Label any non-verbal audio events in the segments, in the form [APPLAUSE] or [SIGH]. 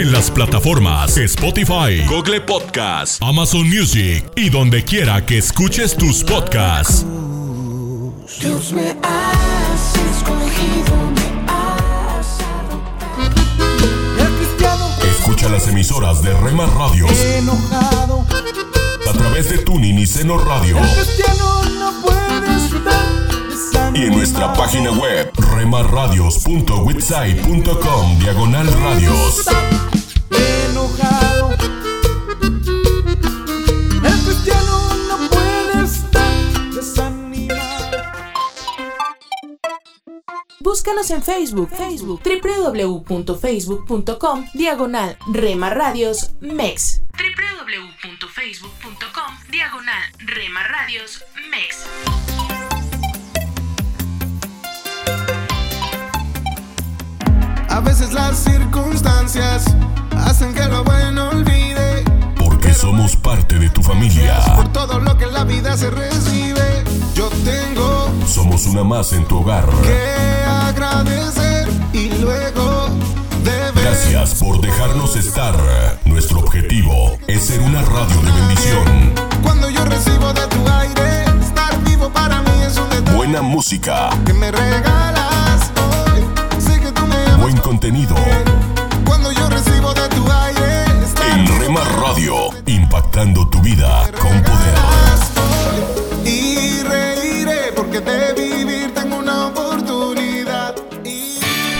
en las plataformas Spotify, Google Podcast, Amazon Music y donde quiera que escuches tus podcasts. Dios me has escogido, me has adoptado. El cristiano Escucha las emisoras de Rema Radios enojado. a través de Tuning y Seno Radio El cristiano no puede estar y en nuestra página web remarradios.witsai.com diagonal radios. Enojado. El cristiano no puede estar desanimado. Búscanos en Facebook, Facebook, www.facebook.com, diagonal Rema Radios MEX. www.facebook.com, diagonal Rema Radios MEX. A veces las circunstancias hacen que lo bueno olvide. Porque somos parte de tu familia. Por todo lo que en la vida se recibe, yo tengo Somos una más en tu hogar. que agradecer y luego deber. Gracias por dejarnos estar. Nuestro objetivo es ser una radio de bendición. Cuando yo recibo de tu aire, estar vivo para mí es un detalle Buena música, que me regalas buen contenido. Cuando yo recibo de tu aire, En Rema Radio, impactando tu vida con poder. Y reiré porque de vivir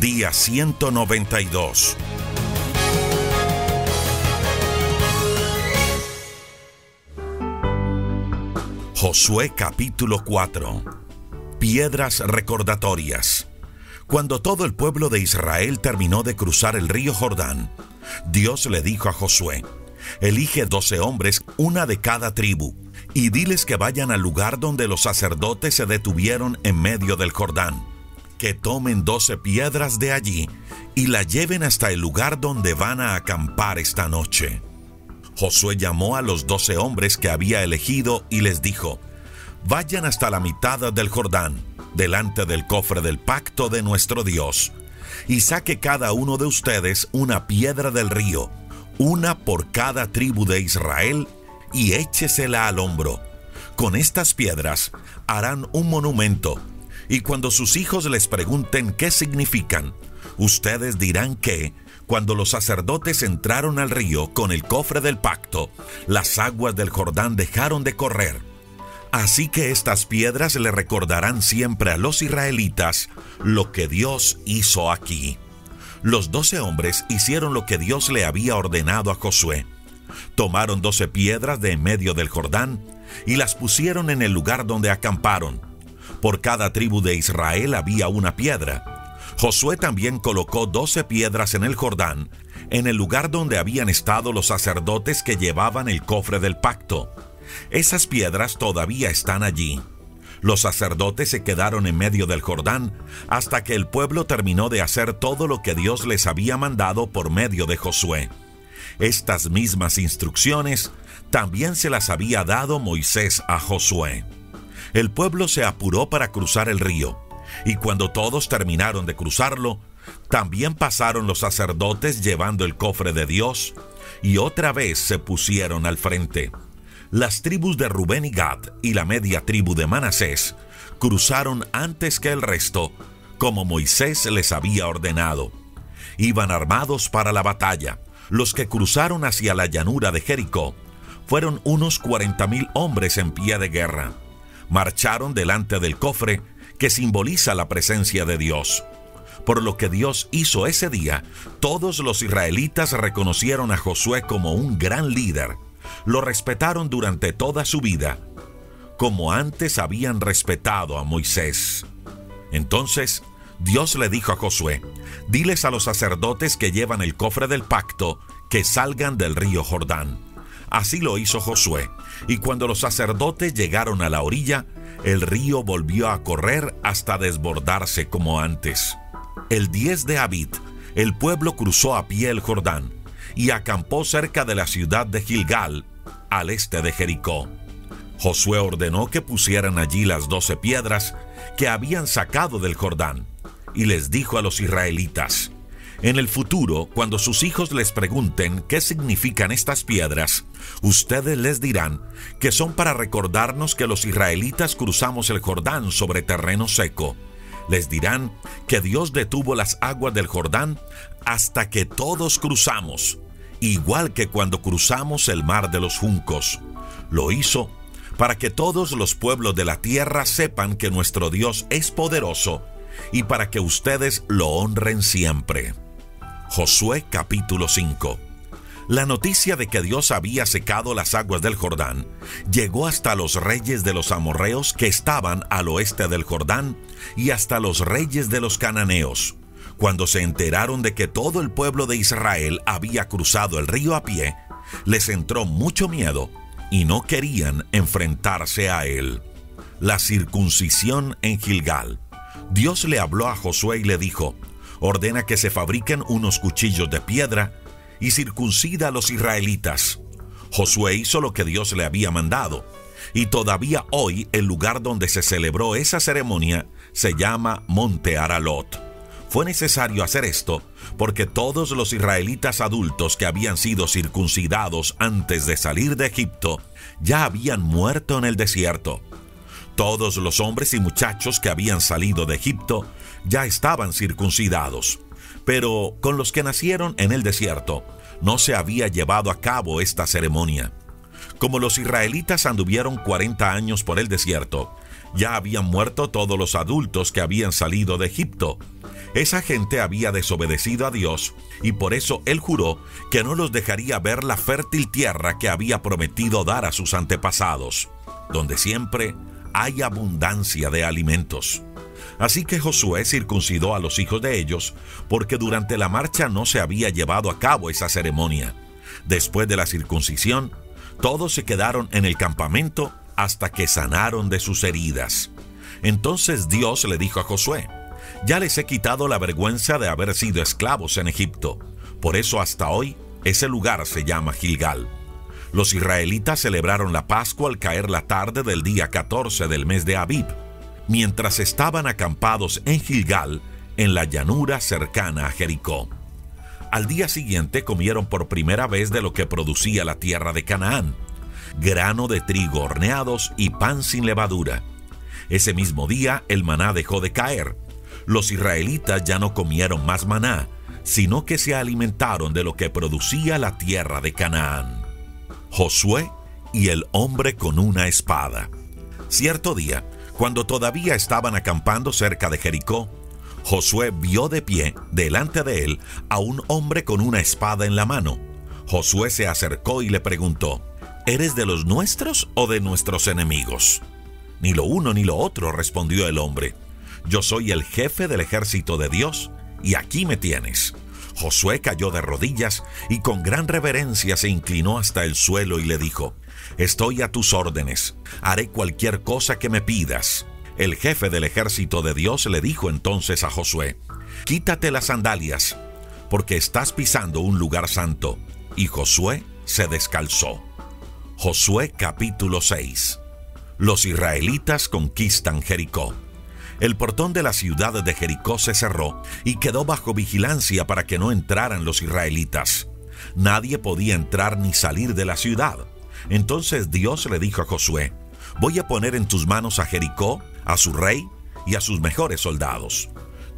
Día 192. Josué capítulo 4. Piedras recordatorias. Cuando todo el pueblo de Israel terminó de cruzar el río Jordán, Dios le dijo a Josué, elige doce hombres, una de cada tribu, y diles que vayan al lugar donde los sacerdotes se detuvieron en medio del Jordán, que tomen doce piedras de allí y la lleven hasta el lugar donde van a acampar esta noche. Josué llamó a los doce hombres que había elegido y les dijo, Vayan hasta la mitad del Jordán, delante del cofre del pacto de nuestro Dios, y saque cada uno de ustedes una piedra del río, una por cada tribu de Israel, y échesela al hombro. Con estas piedras harán un monumento, y cuando sus hijos les pregunten qué significan, ustedes dirán que, cuando los sacerdotes entraron al río con el cofre del pacto, las aguas del Jordán dejaron de correr. Así que estas piedras le recordarán siempre a los israelitas lo que Dios hizo aquí. Los doce hombres hicieron lo que Dios le había ordenado a Josué. Tomaron doce piedras de en medio del Jordán y las pusieron en el lugar donde acamparon. Por cada tribu de Israel había una piedra. Josué también colocó doce piedras en el Jordán, en el lugar donde habían estado los sacerdotes que llevaban el cofre del pacto. Esas piedras todavía están allí. Los sacerdotes se quedaron en medio del Jordán hasta que el pueblo terminó de hacer todo lo que Dios les había mandado por medio de Josué. Estas mismas instrucciones también se las había dado Moisés a Josué. El pueblo se apuró para cruzar el río, y cuando todos terminaron de cruzarlo, también pasaron los sacerdotes llevando el cofre de Dios, y otra vez se pusieron al frente. Las tribus de Rubén y Gad y la media tribu de Manasés cruzaron antes que el resto, como Moisés les había ordenado. Iban armados para la batalla. Los que cruzaron hacia la llanura de Jericó fueron unos 40 mil hombres en pie de guerra. Marcharon delante del cofre que simboliza la presencia de Dios. Por lo que Dios hizo ese día, todos los israelitas reconocieron a Josué como un gran líder. Lo respetaron durante toda su vida, como antes habían respetado a Moisés. Entonces, Dios le dijo a Josué, diles a los sacerdotes que llevan el cofre del pacto que salgan del río Jordán. Así lo hizo Josué, y cuando los sacerdotes llegaron a la orilla, el río volvió a correr hasta desbordarse como antes. El 10 de Abid, el pueblo cruzó a pie el Jordán y acampó cerca de la ciudad de Gilgal, al este de Jericó. Josué ordenó que pusieran allí las doce piedras que habían sacado del Jordán, y les dijo a los israelitas, en el futuro, cuando sus hijos les pregunten qué significan estas piedras, ustedes les dirán que son para recordarnos que los israelitas cruzamos el Jordán sobre terreno seco. Les dirán que Dios detuvo las aguas del Jordán hasta que todos cruzamos, igual que cuando cruzamos el mar de los juncos. Lo hizo para que todos los pueblos de la tierra sepan que nuestro Dios es poderoso y para que ustedes lo honren siempre. Josué capítulo 5 La noticia de que Dios había secado las aguas del Jordán llegó hasta los reyes de los amorreos que estaban al oeste del Jordán y hasta los reyes de los cananeos. Cuando se enteraron de que todo el pueblo de Israel había cruzado el río a pie, les entró mucho miedo y no querían enfrentarse a él. La circuncisión en Gilgal. Dios le habló a Josué y le dijo, ordena que se fabriquen unos cuchillos de piedra y circuncida a los israelitas. Josué hizo lo que Dios le había mandado, y todavía hoy el lugar donde se celebró esa ceremonia se llama Monte Aralot. Fue necesario hacer esto porque todos los israelitas adultos que habían sido circuncidados antes de salir de Egipto ya habían muerto en el desierto. Todos los hombres y muchachos que habían salido de Egipto ya estaban circuncidados, pero con los que nacieron en el desierto no se había llevado a cabo esta ceremonia. Como los israelitas anduvieron 40 años por el desierto, ya habían muerto todos los adultos que habían salido de Egipto. Esa gente había desobedecido a Dios y por eso él juró que no los dejaría ver la fértil tierra que había prometido dar a sus antepasados, donde siempre hay abundancia de alimentos. Así que Josué circuncidó a los hijos de ellos, porque durante la marcha no se había llevado a cabo esa ceremonia. Después de la circuncisión, todos se quedaron en el campamento hasta que sanaron de sus heridas. Entonces Dios le dijo a Josué, ya les he quitado la vergüenza de haber sido esclavos en Egipto. Por eso hasta hoy ese lugar se llama Gilgal. Los israelitas celebraron la Pascua al caer la tarde del día 14 del mes de Abib, mientras estaban acampados en Gilgal, en la llanura cercana a Jericó. Al día siguiente comieron por primera vez de lo que producía la tierra de Canaán, grano de trigo horneados y pan sin levadura. Ese mismo día el maná dejó de caer. Los israelitas ya no comieron más maná, sino que se alimentaron de lo que producía la tierra de Canaán. Josué y el hombre con una espada. Cierto día, cuando todavía estaban acampando cerca de Jericó, Josué vio de pie delante de él a un hombre con una espada en la mano. Josué se acercó y le preguntó, ¿Eres de los nuestros o de nuestros enemigos? Ni lo uno ni lo otro, respondió el hombre. Yo soy el jefe del ejército de Dios, y aquí me tienes. Josué cayó de rodillas y con gran reverencia se inclinó hasta el suelo y le dijo, Estoy a tus órdenes, haré cualquier cosa que me pidas. El jefe del ejército de Dios le dijo entonces a Josué, Quítate las sandalias, porque estás pisando un lugar santo. Y Josué se descalzó. Josué capítulo 6 Los israelitas conquistan Jericó el portón de la ciudad de Jericó se cerró y quedó bajo vigilancia para que no entraran los israelitas. Nadie podía entrar ni salir de la ciudad. Entonces Dios le dijo a Josué, voy a poner en tus manos a Jericó, a su rey y a sus mejores soldados.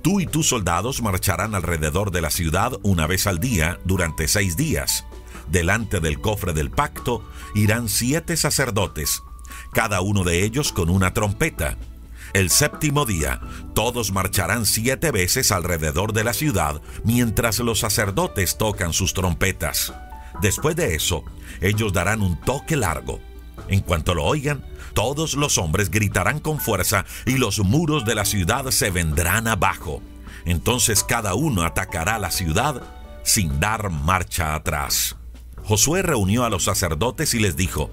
Tú y tus soldados marcharán alrededor de la ciudad una vez al día durante seis días. Delante del cofre del pacto irán siete sacerdotes, cada uno de ellos con una trompeta. El séptimo día, todos marcharán siete veces alrededor de la ciudad mientras los sacerdotes tocan sus trompetas. Después de eso, ellos darán un toque largo. En cuanto lo oigan, todos los hombres gritarán con fuerza y los muros de la ciudad se vendrán abajo. Entonces cada uno atacará la ciudad sin dar marcha atrás. Josué reunió a los sacerdotes y les dijo,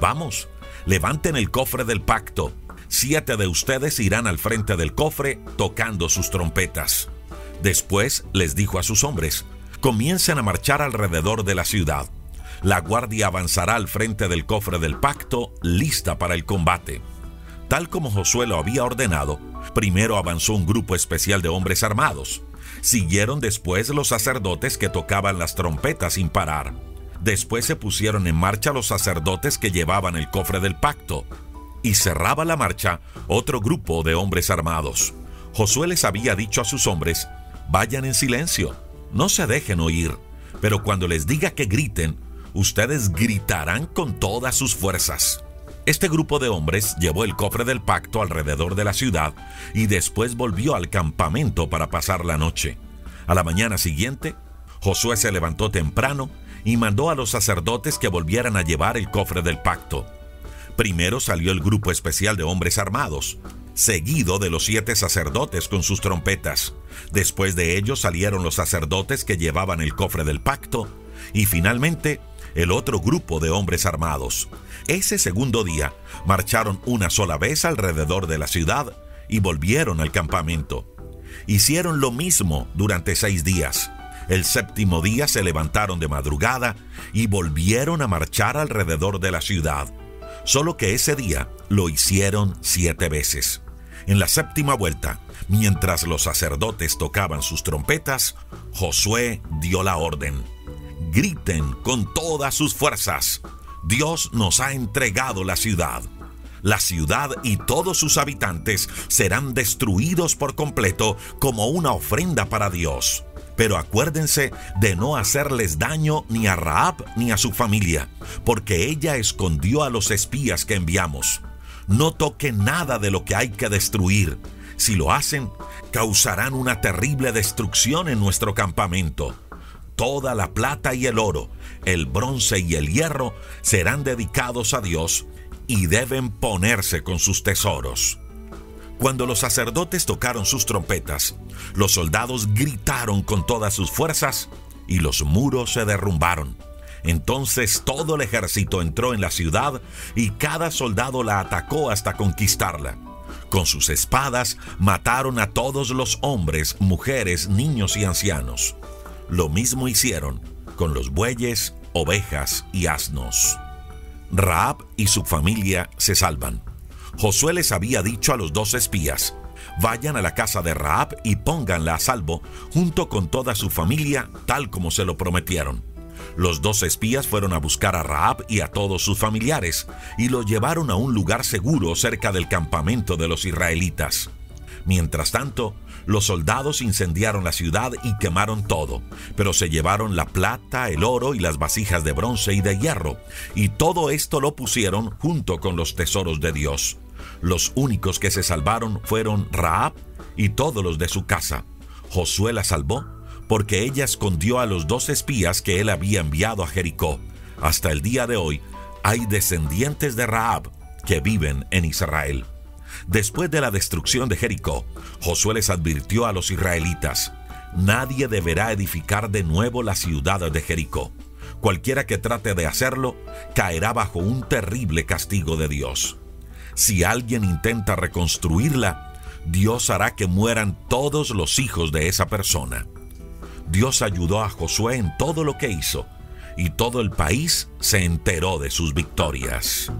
Vamos, levanten el cofre del pacto. Siete de ustedes irán al frente del cofre tocando sus trompetas. Después les dijo a sus hombres, comiencen a marchar alrededor de la ciudad. La guardia avanzará al frente del cofre del pacto, lista para el combate. Tal como Josué lo había ordenado, primero avanzó un grupo especial de hombres armados. Siguieron después los sacerdotes que tocaban las trompetas sin parar. Después se pusieron en marcha los sacerdotes que llevaban el cofre del pacto. Y cerraba la marcha otro grupo de hombres armados. Josué les había dicho a sus hombres, vayan en silencio, no se dejen oír, pero cuando les diga que griten, ustedes gritarán con todas sus fuerzas. Este grupo de hombres llevó el cofre del pacto alrededor de la ciudad y después volvió al campamento para pasar la noche. A la mañana siguiente, Josué se levantó temprano y mandó a los sacerdotes que volvieran a llevar el cofre del pacto. Primero salió el grupo especial de hombres armados, seguido de los siete sacerdotes con sus trompetas. Después de ellos salieron los sacerdotes que llevaban el cofre del pacto y finalmente el otro grupo de hombres armados. Ese segundo día marcharon una sola vez alrededor de la ciudad y volvieron al campamento. Hicieron lo mismo durante seis días. El séptimo día se levantaron de madrugada y volvieron a marchar alrededor de la ciudad. Solo que ese día lo hicieron siete veces. En la séptima vuelta, mientras los sacerdotes tocaban sus trompetas, Josué dio la orden. Griten con todas sus fuerzas. Dios nos ha entregado la ciudad. La ciudad y todos sus habitantes serán destruidos por completo como una ofrenda para Dios. Pero acuérdense de no hacerles daño ni a Raab ni a su familia, porque ella escondió a los espías que enviamos. No toquen nada de lo que hay que destruir. Si lo hacen, causarán una terrible destrucción en nuestro campamento. Toda la plata y el oro, el bronce y el hierro serán dedicados a Dios y deben ponerse con sus tesoros. Cuando los sacerdotes tocaron sus trompetas, los soldados gritaron con todas sus fuerzas y los muros se derrumbaron. Entonces todo el ejército entró en la ciudad y cada soldado la atacó hasta conquistarla. Con sus espadas mataron a todos los hombres, mujeres, niños y ancianos. Lo mismo hicieron con los bueyes, ovejas y asnos. Raab y su familia se salvan. Josué les había dicho a los dos espías, vayan a la casa de Raab y pónganla a salvo junto con toda su familia, tal como se lo prometieron. Los dos espías fueron a buscar a Raab y a todos sus familiares y lo llevaron a un lugar seguro cerca del campamento de los israelitas. Mientras tanto, los soldados incendiaron la ciudad y quemaron todo, pero se llevaron la plata, el oro y las vasijas de bronce y de hierro, y todo esto lo pusieron junto con los tesoros de Dios. Los únicos que se salvaron fueron Raab y todos los de su casa. Josué la salvó porque ella escondió a los dos espías que él había enviado a Jericó. Hasta el día de hoy hay descendientes de Raab que viven en Israel. Después de la destrucción de Jericó, Josué les advirtió a los israelitas, nadie deberá edificar de nuevo la ciudad de Jericó. Cualquiera que trate de hacerlo caerá bajo un terrible castigo de Dios. Si alguien intenta reconstruirla, Dios hará que mueran todos los hijos de esa persona. Dios ayudó a Josué en todo lo que hizo, y todo el país se enteró de sus victorias.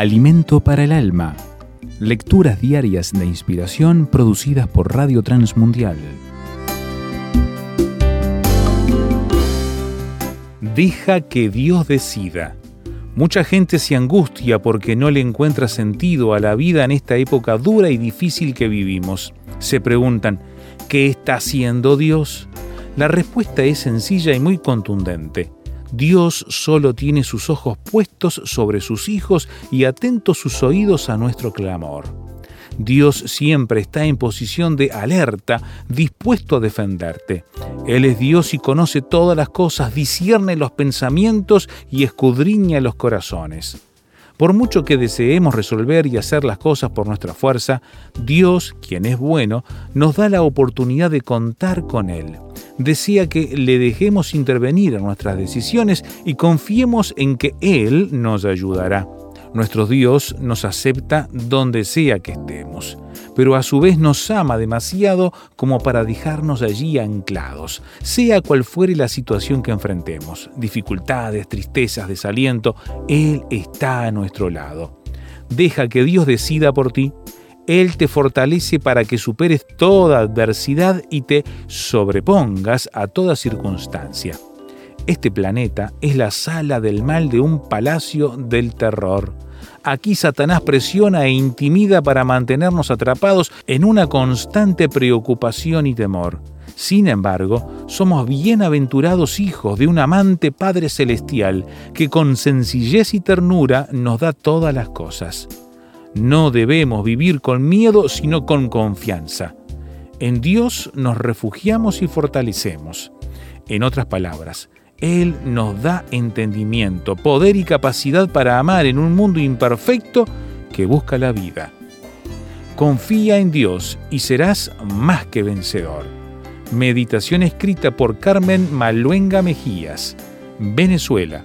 Alimento para el alma. Lecturas diarias de inspiración producidas por Radio Transmundial. Deja que Dios decida. Mucha gente se angustia porque no le encuentra sentido a la vida en esta época dura y difícil que vivimos. Se preguntan, ¿qué está haciendo Dios? La respuesta es sencilla y muy contundente. Dios solo tiene sus ojos puestos sobre sus hijos y atentos sus oídos a nuestro clamor. Dios siempre está en posición de alerta, dispuesto a defenderte. Él es Dios y conoce todas las cosas, discierne los pensamientos y escudriña los corazones. Por mucho que deseemos resolver y hacer las cosas por nuestra fuerza, Dios, quien es bueno, nos da la oportunidad de contar con Él. Desea que le dejemos intervenir en nuestras decisiones y confiemos en que Él nos ayudará. Nuestro Dios nos acepta donde sea que estemos, pero a su vez nos ama demasiado como para dejarnos allí anclados, sea cual fuere la situación que enfrentemos, dificultades, tristezas, desaliento, Él está a nuestro lado. Deja que Dios decida por ti. Él te fortalece para que superes toda adversidad y te sobrepongas a toda circunstancia. Este planeta es la sala del mal de un palacio del terror. Aquí Satanás presiona e intimida para mantenernos atrapados en una constante preocupación y temor. Sin embargo, somos bienaventurados hijos de un amante Padre Celestial que con sencillez y ternura nos da todas las cosas. No debemos vivir con miedo, sino con confianza. En Dios nos refugiamos y fortalecemos. En otras palabras, él nos da entendimiento, poder y capacidad para amar en un mundo imperfecto que busca la vida. Confía en Dios y serás más que vencedor. Meditación escrita por Carmen Maluenga Mejías, Venezuela,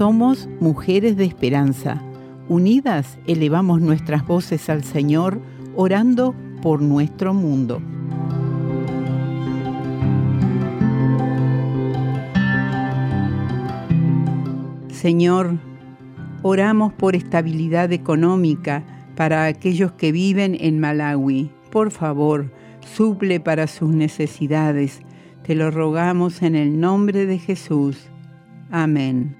Somos mujeres de esperanza. Unidas elevamos nuestras voces al Señor, orando por nuestro mundo. Señor, oramos por estabilidad económica para aquellos que viven en Malawi. Por favor, suple para sus necesidades. Te lo rogamos en el nombre de Jesús. Amén.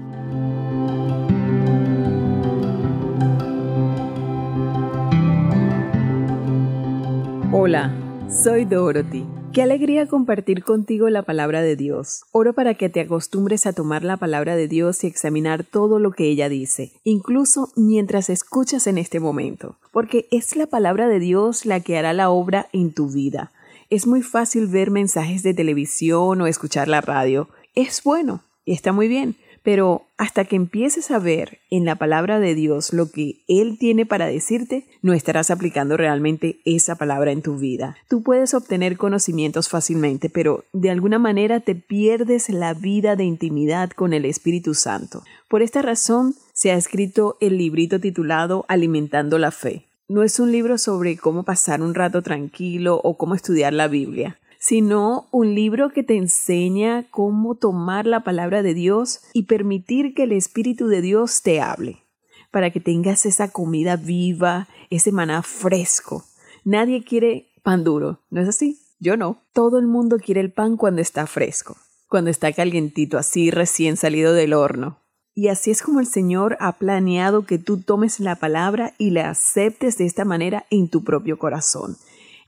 Hola, soy Dorothy. Qué alegría compartir contigo la palabra de Dios. Oro para que te acostumbres a tomar la palabra de Dios y examinar todo lo que ella dice, incluso mientras escuchas en este momento, porque es la palabra de Dios la que hará la obra en tu vida. Es muy fácil ver mensajes de televisión o escuchar la radio. Es bueno y está muy bien, pero hasta que empieces a ver en la palabra de Dios lo que Él tiene para decirte, no estarás aplicando realmente esa palabra en tu vida. Tú puedes obtener conocimientos fácilmente, pero de alguna manera te pierdes la vida de intimidad con el Espíritu Santo. Por esta razón se ha escrito el librito titulado Alimentando la Fe. No es un libro sobre cómo pasar un rato tranquilo o cómo estudiar la Biblia sino un libro que te enseña cómo tomar la palabra de Dios y permitir que el Espíritu de Dios te hable, para que tengas esa comida viva, ese maná fresco. Nadie quiere pan duro, ¿no es así? Yo no. Todo el mundo quiere el pan cuando está fresco, cuando está calientito, así recién salido del horno. Y así es como el Señor ha planeado que tú tomes la palabra y la aceptes de esta manera en tu propio corazón.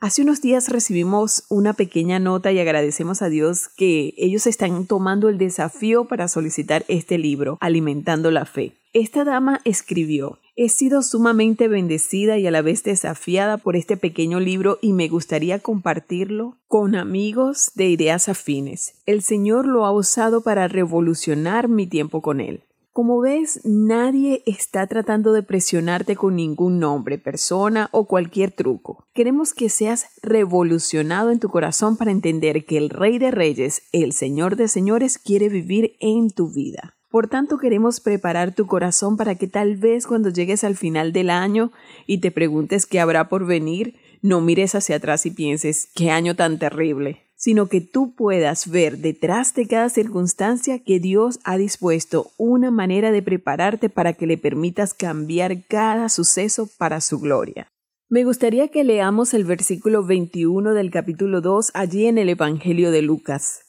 Hace unos días recibimos una pequeña nota y agradecemos a Dios que ellos están tomando el desafío para solicitar este libro, Alimentando la Fe. Esta dama escribió, He sido sumamente bendecida y a la vez desafiada por este pequeño libro y me gustaría compartirlo con amigos de ideas afines. El Señor lo ha usado para revolucionar mi tiempo con Él. Como ves, nadie está tratando de presionarte con ningún nombre, persona o cualquier truco. Queremos que seas revolucionado en tu corazón para entender que el Rey de Reyes, el Señor de Señores, quiere vivir en tu vida. Por tanto, queremos preparar tu corazón para que tal vez cuando llegues al final del año y te preguntes qué habrá por venir, no mires hacia atrás y pienses qué año tan terrible sino que tú puedas ver detrás de cada circunstancia que Dios ha dispuesto una manera de prepararte para que le permitas cambiar cada suceso para su gloria. Me gustaría que leamos el versículo 21 del capítulo 2 allí en el Evangelio de Lucas.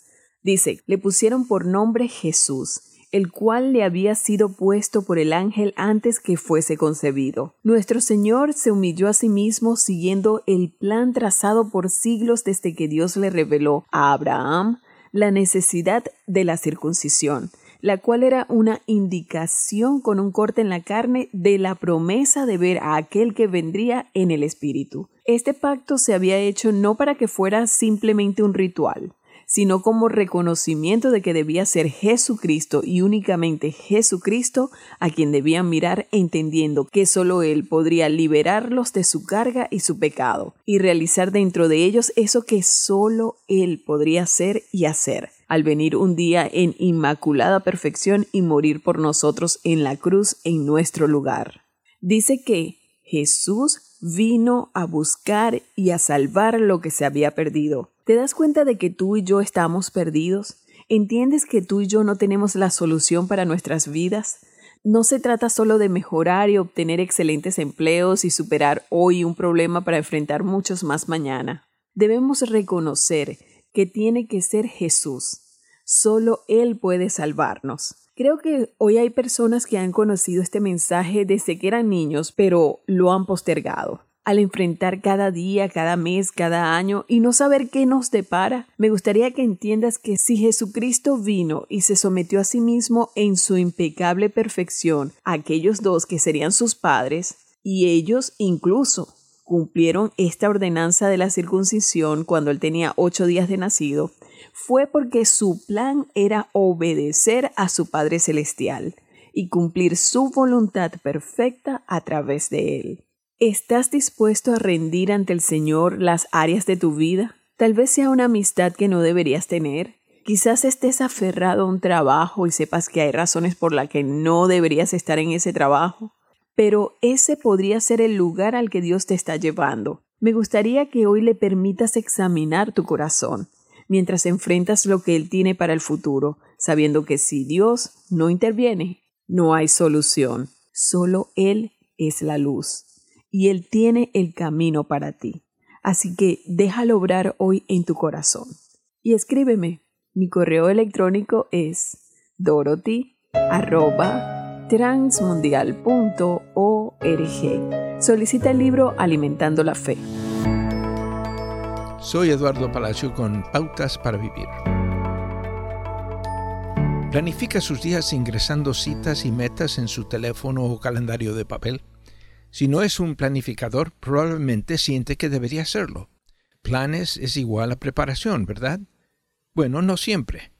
Dice, le pusieron por nombre Jesús el cual le había sido puesto por el ángel antes que fuese concebido. Nuestro Señor se humilló a sí mismo siguiendo el plan trazado por siglos desde que Dios le reveló a Abraham la necesidad de la circuncisión, la cual era una indicación con un corte en la carne de la promesa de ver a aquel que vendría en el Espíritu. Este pacto se había hecho no para que fuera simplemente un ritual, sino como reconocimiento de que debía ser Jesucristo y únicamente Jesucristo a quien debían mirar entendiendo que solo Él podría liberarlos de su carga y su pecado y realizar dentro de ellos eso que solo Él podría hacer y hacer al venir un día en inmaculada perfección y morir por nosotros en la cruz en nuestro lugar. Dice que Jesús vino a buscar y a salvar lo que se había perdido. ¿Te das cuenta de que tú y yo estamos perdidos? ¿Entiendes que tú y yo no tenemos la solución para nuestras vidas? No se trata solo de mejorar y obtener excelentes empleos y superar hoy un problema para enfrentar muchos más mañana. Debemos reconocer que tiene que ser Jesús. Solo Él puede salvarnos. Creo que hoy hay personas que han conocido este mensaje desde que eran niños, pero lo han postergado al enfrentar cada día, cada mes, cada año y no saber qué nos depara, me gustaría que entiendas que si Jesucristo vino y se sometió a sí mismo en su impecable perfección a aquellos dos que serían sus padres, y ellos incluso cumplieron esta ordenanza de la circuncisión cuando él tenía ocho días de nacido, fue porque su plan era obedecer a su Padre Celestial y cumplir su voluntad perfecta a través de él. ¿Estás dispuesto a rendir ante el Señor las áreas de tu vida? Tal vez sea una amistad que no deberías tener. Quizás estés aferrado a un trabajo y sepas que hay razones por las que no deberías estar en ese trabajo. Pero ese podría ser el lugar al que Dios te está llevando. Me gustaría que hoy le permitas examinar tu corazón mientras enfrentas lo que Él tiene para el futuro, sabiendo que si Dios no interviene, no hay solución. Solo Él es la luz y Él tiene el camino para ti. Así que déjalo obrar hoy en tu corazón. Y escríbeme. Mi correo electrónico es dorothy@transmundial.org. Solicita el libro Alimentando la Fe. Soy Eduardo Palacio con Pautas para Vivir. Planifica sus días ingresando citas y metas en su teléfono o calendario de papel. Si no es un planificador, probablemente siente que debería hacerlo. Planes es igual a preparación, ¿verdad? Bueno, no siempre.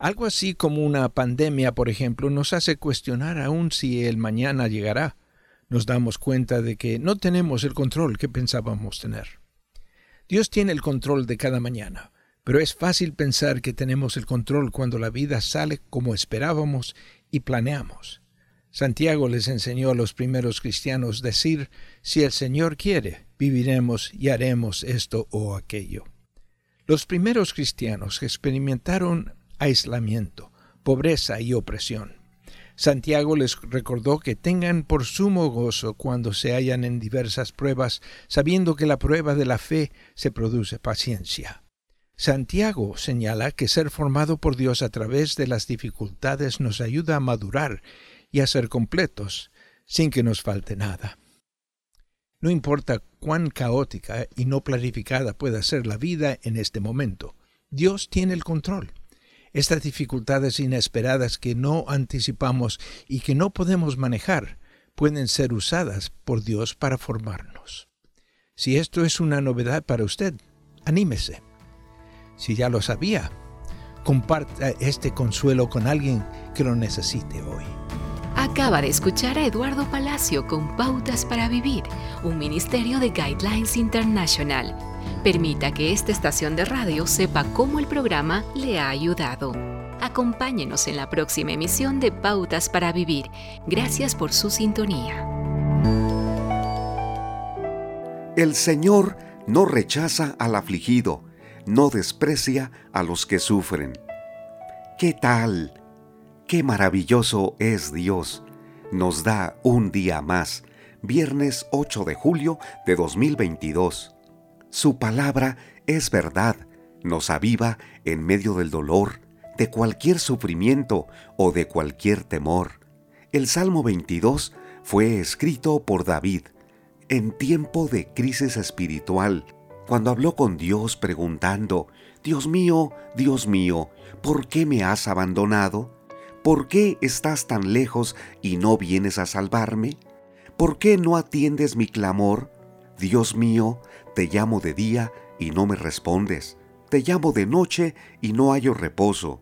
Algo así como una pandemia, por ejemplo, nos hace cuestionar aún si el mañana llegará. Nos damos cuenta de que no tenemos el control que pensábamos tener. Dios tiene el control de cada mañana, pero es fácil pensar que tenemos el control cuando la vida sale como esperábamos y planeamos. Santiago les enseñó a los primeros cristianos decir, si el Señor quiere, viviremos y haremos esto o aquello. Los primeros cristianos experimentaron aislamiento, pobreza y opresión. Santiago les recordó que tengan por sumo gozo cuando se hallan en diversas pruebas, sabiendo que la prueba de la fe se produce paciencia. Santiago señala que ser formado por Dios a través de las dificultades nos ayuda a madurar y a ser completos, sin que nos falte nada. No importa cuán caótica y no planificada pueda ser la vida en este momento, Dios tiene el control. Estas dificultades inesperadas que no anticipamos y que no podemos manejar pueden ser usadas por Dios para formarnos. Si esto es una novedad para usted, anímese. Si ya lo sabía, comparta este consuelo con alguien que lo necesite hoy. Acaba de escuchar a Eduardo Palacio con Pautas para Vivir, un ministerio de Guidelines International. Permita que esta estación de radio sepa cómo el programa le ha ayudado. Acompáñenos en la próxima emisión de Pautas para Vivir. Gracias por su sintonía. El Señor no rechaza al afligido, no desprecia a los que sufren. ¿Qué tal? Qué maravilloso es Dios. Nos da un día más, viernes 8 de julio de 2022. Su palabra es verdad, nos aviva en medio del dolor, de cualquier sufrimiento o de cualquier temor. El Salmo 22 fue escrito por David en tiempo de crisis espiritual, cuando habló con Dios preguntando, Dios mío, Dios mío, ¿por qué me has abandonado? ¿Por qué estás tan lejos y no vienes a salvarme? ¿Por qué no atiendes mi clamor? Dios mío, te llamo de día y no me respondes. Te llamo de noche y no hallo reposo.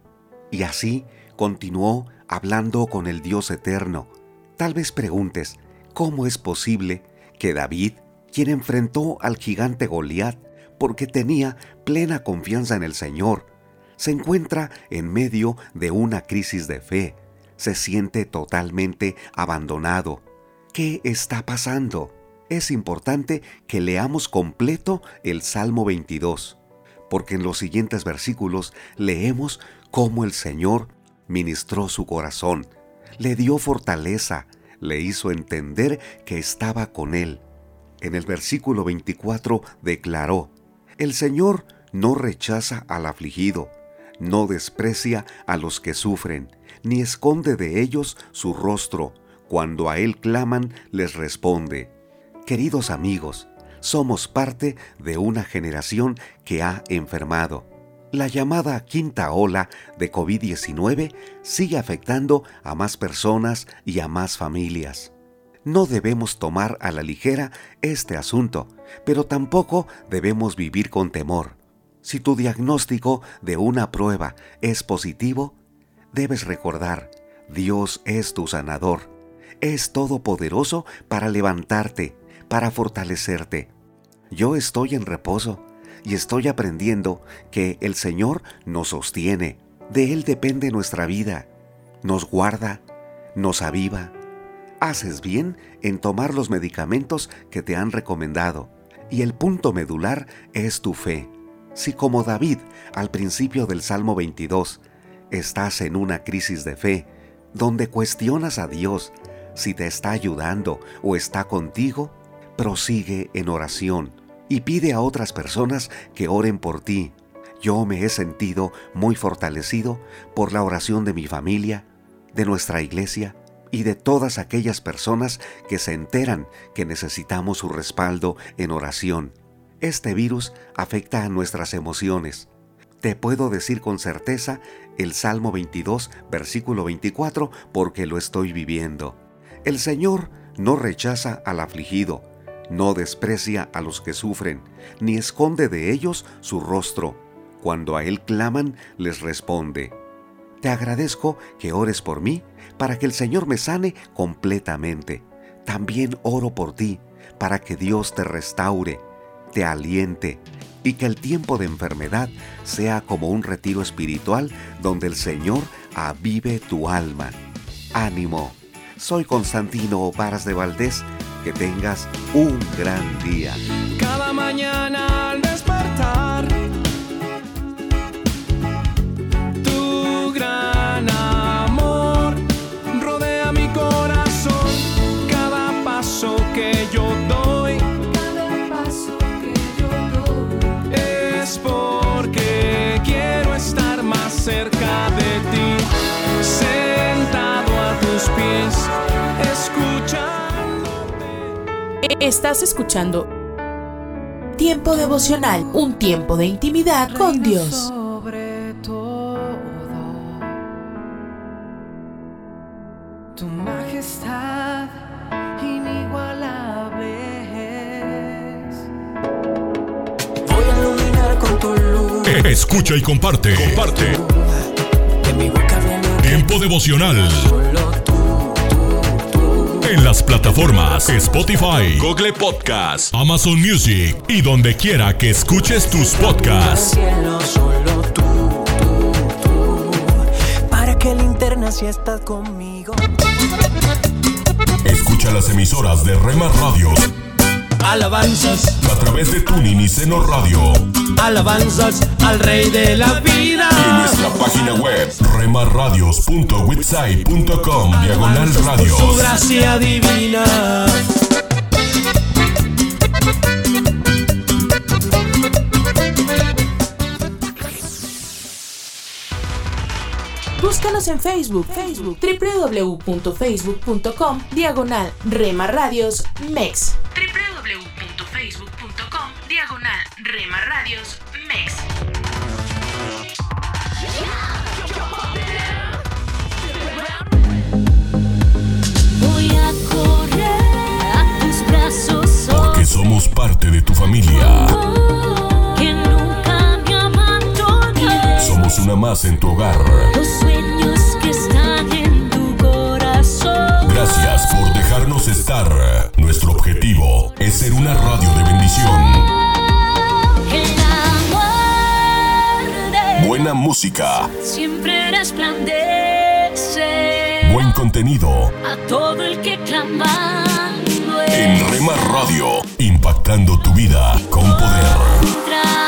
Y así continuó hablando con el Dios eterno. Tal vez preguntes, ¿cómo es posible que David, quien enfrentó al gigante Goliat porque tenía plena confianza en el Señor, se encuentra en medio de una crisis de fe, se siente totalmente abandonado. ¿Qué está pasando? Es importante que leamos completo el Salmo 22, porque en los siguientes versículos leemos cómo el Señor ministró su corazón, le dio fortaleza, le hizo entender que estaba con él. En el versículo 24 declaró, El Señor no rechaza al afligido, no desprecia a los que sufren, ni esconde de ellos su rostro. Cuando a Él claman, les responde. Queridos amigos, somos parte de una generación que ha enfermado. La llamada quinta ola de COVID-19 sigue afectando a más personas y a más familias. No debemos tomar a la ligera este asunto, pero tampoco debemos vivir con temor. Si tu diagnóstico de una prueba es positivo, debes recordar, Dios es tu sanador, es todopoderoso para levantarte, para fortalecerte. Yo estoy en reposo y estoy aprendiendo que el Señor nos sostiene, de Él depende nuestra vida, nos guarda, nos aviva. Haces bien en tomar los medicamentos que te han recomendado y el punto medular es tu fe. Si como David al principio del Salmo 22 estás en una crisis de fe, donde cuestionas a Dios si te está ayudando o está contigo, prosigue en oración y pide a otras personas que oren por ti. Yo me he sentido muy fortalecido por la oración de mi familia, de nuestra iglesia y de todas aquellas personas que se enteran que necesitamos su respaldo en oración. Este virus afecta a nuestras emociones. Te puedo decir con certeza el Salmo 22, versículo 24, porque lo estoy viviendo. El Señor no rechaza al afligido, no desprecia a los que sufren, ni esconde de ellos su rostro. Cuando a Él claman, les responde. Te agradezco que ores por mí para que el Señor me sane completamente. También oro por ti, para que Dios te restaure te aliente y que el tiempo de enfermedad sea como un retiro espiritual donde el Señor avive tu alma. Ánimo. Soy Constantino Varas de Valdés. Que tengas un gran día. Cada mañana al despertar, tu gran amor rodea mi corazón. Cada paso que yo Estás escuchando Tiempo devocional, un tiempo de intimidad con Dios. Sobre todo, tu majestad inigualable es. Voy a iluminar con tu luz. Escucha y comparte. Comparte. De mi boca viene Tiempo devocional. En las plataformas Spotify, Google Podcast, Amazon Music y donde quiera que escuches tus podcasts. cielo solo tú, tú, tú. Para que linterna si estás conmigo. Escucha las emisoras de Rema Radios Alabanzas, a través de Tuning y Seno Radio alabanzas al Rey de la vida. y en nuestra página web remarradios.witsai.com diagonal Su radios. gracia divina. Búscanos en Facebook, Facebook, www.facebook.com, diagonal Rema Radios MEX. www.facebook.com, diagonal Rema Radios MEX. Voy a correr a tus brazos, Porque somos parte de tu familia. que nunca me. Somos una más en tu hogar. Los sueños que están corazón. Gracias por dejarnos estar. Nuestro objetivo es ser una radio de bendición. Buena música, siempre resplandece buen contenido. a todo el que clamando En Rema Radio, impactando tu vida con poder.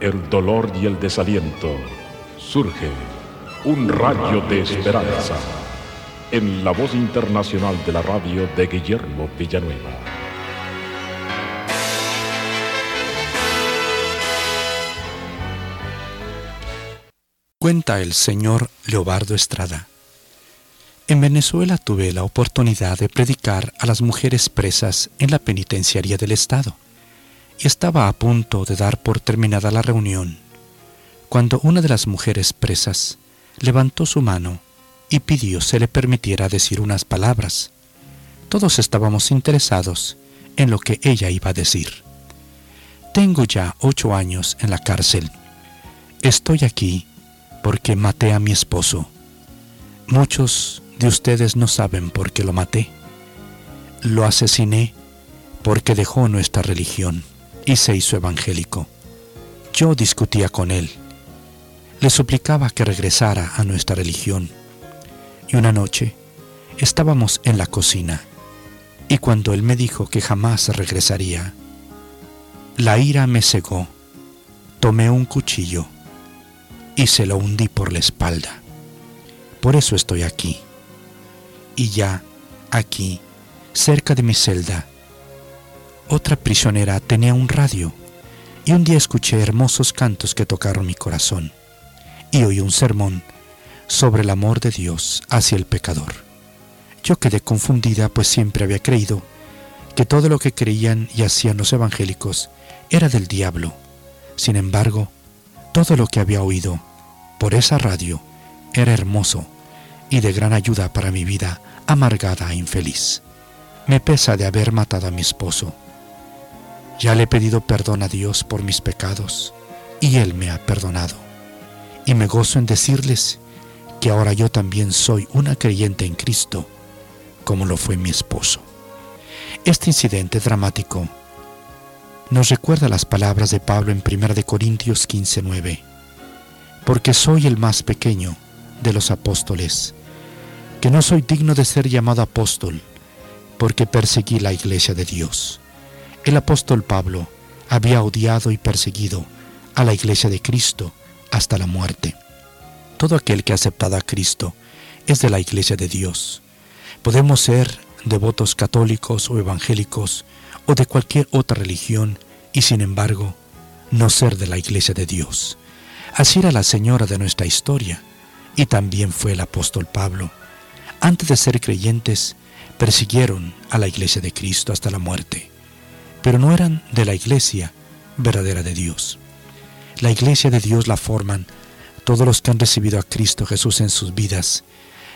el dolor y el desaliento, surge un rayo de esperanza en la voz internacional de la radio de Guillermo Villanueva. Cuenta el señor Leobardo Estrada. En Venezuela tuve la oportunidad de predicar a las mujeres presas en la penitenciaría del Estado y estaba a punto de dar por terminada la reunión cuando una de las mujeres presas levantó su mano y pidió se le permitiera decir unas palabras. Todos estábamos interesados en lo que ella iba a decir. Tengo ya ocho años en la cárcel. Estoy aquí porque maté a mi esposo. Muchos de ustedes no saben por qué lo maté. Lo asesiné porque dejó nuestra religión y se hizo evangélico. Yo discutía con él. Le suplicaba que regresara a nuestra religión. Y una noche estábamos en la cocina y cuando él me dijo que jamás regresaría, la ira me cegó. Tomé un cuchillo y se lo hundí por la espalda. Por eso estoy aquí. Y ya, aquí, cerca de mi celda, otra prisionera tenía un radio y un día escuché hermosos cantos que tocaron mi corazón y oí un sermón sobre el amor de Dios hacia el pecador. Yo quedé confundida pues siempre había creído que todo lo que creían y hacían los evangélicos era del diablo. Sin embargo, todo lo que había oído por esa radio era hermoso y de gran ayuda para mi vida amargada e infeliz. Me pesa de haber matado a mi esposo. Ya le he pedido perdón a Dios por mis pecados y Él me ha perdonado. Y me gozo en decirles que ahora yo también soy una creyente en Cristo, como lo fue mi esposo. Este incidente dramático nos recuerda las palabras de Pablo en 1 de Corintios 15:9, porque soy el más pequeño de los apóstoles, que no soy digno de ser llamado apóstol, porque perseguí la iglesia de Dios. El apóstol Pablo había odiado y perseguido a la iglesia de Cristo hasta la muerte. Todo aquel que ha aceptado a Cristo es de la iglesia de Dios. Podemos ser devotos católicos o evangélicos o de cualquier otra religión y sin embargo no ser de la iglesia de Dios. Así era la señora de nuestra historia y también fue el apóstol Pablo. Antes de ser creyentes, persiguieron a la iglesia de Cristo hasta la muerte, pero no eran de la iglesia verdadera de Dios. La iglesia de Dios la forman todos los que han recibido a Cristo Jesús en sus vidas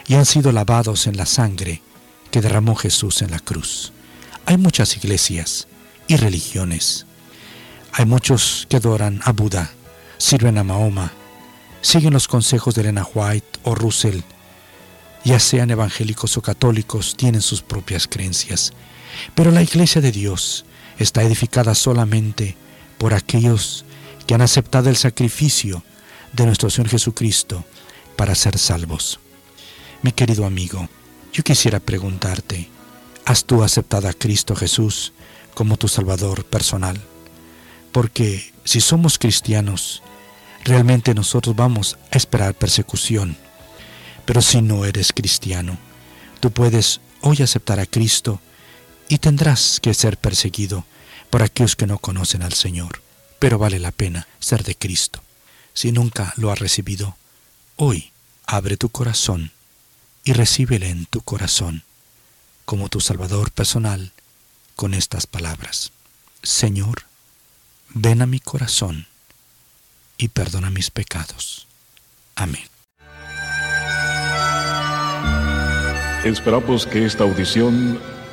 y han sido lavados en la sangre que derramó Jesús en la cruz. Hay muchas iglesias y religiones. Hay muchos que adoran a Buda, sirven a Mahoma, siguen los consejos de Elena White o Russell, ya sean evangélicos o católicos, tienen sus propias creencias. Pero la iglesia de Dios está edificada solamente por aquellos que han aceptado el sacrificio de nuestro Señor Jesucristo para ser salvos. Mi querido amigo, yo quisiera preguntarte, ¿has tú aceptado a Cristo Jesús como tu Salvador personal? Porque si somos cristianos, realmente nosotros vamos a esperar persecución. Pero si no eres cristiano, tú puedes hoy aceptar a Cristo y tendrás que ser perseguido por aquellos que no conocen al Señor. Pero vale la pena ser de Cristo. Si nunca lo has recibido, hoy abre tu corazón y recíbele en tu corazón como tu Salvador personal con estas palabras. Señor, ven a mi corazón y perdona mis pecados. Amén. Esperamos que esta audición,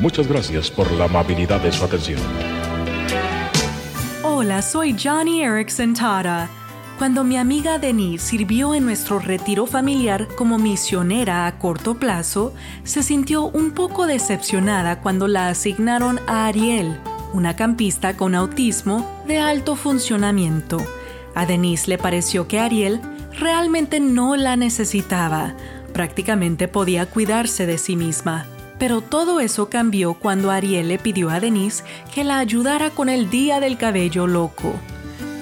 Muchas gracias por la amabilidad de su atención. Hola, soy Johnny Erickson Tara. Cuando mi amiga Denise sirvió en nuestro retiro familiar como misionera a corto plazo, se sintió un poco decepcionada cuando la asignaron a Ariel, una campista con autismo de alto funcionamiento. A Denise le pareció que Ariel realmente no la necesitaba, prácticamente podía cuidarse de sí misma. Pero todo eso cambió cuando Ariel le pidió a Denise que la ayudara con el día del cabello loco.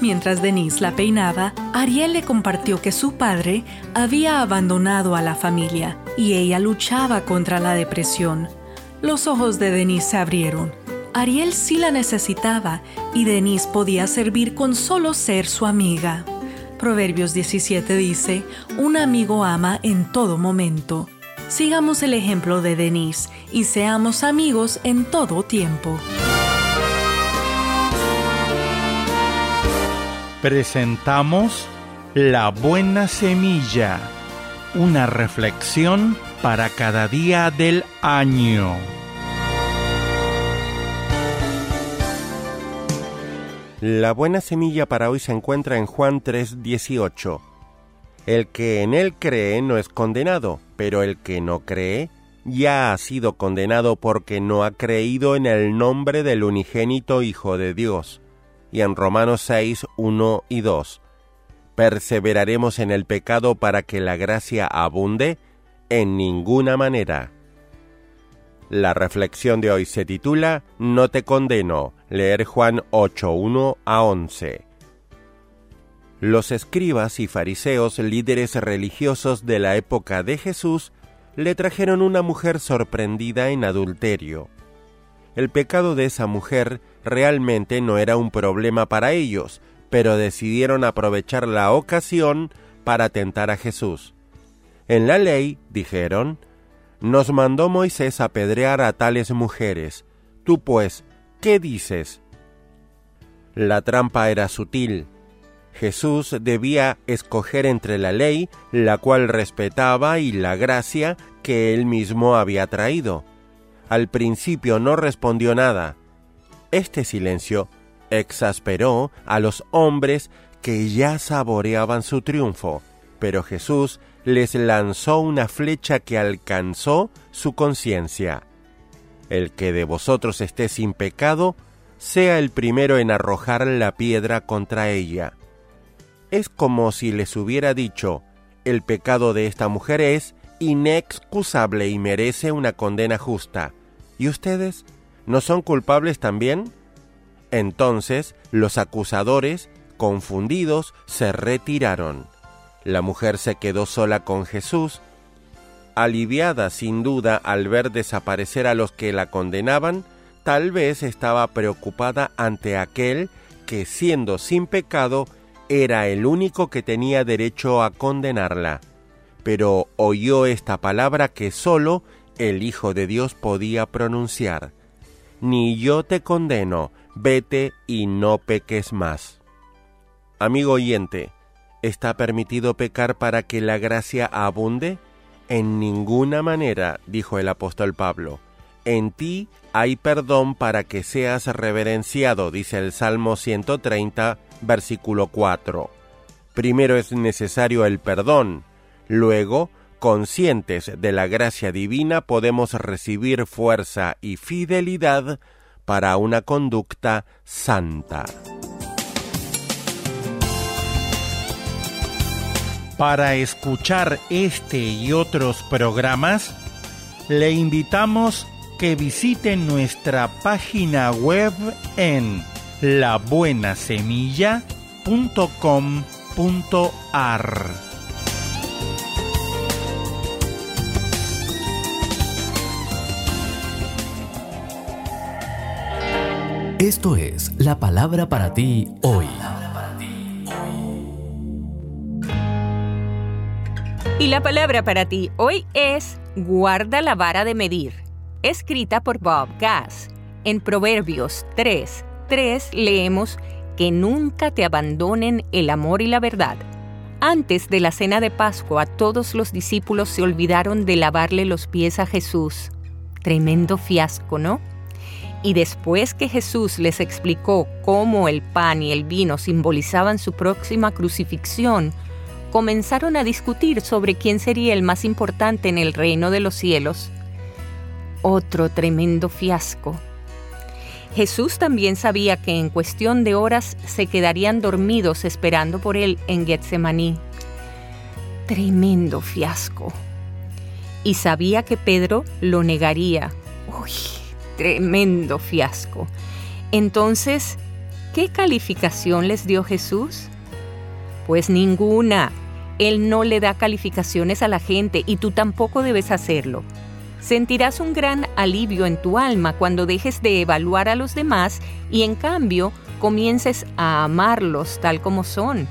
Mientras Denise la peinaba, Ariel le compartió que su padre había abandonado a la familia y ella luchaba contra la depresión. Los ojos de Denise se abrieron. Ariel sí la necesitaba y Denise podía servir con solo ser su amiga. Proverbios 17 dice, un amigo ama en todo momento. Sigamos el ejemplo de Denise y seamos amigos en todo tiempo. presentamos La Buena Semilla, una reflexión para cada día del año. La buena semilla para hoy se encuentra en Juan 3:18. El que en él cree no es condenado, pero el que no cree ya ha sido condenado porque no ha creído en el nombre del unigénito Hijo de Dios y en Romanos 6, 1 y 2. ¿Perseveraremos en el pecado para que la gracia abunde? En ninguna manera. La reflexión de hoy se titula No te condeno. Leer Juan 8, 1 a 11. Los escribas y fariseos, líderes religiosos de la época de Jesús, le trajeron una mujer sorprendida en adulterio. El pecado de esa mujer realmente no era un problema para ellos, pero decidieron aprovechar la ocasión para tentar a Jesús. En la ley, dijeron, nos mandó Moisés apedrear a tales mujeres. Tú pues, ¿qué dices? La trampa era sutil. Jesús debía escoger entre la ley, la cual respetaba, y la gracia que él mismo había traído. al principio no respondió nada. Este silencio exasperó a los hombres que ya saboreaban su triunfo, pero Jesús les lanzó una flecha que alcanzó su conciencia. El que de vosotros esté sin pecado, sea el primero en arrojar la piedra contra ella. Es como si les hubiera dicho, el pecado de esta mujer es inexcusable y merece una condena justa. ¿Y ustedes no son culpables también? Entonces los acusadores, confundidos, se retiraron. La mujer se quedó sola con Jesús, aliviada sin duda al ver desaparecer a los que la condenaban, tal vez estaba preocupada ante aquel que, siendo sin pecado, era el único que tenía derecho a condenarla. Pero oyó esta palabra que sólo el Hijo de Dios podía pronunciar. Ni yo te condeno, vete y no peques más. Amigo oyente, ¿está permitido pecar para que la gracia abunde? En ninguna manera, dijo el apóstol Pablo. En ti hay perdón para que seas reverenciado, dice el Salmo 130, versículo 4. Primero es necesario el perdón, luego, conscientes de la gracia divina, podemos recibir fuerza y fidelidad para una conducta santa. Para escuchar este y otros programas, le invitamos que visiten nuestra página web en labuenasemilla.com.ar. Esto es la palabra para ti hoy. Y la palabra para ti hoy es guarda la vara de medir, escrita por Bob Gass. En Proverbios 3, 3 leemos que nunca te abandonen el amor y la verdad. Antes de la cena de Pascua, todos los discípulos se olvidaron de lavarle los pies a Jesús. Tremendo fiasco, ¿no? Y después que Jesús les explicó cómo el pan y el vino simbolizaban su próxima crucifixión, comenzaron a discutir sobre quién sería el más importante en el reino de los cielos. Otro tremendo fiasco. Jesús también sabía que en cuestión de horas se quedarían dormidos esperando por él en Getsemaní. Tremendo fiasco. Y sabía que Pedro lo negaría. Uy, tremendo fiasco. Entonces, ¿qué calificación les dio Jesús? Pues ninguna. Él no le da calificaciones a la gente y tú tampoco debes hacerlo. Sentirás un gran alivio en tu alma cuando dejes de evaluar a los demás y en cambio comiences a amarlos tal como son.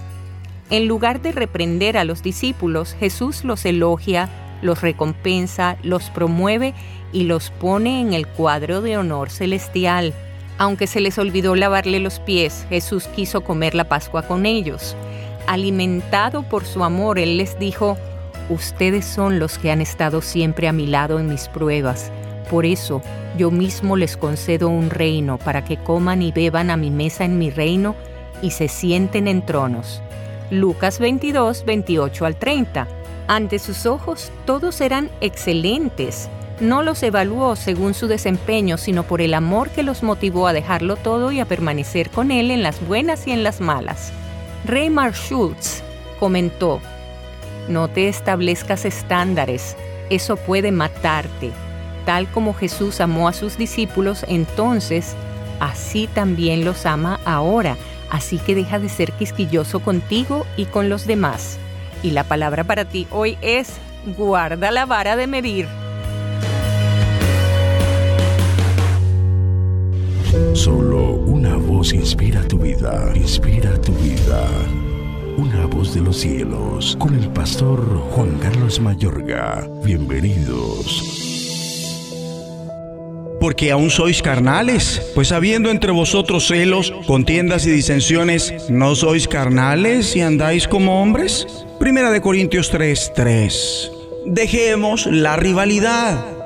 En lugar de reprender a los discípulos, Jesús los elogia, los recompensa, los promueve y los pone en el cuadro de honor celestial. Aunque se les olvidó lavarle los pies, Jesús quiso comer la Pascua con ellos. Alimentado por su amor, Él les dijo, Ustedes son los que han estado siempre a mi lado en mis pruebas. Por eso yo mismo les concedo un reino para que coman y beban a mi mesa en mi reino y se sienten en tronos. Lucas 22, 28 al 30. Ante sus ojos todos eran excelentes. No los evaluó según su desempeño, sino por el amor que los motivó a dejarlo todo y a permanecer con él en las buenas y en las malas. Raymar Schultz comentó, no te establezcas estándares, eso puede matarte. Tal como Jesús amó a sus discípulos, entonces así también los ama ahora. Así que deja de ser quisquilloso contigo y con los demás. Y la palabra para ti hoy es, guarda la vara de medir. Solo una voz inspira tu vida, inspira tu vida. Una voz de los cielos, con el pastor Juan Carlos Mayorga. Bienvenidos. Porque aún sois carnales, pues habiendo entre vosotros celos, contiendas y disensiones, ¿no sois carnales y andáis como hombres? Primera de Corintios 3, 3. Dejemos la rivalidad.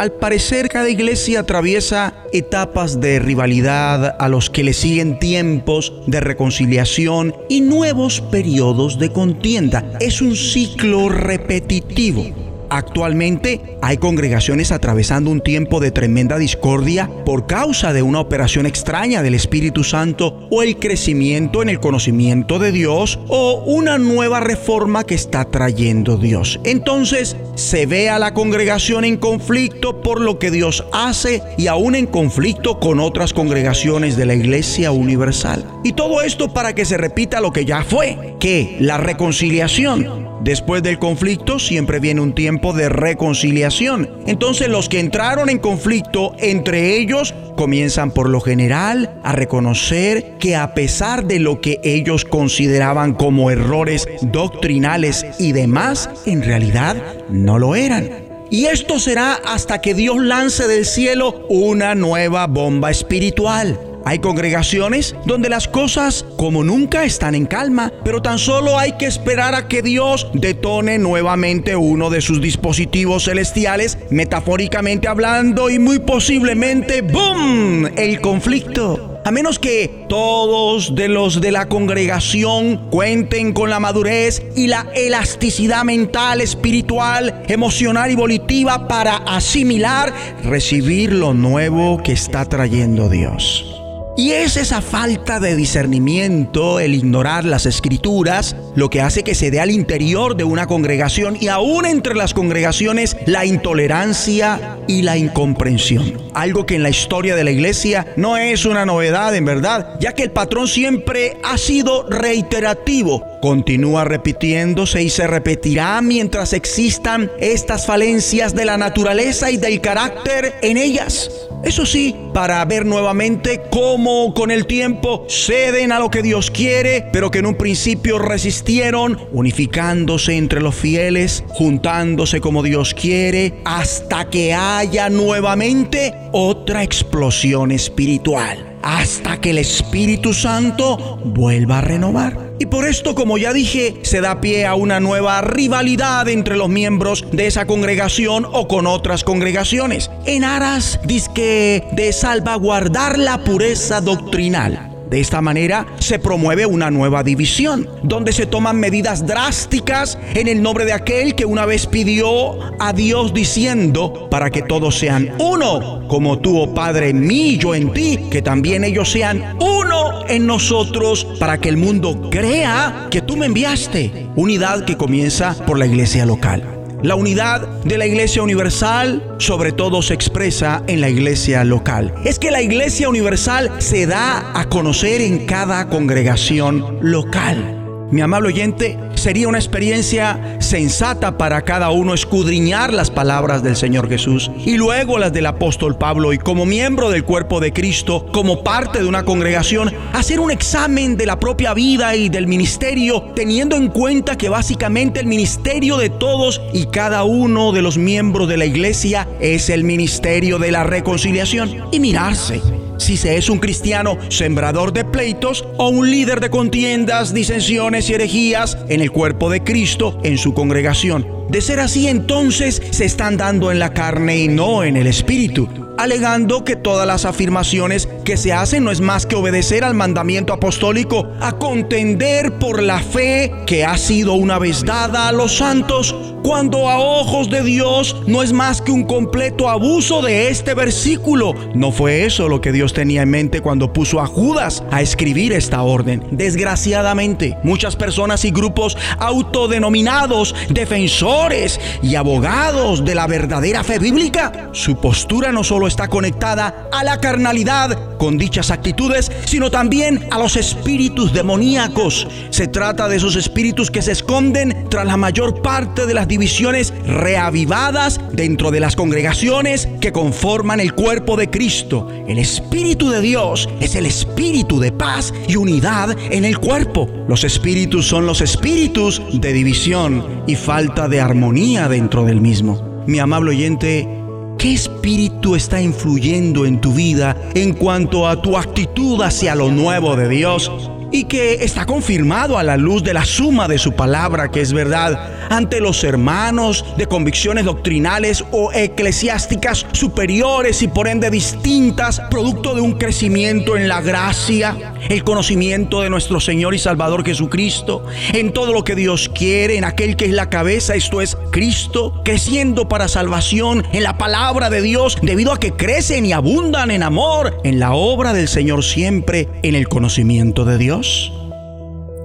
Al parecer cada iglesia atraviesa etapas de rivalidad a los que le siguen tiempos de reconciliación y nuevos periodos de contienda. Es un ciclo repetitivo. Actualmente hay congregaciones atravesando un tiempo de tremenda discordia por causa de una operación extraña del Espíritu Santo o el crecimiento en el conocimiento de Dios o una nueva reforma que está trayendo Dios. Entonces se ve a la congregación en conflicto por lo que Dios hace y aún en conflicto con otras congregaciones de la Iglesia Universal. Y todo esto para que se repita lo que ya fue, que la reconciliación Después del conflicto siempre viene un tiempo de reconciliación. Entonces los que entraron en conflicto entre ellos comienzan por lo general a reconocer que a pesar de lo que ellos consideraban como errores doctrinales y demás, en realidad no lo eran. Y esto será hasta que Dios lance del cielo una nueva bomba espiritual. Hay congregaciones donde las cosas como nunca están en calma, pero tan solo hay que esperar a que Dios detone nuevamente uno de sus dispositivos celestiales, metafóricamente hablando, y muy posiblemente, ¡boom!, el conflicto. A menos que todos de los de la congregación cuenten con la madurez y la elasticidad mental, espiritual, emocional y volitiva para asimilar, recibir lo nuevo que está trayendo Dios. Y es esa falta de discernimiento, el ignorar las escrituras, lo que hace que se dé al interior de una congregación y aún entre las congregaciones la intolerancia y la incomprensión. Algo que en la historia de la iglesia no es una novedad en verdad, ya que el patrón siempre ha sido reiterativo. Continúa repitiéndose y se repetirá mientras existan estas falencias de la naturaleza y del carácter en ellas. Eso sí, para ver nuevamente cómo con el tiempo ceden a lo que Dios quiere, pero que en un principio resistieron, unificándose entre los fieles, juntándose como Dios quiere, hasta que haya nuevamente otra explosión espiritual hasta que el Espíritu Santo vuelva a renovar. Y por esto, como ya dije, se da pie a una nueva rivalidad entre los miembros de esa congregación o con otras congregaciones, en aras disque de salvaguardar la pureza doctrinal. De esta manera se promueve una nueva división, donde se toman medidas drásticas en el nombre de aquel que una vez pidió a Dios diciendo, para que todos sean uno, como tú, oh Padre, en mí yo en ti, que también ellos sean uno en nosotros, para que el mundo crea que tú me enviaste. Unidad que comienza por la iglesia local. La unidad de la Iglesia Universal sobre todo se expresa en la iglesia local. Es que la Iglesia Universal se da a conocer en cada congregación local. Mi amable oyente, sería una experiencia sensata para cada uno escudriñar las palabras del Señor Jesús y luego las del apóstol Pablo y como miembro del cuerpo de Cristo, como parte de una congregación, hacer un examen de la propia vida y del ministerio, teniendo en cuenta que básicamente el ministerio de todos y cada uno de los miembros de la iglesia es el ministerio de la reconciliación y mirarse si se es un cristiano sembrador de pleitos o un líder de contiendas, disensiones y herejías en el cuerpo de Cristo en su congregación. De ser así, entonces se están dando en la carne y no en el espíritu alegando que todas las afirmaciones que se hacen no es más que obedecer al mandamiento apostólico a contender por la fe que ha sido una vez dada a los santos, cuando a ojos de Dios no es más que un completo abuso de este versículo. No fue eso lo que Dios tenía en mente cuando puso a Judas a escribir esta orden. Desgraciadamente, muchas personas y grupos autodenominados defensores y abogados de la verdadera fe bíblica, su postura no solo está conectada a la carnalidad con dichas actitudes, sino también a los espíritus demoníacos. Se trata de esos espíritus que se esconden tras la mayor parte de las divisiones reavivadas dentro de las congregaciones que conforman el cuerpo de Cristo. El Espíritu de Dios es el espíritu de paz y unidad en el cuerpo. Los espíritus son los espíritus de división y falta de armonía dentro del mismo. Mi amable oyente, ¿Qué espíritu está influyendo en tu vida en cuanto a tu actitud hacia lo nuevo de Dios? Y que está confirmado a la luz de la suma de su palabra, que es verdad, ante los hermanos de convicciones doctrinales o eclesiásticas superiores y por ende distintas, producto de un crecimiento en la gracia, el conocimiento de nuestro Señor y Salvador Jesucristo, en todo lo que Dios quiere, en aquel que es la cabeza, esto es Cristo, creciendo para salvación en la palabra de Dios, debido a que crecen y abundan en amor, en la obra del Señor siempre, en el conocimiento de Dios.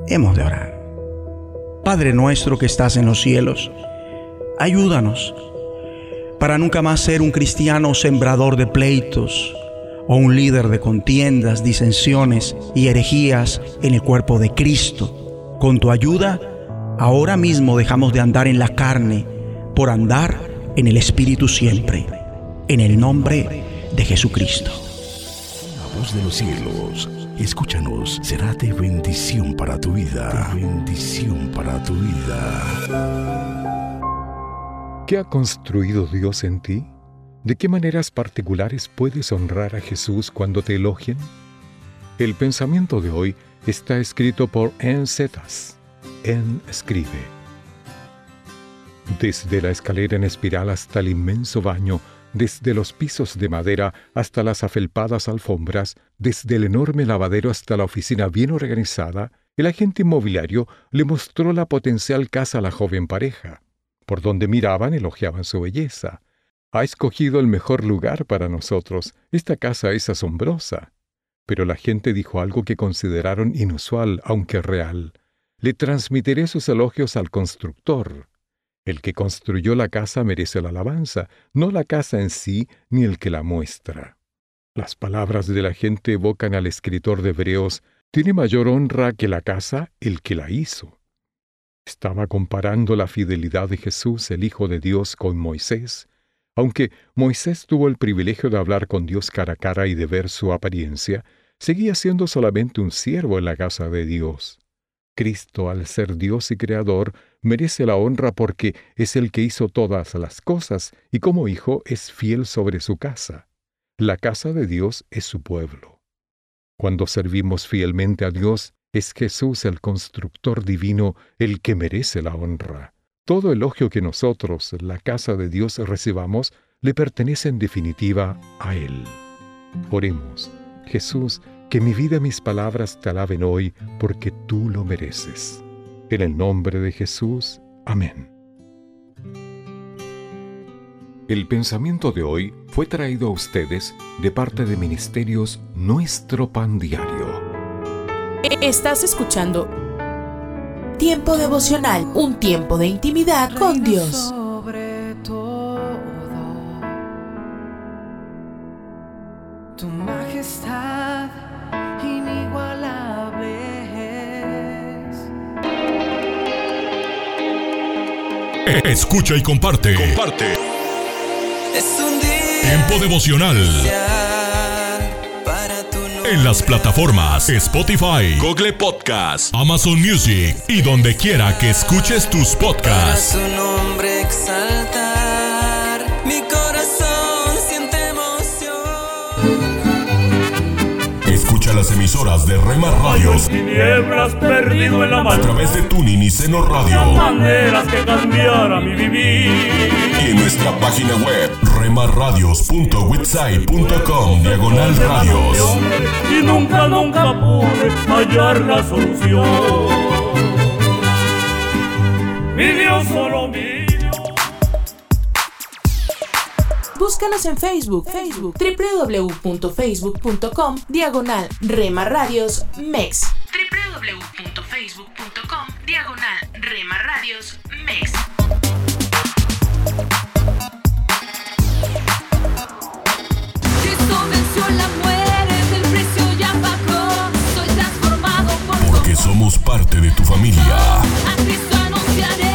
Hemos de orar. Padre nuestro que estás en los cielos, ayúdanos para nunca más ser un cristiano sembrador de pleitos o un líder de contiendas, disensiones y herejías en el cuerpo de Cristo. Con tu ayuda, ahora mismo dejamos de andar en la carne por andar en el Espíritu siempre, en el nombre de Jesucristo. La voz de los cielos, escúchanos, será de bendición para tu vida. Bendición para tu vida. ¿Qué ha construido Dios en ti? ¿De qué maneras particulares puedes honrar a Jesús cuando te elogien? El pensamiento de hoy está escrito por En Zetas. En escribe. Desde la escalera en espiral hasta el inmenso baño, desde los pisos de madera hasta las afelpadas alfombras, desde el enorme lavadero hasta la oficina bien organizada, el agente inmobiliario le mostró la potencial casa a la joven pareja. Por donde miraban elogiaban su belleza. Ha escogido el mejor lugar para nosotros. Esta casa es asombrosa. Pero la gente dijo algo que consideraron inusual, aunque real. Le transmitiré sus elogios al constructor. El que construyó la casa merece la alabanza, no la casa en sí ni el que la muestra. Las palabras de la gente evocan al escritor de Hebreos, tiene mayor honra que la casa el que la hizo. Estaba comparando la fidelidad de Jesús, el Hijo de Dios, con Moisés, aunque Moisés tuvo el privilegio de hablar con Dios cara a cara y de ver su apariencia, seguía siendo solamente un siervo en la casa de Dios. Cristo, al ser Dios y Creador, merece la honra porque es el que hizo todas las cosas y como hijo es fiel sobre su casa. La casa de Dios es su pueblo. Cuando servimos fielmente a Dios, es Jesús el constructor divino el que merece la honra. Todo elogio que nosotros, la casa de Dios, recibamos, le pertenece en definitiva a Él. Oremos, Jesús, que mi vida y mis palabras te alaben hoy, porque tú lo mereces. En el nombre de Jesús, amén. El pensamiento de hoy fue traído a ustedes de parte de Ministerios Nuestro Pan Diario. Estás escuchando Tiempo devocional, un tiempo de intimidad con Dios. [LAUGHS] Escucha y comparte. Comparte. Es un día Tiempo devocional. para tu nombre. En las plataformas Spotify, Google Podcast, Amazon Music y donde quiera que escuches tus Para podcasts. su nombre exaltar. Las emisoras de Rema Radios Tinieblas perdido en la a mano. través de Tuning y Seno Radio Maneras que cambiara mi vivir. y en nuestra página web remarradios.witsai.com diagonal radios. Y nunca, nunca pude hallar la solución. Mi Dios solo mío. Búscanos en Facebook, Facebook, www.facebook.com, diagonal Rema Radios MEX. www.facebook.com, diagonal Rema Radios MEX. Cristo venció la muerte, el precio ya pagó. Soy transformado por Porque somos parte de tu familia. A Cristo anunciaré,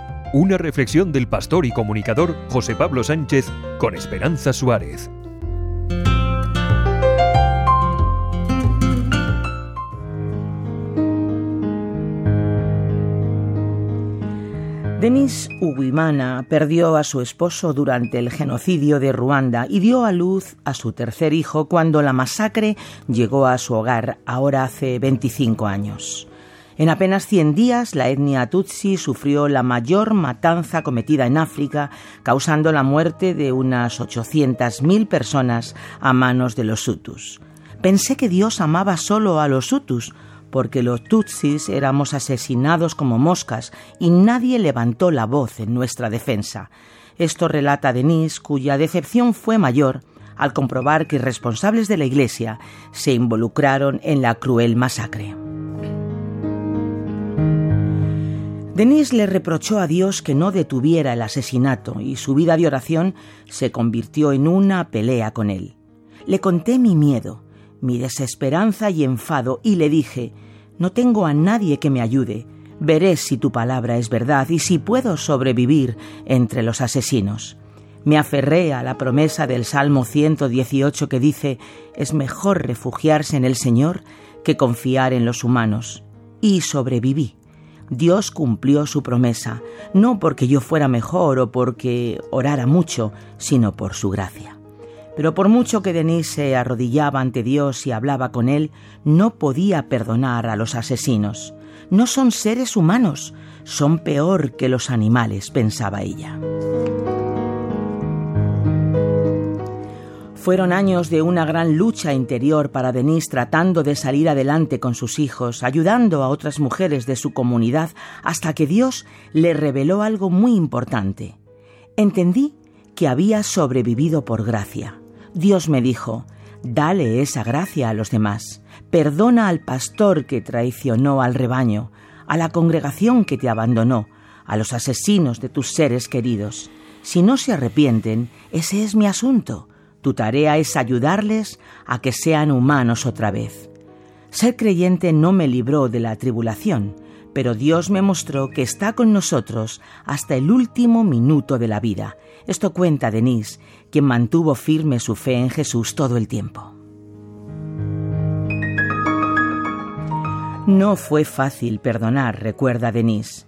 Una reflexión del pastor y comunicador José Pablo Sánchez con Esperanza Suárez. Denis Uguimana perdió a su esposo durante el genocidio de Ruanda y dio a luz a su tercer hijo cuando la masacre llegó a su hogar, ahora hace 25 años. En apenas 100 días, la etnia Tutsi sufrió la mayor matanza cometida en África, causando la muerte de unas 800.000 personas a manos de los Hutus. Pensé que Dios amaba solo a los Hutus, porque los Tutsis éramos asesinados como moscas y nadie levantó la voz en nuestra defensa. Esto relata Denise, cuya decepción fue mayor al comprobar que responsables de la Iglesia se involucraron en la cruel masacre. Denise le reprochó a Dios que no detuviera el asesinato y su vida de oración se convirtió en una pelea con él. Le conté mi miedo, mi desesperanza y enfado y le dije, no tengo a nadie que me ayude, veré si tu palabra es verdad y si puedo sobrevivir entre los asesinos. Me aferré a la promesa del Salmo 118 que dice, es mejor refugiarse en el Señor que confiar en los humanos. Y sobreviví. Dios cumplió su promesa, no porque yo fuera mejor o porque orara mucho, sino por su gracia. Pero por mucho que Denise se arrodillaba ante Dios y hablaba con él, no podía perdonar a los asesinos. No son seres humanos, son peor que los animales, pensaba ella. Fueron años de una gran lucha interior para Denise tratando de salir adelante con sus hijos, ayudando a otras mujeres de su comunidad, hasta que Dios le reveló algo muy importante. Entendí que había sobrevivido por gracia. Dios me dijo, dale esa gracia a los demás, perdona al pastor que traicionó al rebaño, a la congregación que te abandonó, a los asesinos de tus seres queridos. Si no se arrepienten, ese es mi asunto. Tu tarea es ayudarles a que sean humanos otra vez. Ser creyente no me libró de la tribulación, pero Dios me mostró que está con nosotros hasta el último minuto de la vida. Esto cuenta Denise, quien mantuvo firme su fe en Jesús todo el tiempo. No fue fácil perdonar, recuerda Denise.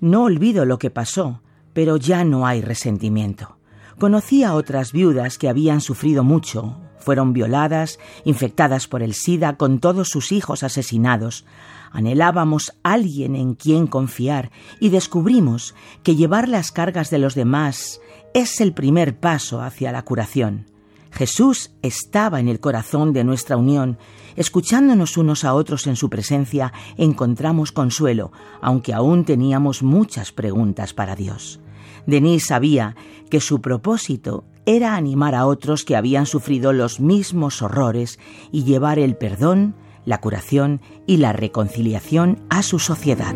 No olvido lo que pasó, pero ya no hay resentimiento. Conocí a otras viudas que habían sufrido mucho, fueron violadas, infectadas por el SIDA, con todos sus hijos asesinados. Anhelábamos alguien en quien confiar y descubrimos que llevar las cargas de los demás es el primer paso hacia la curación. Jesús estaba en el corazón de nuestra unión. Escuchándonos unos a otros en su presencia, encontramos consuelo, aunque aún teníamos muchas preguntas para Dios. Denise sabía que su propósito era animar a otros que habían sufrido los mismos horrores y llevar el perdón, la curación y la reconciliación a su sociedad.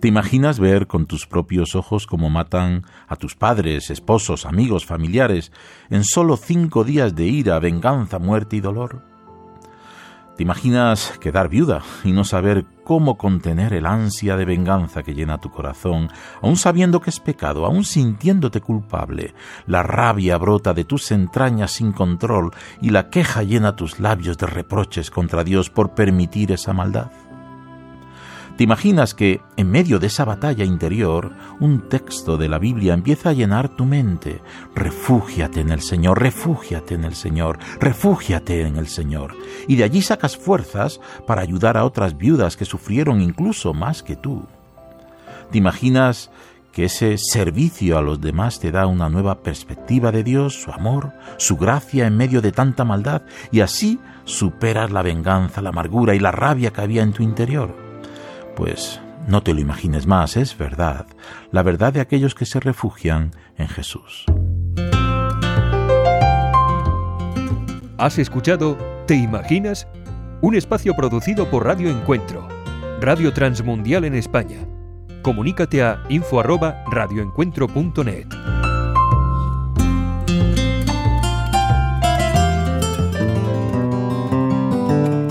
¿Te imaginas ver con tus propios ojos cómo matan a tus padres, esposos, amigos, familiares en solo cinco días de ira, venganza, muerte y dolor? ¿Te imaginas quedar viuda y no saber cómo contener el ansia de venganza que llena tu corazón, aun sabiendo que es pecado, aun sintiéndote culpable? La rabia brota de tus entrañas sin control y la queja llena tus labios de reproches contra Dios por permitir esa maldad. ¿Te imaginas que, en medio de esa batalla interior, un texto de la Biblia empieza a llenar tu mente? Refúgiate en el Señor, refúgiate en el Señor, refúgiate en el Señor. Y de allí sacas fuerzas para ayudar a otras viudas que sufrieron incluso más que tú. ¿Te imaginas que ese servicio a los demás te da una nueva perspectiva de Dios, su amor, su gracia en medio de tanta maldad, y así superas la venganza, la amargura y la rabia que había en tu interior. Pues no te lo imagines más, es verdad, la verdad de aquellos que se refugian en Jesús. Has escuchado ¿Te imaginas? Un espacio producido por Radio Encuentro, Radio Transmundial en España. Comunícate a info@radioencuentro.net.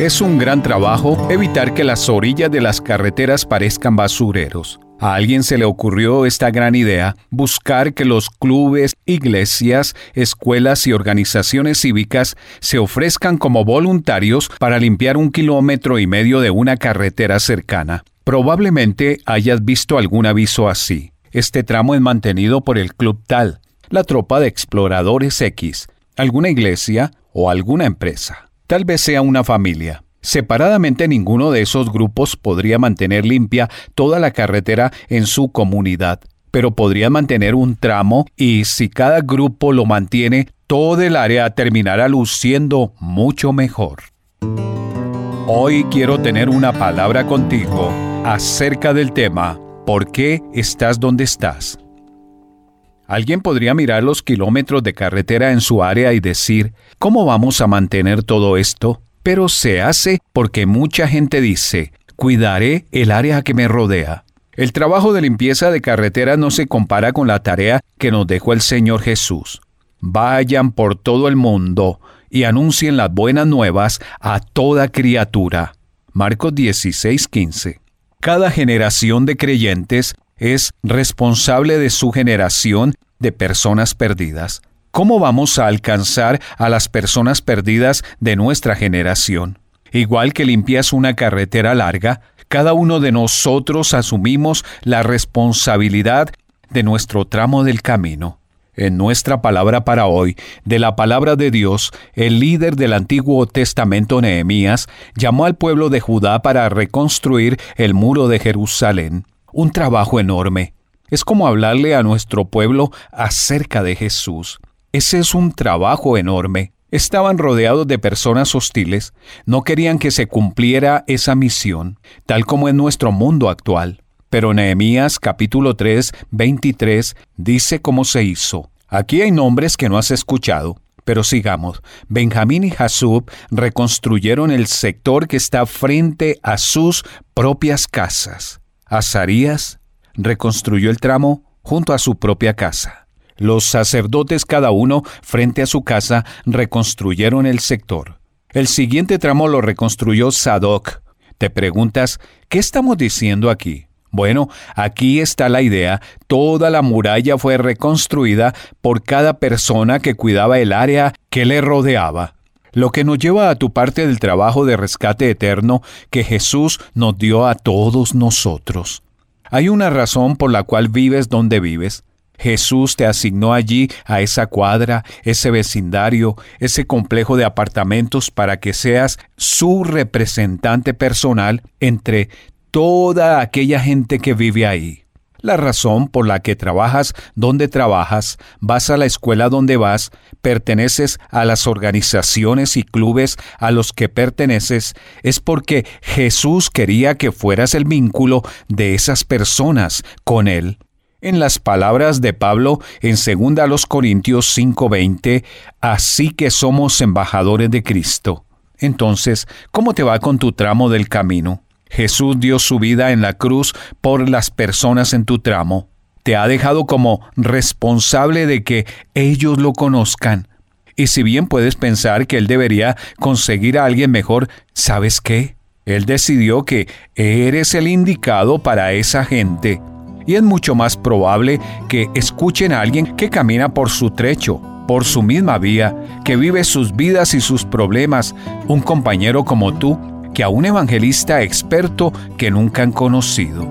Es un gran trabajo evitar que las orillas de las carreteras parezcan basureros. A alguien se le ocurrió esta gran idea, buscar que los clubes, iglesias, escuelas y organizaciones cívicas se ofrezcan como voluntarios para limpiar un kilómetro y medio de una carretera cercana. Probablemente hayas visto algún aviso así. Este tramo es mantenido por el Club Tal, la tropa de exploradores X, alguna iglesia o alguna empresa. Tal vez sea una familia. Separadamente ninguno de esos grupos podría mantener limpia toda la carretera en su comunidad, pero podría mantener un tramo y si cada grupo lo mantiene, todo el área terminará luciendo mucho mejor. Hoy quiero tener una palabra contigo acerca del tema ¿Por qué estás donde estás? Alguien podría mirar los kilómetros de carretera en su área y decir, ¿cómo vamos a mantener todo esto? Pero se hace porque mucha gente dice, cuidaré el área que me rodea. El trabajo de limpieza de carretera no se compara con la tarea que nos dejó el Señor Jesús. Vayan por todo el mundo y anuncien las buenas nuevas a toda criatura. Marcos 16:15. Cada generación de creyentes es responsable de su generación de personas perdidas. ¿Cómo vamos a alcanzar a las personas perdidas de nuestra generación? Igual que limpias una carretera larga, cada uno de nosotros asumimos la responsabilidad de nuestro tramo del camino. En nuestra palabra para hoy, de la palabra de Dios, el líder del Antiguo Testamento Nehemías llamó al pueblo de Judá para reconstruir el muro de Jerusalén un trabajo enorme. Es como hablarle a nuestro pueblo acerca de Jesús. Ese es un trabajo enorme. Estaban rodeados de personas hostiles, no querían que se cumpliera esa misión, tal como en nuestro mundo actual. Pero Nehemías capítulo 3, 23 dice cómo se hizo. Aquí hay nombres que no has escuchado, pero sigamos. Benjamín y Jasub reconstruyeron el sector que está frente a sus propias casas. Azarías reconstruyó el tramo junto a su propia casa. Los sacerdotes cada uno frente a su casa reconstruyeron el sector. El siguiente tramo lo reconstruyó Sadoc. Te preguntas, ¿qué estamos diciendo aquí? Bueno, aquí está la idea. Toda la muralla fue reconstruida por cada persona que cuidaba el área que le rodeaba. Lo que nos lleva a tu parte del trabajo de rescate eterno que Jesús nos dio a todos nosotros. Hay una razón por la cual vives donde vives. Jesús te asignó allí a esa cuadra, ese vecindario, ese complejo de apartamentos para que seas su representante personal entre toda aquella gente que vive ahí la razón por la que trabajas donde trabajas, vas a la escuela donde vas, perteneces a las organizaciones y clubes a los que perteneces, es porque Jesús quería que fueras el vínculo de esas personas con Él. En las palabras de Pablo en 2 Corintios 5:20, así que somos embajadores de Cristo. Entonces, ¿cómo te va con tu tramo del camino? Jesús dio su vida en la cruz por las personas en tu tramo. Te ha dejado como responsable de que ellos lo conozcan. Y si bien puedes pensar que Él debería conseguir a alguien mejor, ¿sabes qué? Él decidió que eres el indicado para esa gente. Y es mucho más probable que escuchen a alguien que camina por su trecho, por su misma vía, que vive sus vidas y sus problemas, un compañero como tú, que a un evangelista experto que nunca han conocido.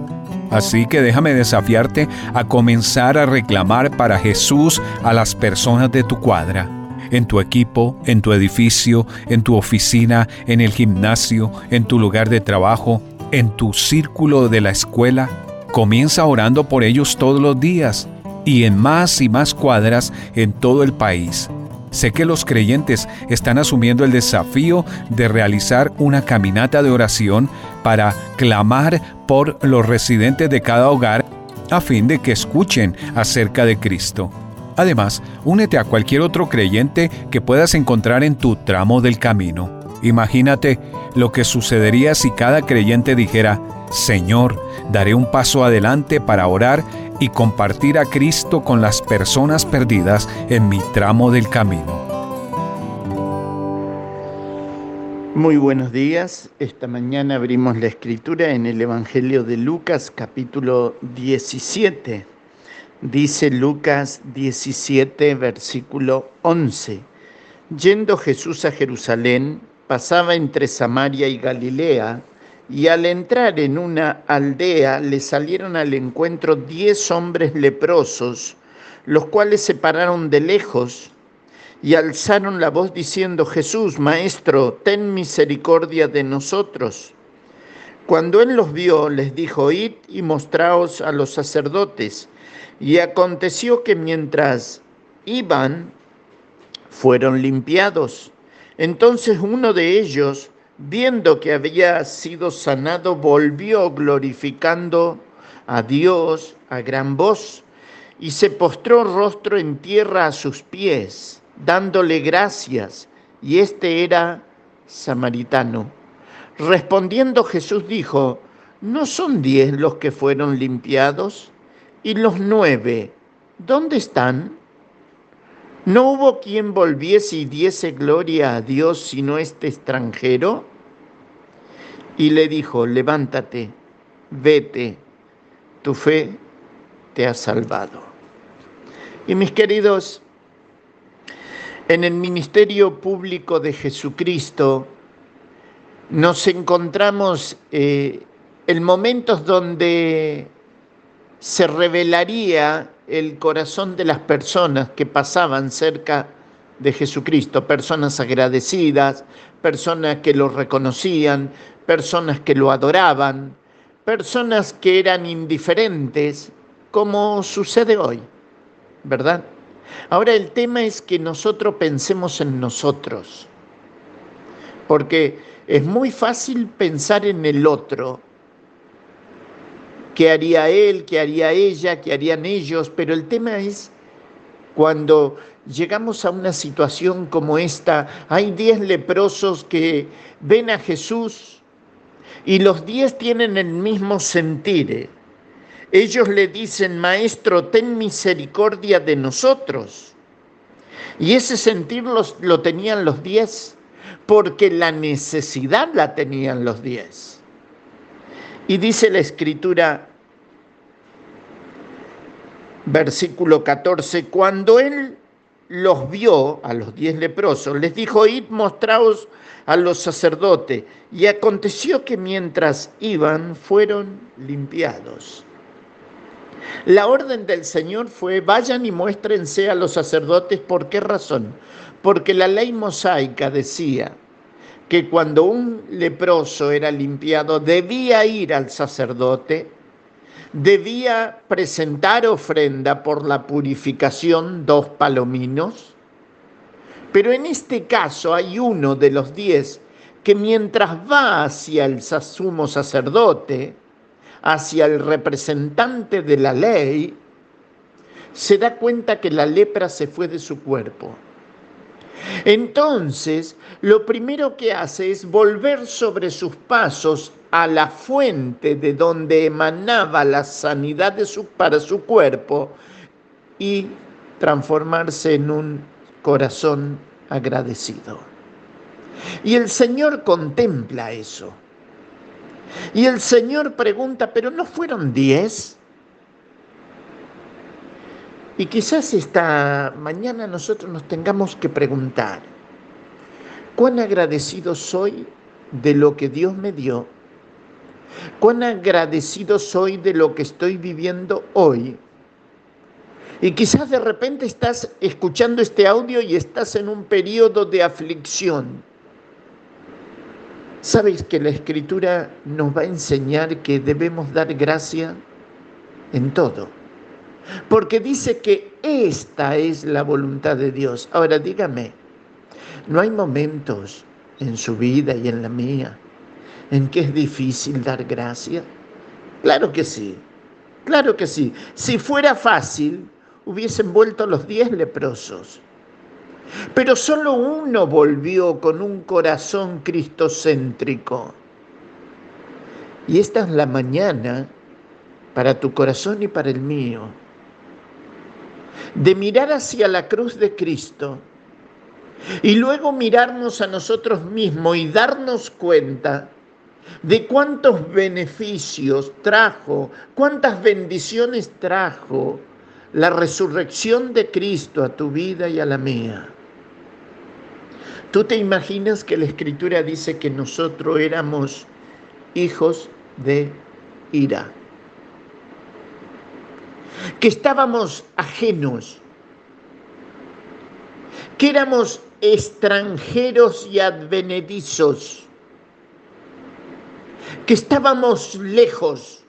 Así que déjame desafiarte a comenzar a reclamar para Jesús a las personas de tu cuadra, en tu equipo, en tu edificio, en tu oficina, en el gimnasio, en tu lugar de trabajo, en tu círculo de la escuela. Comienza orando por ellos todos los días y en más y más cuadras en todo el país. Sé que los creyentes están asumiendo el desafío de realizar una caminata de oración para clamar por los residentes de cada hogar a fin de que escuchen acerca de Cristo. Además, únete a cualquier otro creyente que puedas encontrar en tu tramo del camino. Imagínate lo que sucedería si cada creyente dijera, Señor, daré un paso adelante para orar y compartir a Cristo con las personas perdidas en mi tramo del camino. Muy buenos días. Esta mañana abrimos la escritura en el Evangelio de Lucas capítulo 17. Dice Lucas 17 versículo 11. Yendo Jesús a Jerusalén, pasaba entre Samaria y Galilea, y al entrar en una aldea le salieron al encuentro diez hombres leprosos, los cuales se pararon de lejos y alzaron la voz diciendo, Jesús, Maestro, ten misericordia de nosotros. Cuando él los vio, les dijo, id y mostraos a los sacerdotes. Y aconteció que mientras iban, fueron limpiados. Entonces uno de ellos, viendo que había sido sanado, volvió glorificando a Dios a gran voz y se postró rostro en tierra a sus pies, dándole gracias, y este era samaritano. Respondiendo Jesús dijo, ¿no son diez los que fueron limpiados? ¿Y los nueve, dónde están? ¿No hubo quien volviese y diese gloria a Dios sino este extranjero? Y le dijo, levántate, vete, tu fe te ha salvado. Y mis queridos, en el ministerio público de Jesucristo nos encontramos eh, en momentos donde se revelaría el corazón de las personas que pasaban cerca de Jesucristo, personas agradecidas, personas que lo reconocían, personas que lo adoraban, personas que eran indiferentes, como sucede hoy, ¿verdad? Ahora el tema es que nosotros pensemos en nosotros, porque es muy fácil pensar en el otro, qué haría él, qué haría ella, qué harían ellos, pero el tema es cuando llegamos a una situación como esta, hay diez leprosos que ven a Jesús y los diez tienen el mismo sentir. Ellos le dicen, Maestro, ten misericordia de nosotros. Y ese sentir lo tenían los diez, porque la necesidad la tenían los diez. Y dice la escritura, versículo 14, cuando él los vio a los diez leprosos, les dijo, id mostraos a los sacerdotes. Y aconteció que mientras iban, fueron limpiados. La orden del Señor fue, vayan y muéstrense a los sacerdotes. ¿Por qué razón? Porque la ley mosaica decía que cuando un leproso era limpiado, debía ir al sacerdote, debía presentar ofrenda por la purificación, dos palominos, pero en este caso hay uno de los diez que mientras va hacia el sumo sacerdote, hacia el representante de la ley, se da cuenta que la lepra se fue de su cuerpo. Entonces, lo primero que hace es volver sobre sus pasos a la fuente de donde emanaba la sanidad para su cuerpo y transformarse en un corazón agradecido. Y el Señor contempla eso. Y el Señor pregunta, ¿pero no fueron diez? Y quizás esta mañana nosotros nos tengamos que preguntar, ¿cuán agradecido soy de lo que Dios me dio? ¿Cuán agradecido soy de lo que estoy viviendo hoy? Y quizás de repente estás escuchando este audio y estás en un periodo de aflicción ¿Sabes que la escritura nos va a enseñar que debemos dar gracia en todo. Porque dice que esta es la voluntad de Dios. Ahora dígame, ¿no hay momentos en su vida y en la mía en que es difícil dar gracia? Claro que sí, claro que sí. Si fuera fácil, hubiesen vuelto los diez leprosos. Pero solo uno volvió con un corazón cristocéntrico. Y esta es la mañana para tu corazón y para el mío. De mirar hacia la cruz de Cristo y luego mirarnos a nosotros mismos y darnos cuenta de cuántos beneficios trajo, cuántas bendiciones trajo la resurrección de Cristo a tu vida y a la mía. ¿Tú te imaginas que la escritura dice que nosotros éramos hijos de ira? Que estábamos ajenos, que éramos extranjeros y advenedizos, que estábamos lejos,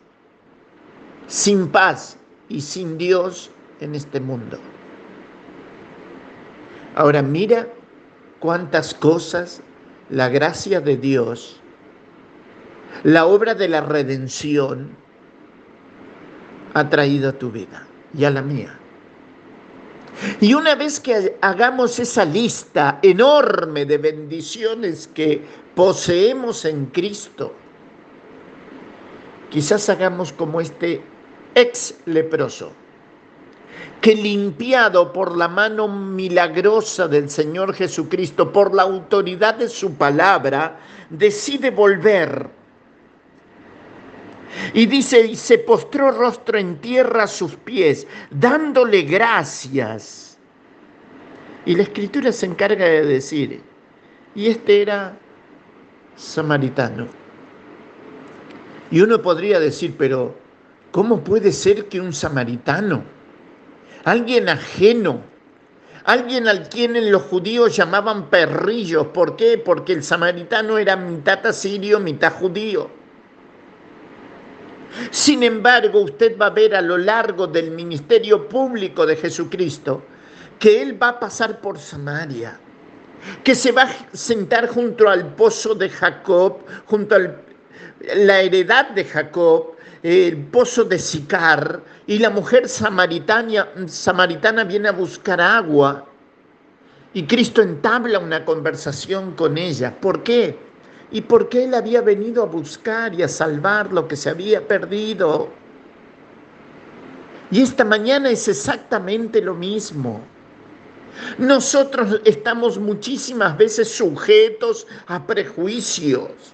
sin paz y sin Dios en este mundo. Ahora mira cuántas cosas la gracia de Dios, la obra de la redención ha traído a tu vida y a la mía. Y una vez que hagamos esa lista enorme de bendiciones que poseemos en Cristo, quizás hagamos como este ex leproso que limpiado por la mano milagrosa del Señor Jesucristo, por la autoridad de su palabra, decide volver. Y dice, y se postró rostro en tierra a sus pies, dándole gracias. Y la escritura se encarga de decir, y este era samaritano. Y uno podría decir, pero ¿cómo puede ser que un samaritano alguien ajeno, alguien al quien los judíos llamaban perrillos. ¿Por qué? Porque el samaritano era mitad asirio, mitad judío. Sin embargo, usted va a ver a lo largo del ministerio público de Jesucristo que Él va a pasar por Samaria, que se va a sentar junto al pozo de Jacob, junto a la heredad de Jacob, el pozo de Sicar, y la mujer samaritana, samaritana viene a buscar agua y Cristo entabla una conversación con ella. ¿Por qué? Y porque Él había venido a buscar y a salvar lo que se había perdido. Y esta mañana es exactamente lo mismo. Nosotros estamos muchísimas veces sujetos a prejuicios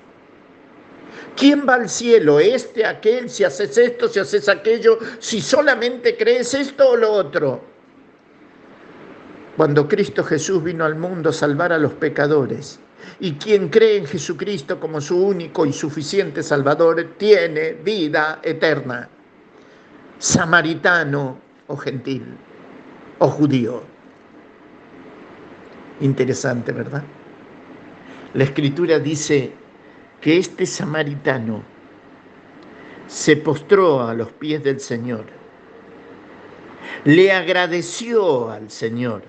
¿Quién va al cielo? Este, aquel, si haces esto, si haces aquello, si solamente crees esto o lo otro. Cuando Cristo Jesús vino al mundo a salvar a los pecadores, y quien cree en Jesucristo como su único y suficiente Salvador tiene vida eterna, samaritano o gentil o judío. Interesante, ¿verdad? La escritura dice, que este samaritano se postró a los pies del Señor, le agradeció al Señor.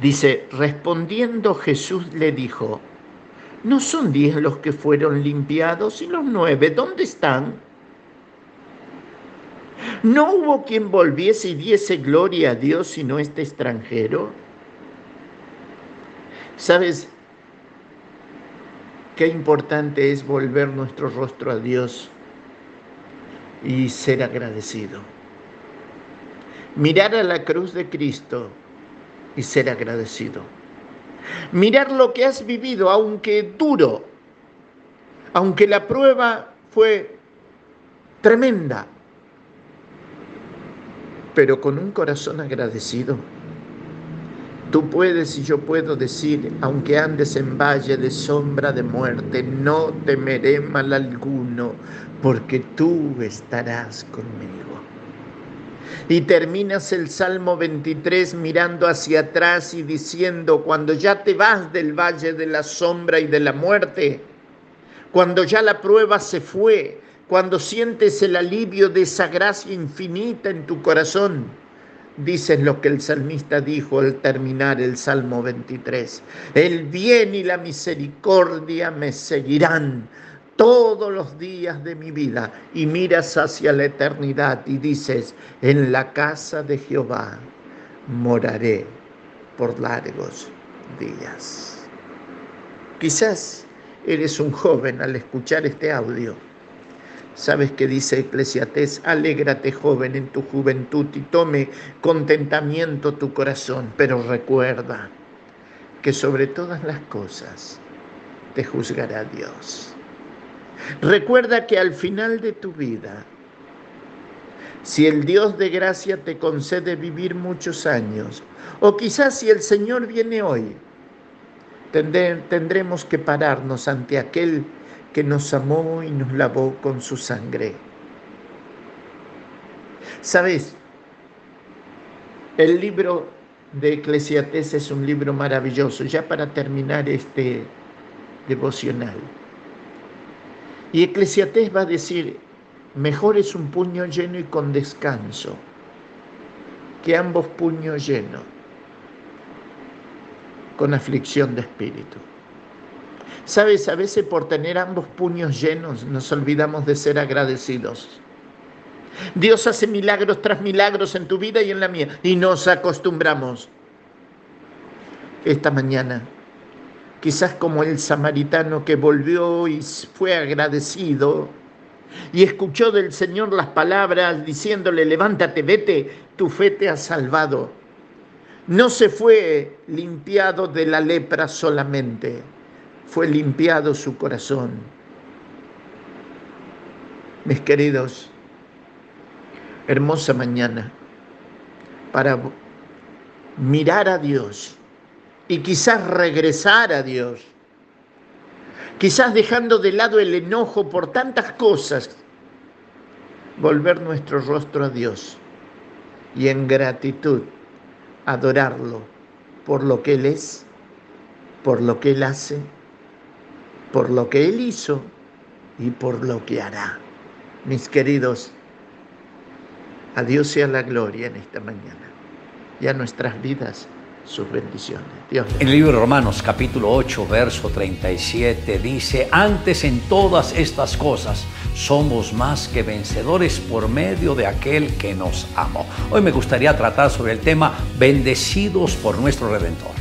Dice, respondiendo Jesús le dijo, ¿no son diez los que fueron limpiados y los nueve? ¿Dónde están? ¿No hubo quien volviese y diese gloria a Dios sino este extranjero? ¿Sabes? qué importante es volver nuestro rostro a Dios y ser agradecido. Mirar a la cruz de Cristo y ser agradecido. Mirar lo que has vivido, aunque duro, aunque la prueba fue tremenda, pero con un corazón agradecido. Tú puedes y yo puedo decir, aunque andes en valle de sombra de muerte, no temeré mal alguno, porque tú estarás conmigo. Y terminas el Salmo 23 mirando hacia atrás y diciendo, cuando ya te vas del valle de la sombra y de la muerte, cuando ya la prueba se fue, cuando sientes el alivio de esa gracia infinita en tu corazón, dices lo que el salmista dijo al terminar el Salmo 23. El bien y la misericordia me seguirán todos los días de mi vida y miras hacia la eternidad y dices, en la casa de Jehová moraré por largos días. Quizás eres un joven al escuchar este audio. ¿Sabes qué dice Eclesiastés? Alégrate joven en tu juventud y tome contentamiento tu corazón, pero recuerda que sobre todas las cosas te juzgará Dios. Recuerda que al final de tu vida si el Dios de gracia te concede vivir muchos años, o quizás si el Señor viene hoy, tendremos que pararnos ante aquel que nos amó y nos lavó con su sangre. ¿Sabes? El libro de Eclesiastés es un libro maravilloso, ya para terminar este devocional. Y Eclesiastés va a decir, Mejor es un puño lleno y con descanso que ambos puños llenos con aflicción de espíritu. Sabes, a veces por tener ambos puños llenos nos olvidamos de ser agradecidos. Dios hace milagros tras milagros en tu vida y en la mía y nos acostumbramos. Esta mañana, quizás como el samaritano que volvió y fue agradecido, y escuchó del Señor las palabras diciéndole, levántate, vete, tu fe te ha salvado. No se fue limpiado de la lepra solamente, fue limpiado su corazón. Mis queridos, hermosa mañana para mirar a Dios y quizás regresar a Dios quizás dejando de lado el enojo por tantas cosas, volver nuestro rostro a Dios y en gratitud adorarlo por lo que Él es, por lo que Él hace, por lo que Él hizo y por lo que hará. Mis queridos, a Dios sea la gloria en esta mañana y a nuestras vidas sus bendiciones. En el libro de Romanos capítulo 8, verso 37 dice, antes en todas estas cosas somos más que vencedores por medio de aquel que nos amó. Hoy me gustaría tratar sobre el tema bendecidos por nuestro Redentor.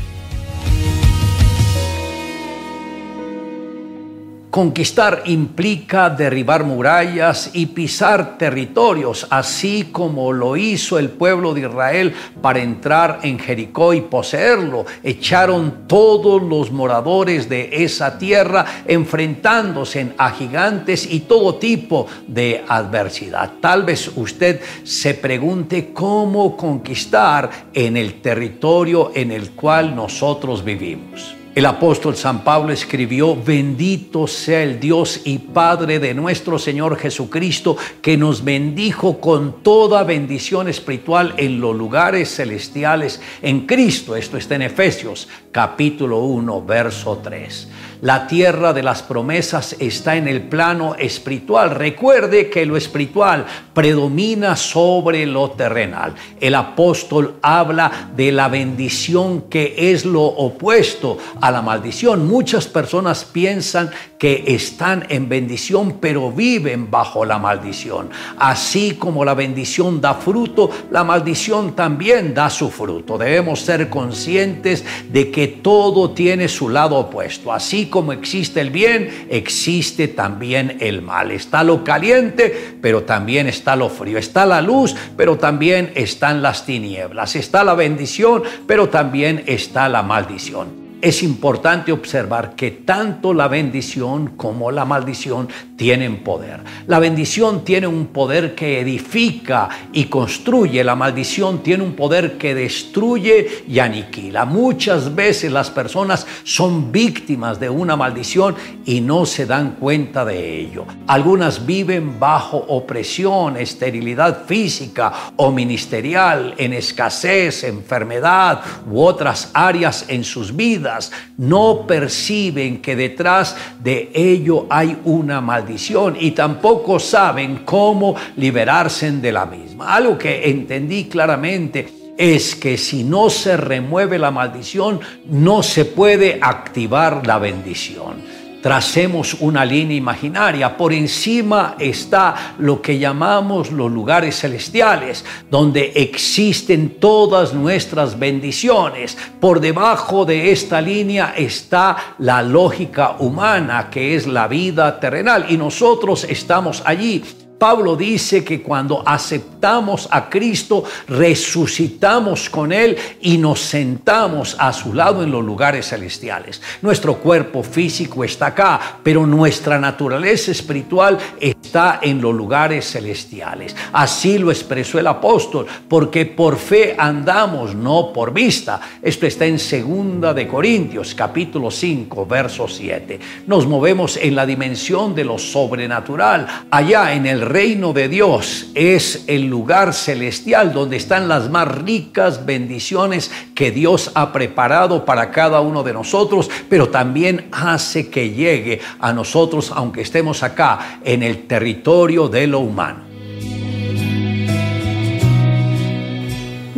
Conquistar implica derribar murallas y pisar territorios, así como lo hizo el pueblo de Israel para entrar en Jericó y poseerlo. Echaron todos los moradores de esa tierra enfrentándose a gigantes y todo tipo de adversidad. Tal vez usted se pregunte cómo conquistar en el territorio en el cual nosotros vivimos. El apóstol San Pablo escribió, bendito sea el Dios y Padre de nuestro Señor Jesucristo, que nos bendijo con toda bendición espiritual en los lugares celestiales en Cristo. Esto está en Efesios capítulo 1, verso 3. La tierra de las promesas está en el plano espiritual. Recuerde que lo espiritual predomina sobre lo terrenal. El apóstol habla de la bendición que es lo opuesto a la maldición. Muchas personas piensan que están en bendición pero viven bajo la maldición. Así como la bendición da fruto, la maldición también da su fruto. Debemos ser conscientes de que todo tiene su lado opuesto. Así como existe el bien, existe también el mal. Está lo caliente, pero también está lo frío. Está la luz, pero también están las tinieblas. Está la bendición, pero también está la maldición es importante observar que tanto la bendición como la maldición tienen poder. La bendición tiene un poder que edifica y construye, la maldición tiene un poder que destruye y aniquila. Muchas veces las personas son víctimas de una maldición y no se dan cuenta de ello. Algunas viven bajo opresión, esterilidad física o ministerial, en escasez, enfermedad u otras áreas en sus vidas no perciben que detrás de ello hay una maldición y tampoco saben cómo liberarse de la misma. Algo que entendí claramente es que si no se remueve la maldición, no se puede activar la bendición. Tracemos una línea imaginaria. Por encima está lo que llamamos los lugares celestiales, donde existen todas nuestras bendiciones. Por debajo de esta línea está la lógica humana, que es la vida terrenal. Y nosotros estamos allí Pablo dice que cuando aceptamos a Cristo, resucitamos con Él y nos sentamos a su lado en los lugares celestiales. Nuestro cuerpo físico está acá, pero nuestra naturaleza espiritual está en los lugares celestiales. Así lo expresó el apóstol, porque por fe andamos, no por vista. Esto está en segunda de Corintios, capítulo 5, verso 7. Nos movemos en la dimensión de lo sobrenatural, allá en el reino de Dios es el lugar celestial donde están las más ricas bendiciones que Dios ha preparado para cada uno de nosotros, pero también hace que llegue a nosotros aunque estemos acá en el territorio de lo humano.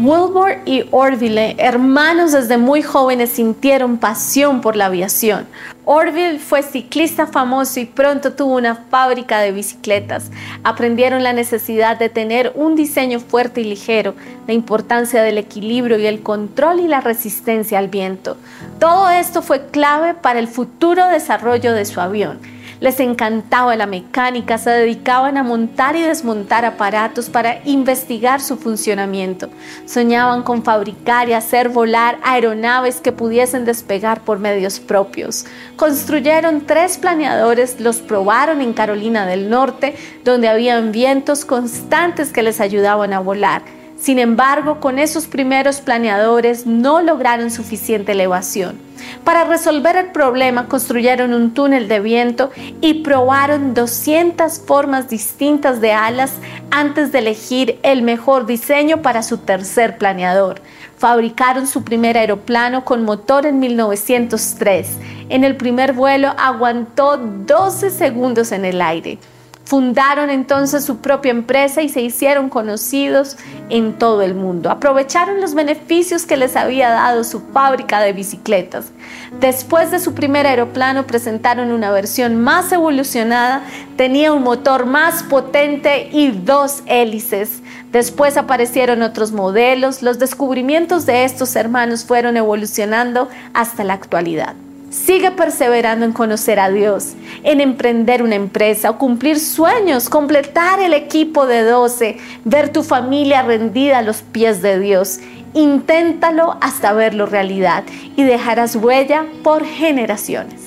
Wilbur y Orville, hermanos desde muy jóvenes, sintieron pasión por la aviación. Orville fue ciclista famoso y pronto tuvo una fábrica de bicicletas. Aprendieron la necesidad de tener un diseño fuerte y ligero, la importancia del equilibrio y el control y la resistencia al viento. Todo esto fue clave para el futuro desarrollo de su avión. Les encantaba la mecánica, se dedicaban a montar y desmontar aparatos para investigar su funcionamiento. Soñaban con fabricar y hacer volar aeronaves que pudiesen despegar por medios propios. Construyeron tres planeadores, los probaron en Carolina del Norte, donde habían vientos constantes que les ayudaban a volar. Sin embargo, con esos primeros planeadores no lograron suficiente elevación. Para resolver el problema construyeron un túnel de viento y probaron 200 formas distintas de alas antes de elegir el mejor diseño para su tercer planeador. Fabricaron su primer aeroplano con motor en 1903. En el primer vuelo aguantó 12 segundos en el aire. Fundaron entonces su propia empresa y se hicieron conocidos en todo el mundo. Aprovecharon los beneficios que les había dado su fábrica de bicicletas. Después de su primer aeroplano presentaron una versión más evolucionada, tenía un motor más potente y dos hélices. Después aparecieron otros modelos, los descubrimientos de estos hermanos fueron evolucionando hasta la actualidad. Sigue perseverando en conocer a Dios, en emprender una empresa o cumplir sueños, completar el equipo de 12, ver tu familia rendida a los pies de Dios. Inténtalo hasta verlo realidad y dejarás huella por generaciones.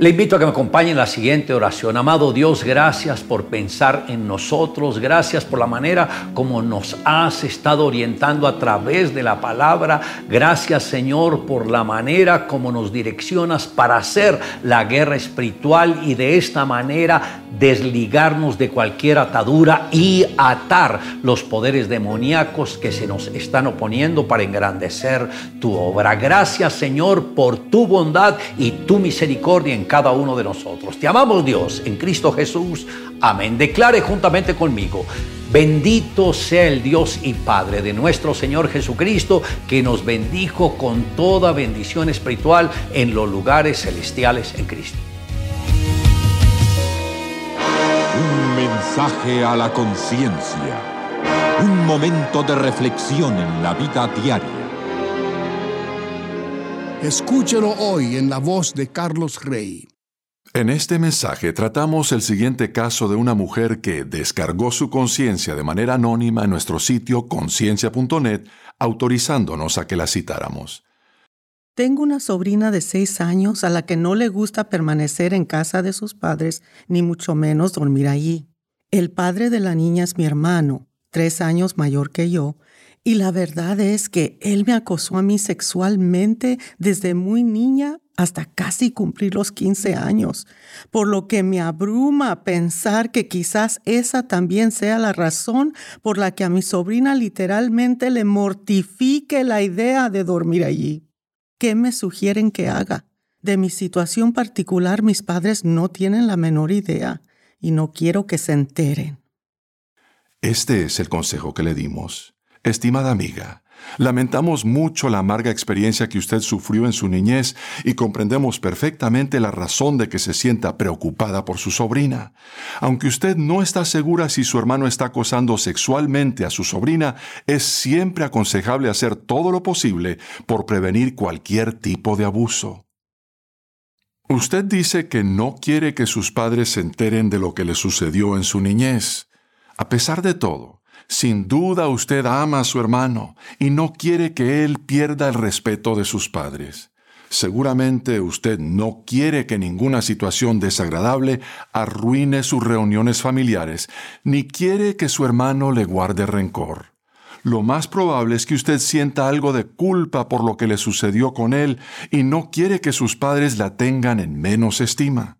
Le invito a que me acompañe en la siguiente oración. Amado Dios, gracias por pensar en nosotros, gracias por la manera como nos has estado orientando a través de la palabra. Gracias Señor por la manera como nos direccionas para hacer la guerra espiritual y de esta manera desligarnos de cualquier atadura y atar los poderes demoníacos que se nos están oponiendo para engrandecer tu obra. Gracias Señor por tu bondad y tu misericordia en cada uno de nosotros. Te amamos Dios en Cristo Jesús. Amén. Declare juntamente conmigo. Bendito sea el Dios y Padre de nuestro Señor Jesucristo, que nos bendijo con toda bendición espiritual en los lugares celestiales en Cristo. Un mensaje a la conciencia. Un momento de reflexión en la vida diaria. Escúchelo hoy en la voz de Carlos Rey. En este mensaje tratamos el siguiente caso de una mujer que descargó su conciencia de manera anónima en nuestro sitio conciencia.net, autorizándonos a que la citáramos. Tengo una sobrina de seis años a la que no le gusta permanecer en casa de sus padres, ni mucho menos dormir allí. El padre de la niña es mi hermano, tres años mayor que yo, y la verdad es que él me acosó a mí sexualmente desde muy niña hasta casi cumplir los 15 años, por lo que me abruma pensar que quizás esa también sea la razón por la que a mi sobrina literalmente le mortifique la idea de dormir allí. ¿Qué me sugieren que haga? De mi situación particular mis padres no tienen la menor idea y no quiero que se enteren. Este es el consejo que le dimos. Estimada amiga, lamentamos mucho la amarga experiencia que usted sufrió en su niñez y comprendemos perfectamente la razón de que se sienta preocupada por su sobrina. Aunque usted no está segura si su hermano está acosando sexualmente a su sobrina, es siempre aconsejable hacer todo lo posible por prevenir cualquier tipo de abuso. Usted dice que no quiere que sus padres se enteren de lo que le sucedió en su niñez. A pesar de todo, sin duda usted ama a su hermano y no quiere que él pierda el respeto de sus padres. Seguramente usted no quiere que ninguna situación desagradable arruine sus reuniones familiares, ni quiere que su hermano le guarde rencor lo más probable es que usted sienta algo de culpa por lo que le sucedió con él y no quiere que sus padres la tengan en menos estima.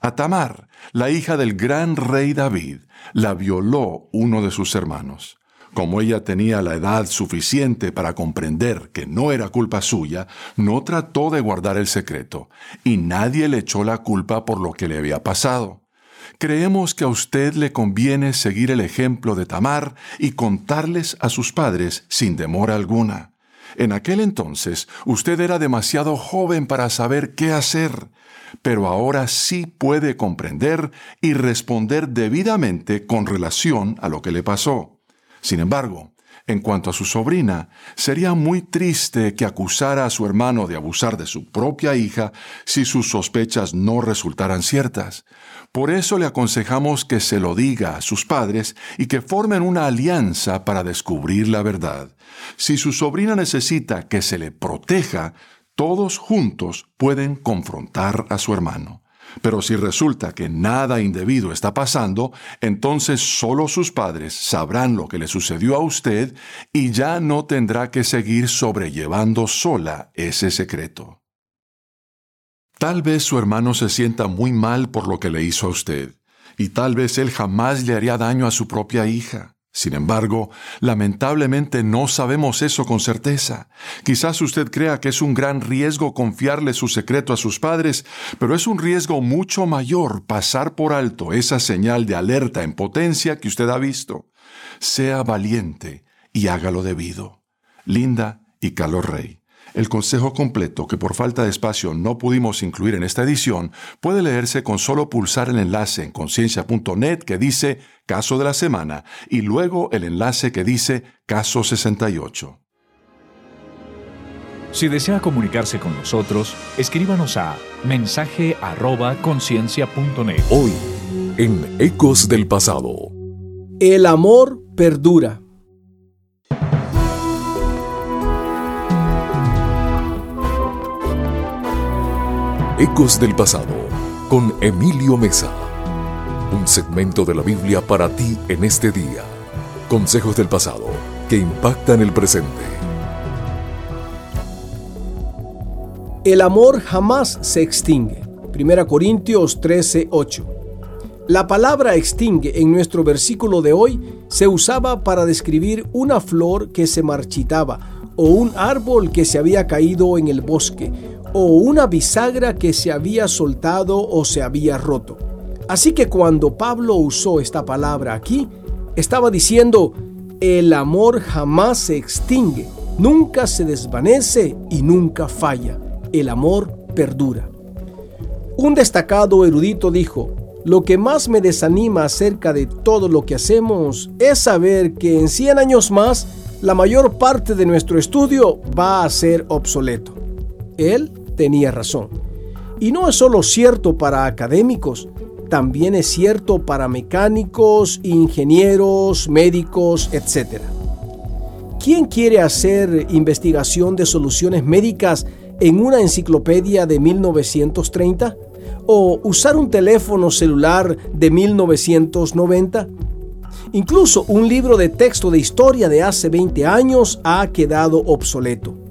A Tamar, la hija del gran rey David, la violó uno de sus hermanos. Como ella tenía la edad suficiente para comprender que no era culpa suya, no trató de guardar el secreto, y nadie le echó la culpa por lo que le había pasado. Creemos que a usted le conviene seguir el ejemplo de Tamar y contarles a sus padres sin demora alguna. En aquel entonces usted era demasiado joven para saber qué hacer, pero ahora sí puede comprender y responder debidamente con relación a lo que le pasó. Sin embargo, en cuanto a su sobrina, sería muy triste que acusara a su hermano de abusar de su propia hija si sus sospechas no resultaran ciertas. Por eso le aconsejamos que se lo diga a sus padres y que formen una alianza para descubrir la verdad. Si su sobrina necesita que se le proteja, todos juntos pueden confrontar a su hermano. Pero si resulta que nada indebido está pasando, entonces solo sus padres sabrán lo que le sucedió a usted y ya no tendrá que seguir sobrellevando sola ese secreto. Tal vez su hermano se sienta muy mal por lo que le hizo a usted, y tal vez él jamás le haría daño a su propia hija. Sin embargo, lamentablemente no sabemos eso con certeza. Quizás usted crea que es un gran riesgo confiarle su secreto a sus padres, pero es un riesgo mucho mayor pasar por alto esa señal de alerta en potencia que usted ha visto. Sea valiente y hágalo debido. Linda y Carlos Rey. El consejo completo, que por falta de espacio no pudimos incluir en esta edición, puede leerse con solo pulsar el enlace en conciencia.net que dice Caso de la Semana y luego el enlace que dice Caso 68. Si desea comunicarse con nosotros, escríbanos a mensaje@conciencia.net. Hoy, en Ecos del Pasado. El amor perdura. Ecos del Pasado con Emilio Mesa. Un segmento de la Biblia para ti en este día. Consejos del pasado que impactan el presente. El amor jamás se extingue. 1 Corintios 13, 8. La palabra extingue en nuestro versículo de hoy se usaba para describir una flor que se marchitaba o un árbol que se había caído en el bosque o una bisagra que se había soltado o se había roto. Así que cuando Pablo usó esta palabra aquí, estaba diciendo, el amor jamás se extingue, nunca se desvanece y nunca falla. El amor perdura. Un destacado erudito dijo, lo que más me desanima acerca de todo lo que hacemos es saber que en 100 años más la mayor parte de nuestro estudio va a ser obsoleto. Él tenía razón. Y no es solo cierto para académicos, también es cierto para mecánicos, ingenieros, médicos, etc. ¿Quién quiere hacer investigación de soluciones médicas en una enciclopedia de 1930? ¿O usar un teléfono celular de 1990? Incluso un libro de texto de historia de hace 20 años ha quedado obsoleto.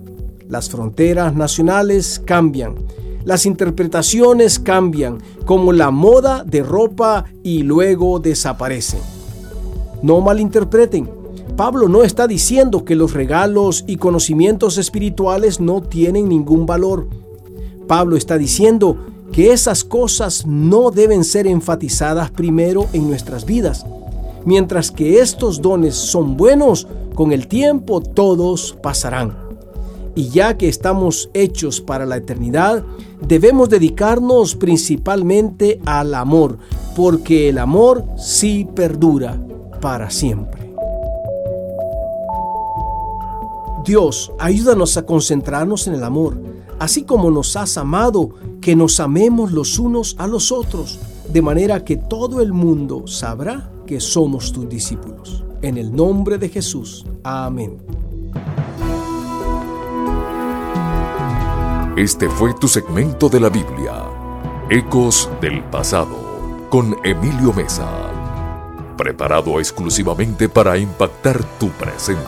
Las fronteras nacionales cambian, las interpretaciones cambian, como la moda de ropa y luego desaparecen. No malinterpreten, Pablo no está diciendo que los regalos y conocimientos espirituales no tienen ningún valor. Pablo está diciendo que esas cosas no deben ser enfatizadas primero en nuestras vidas. Mientras que estos dones son buenos, con el tiempo todos pasarán. Y ya que estamos hechos para la eternidad, debemos dedicarnos principalmente al amor, porque el amor sí perdura para siempre. Dios, ayúdanos a concentrarnos en el amor, así como nos has amado, que nos amemos los unos a los otros, de manera que todo el mundo sabrá que somos tus discípulos. En el nombre de Jesús. Amén. Este fue tu segmento de la Biblia, Ecos del Pasado, con Emilio Mesa, preparado exclusivamente para impactar tu presente.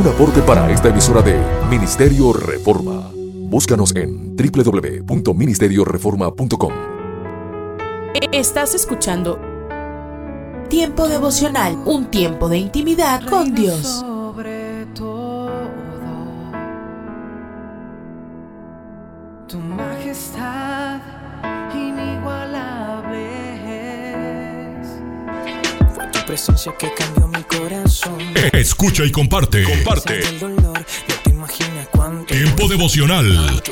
Un aporte para esta emisora de Ministerio Reforma. Búscanos en www.ministerioreforma.com. Estás escuchando Tiempo devocional, un tiempo de intimidad con Dios. Presencia que cambió mi corazón. [LAUGHS] Escucha y comparte. Comparte. El dolor, no te imaginas cuánto. Tiempo devocional.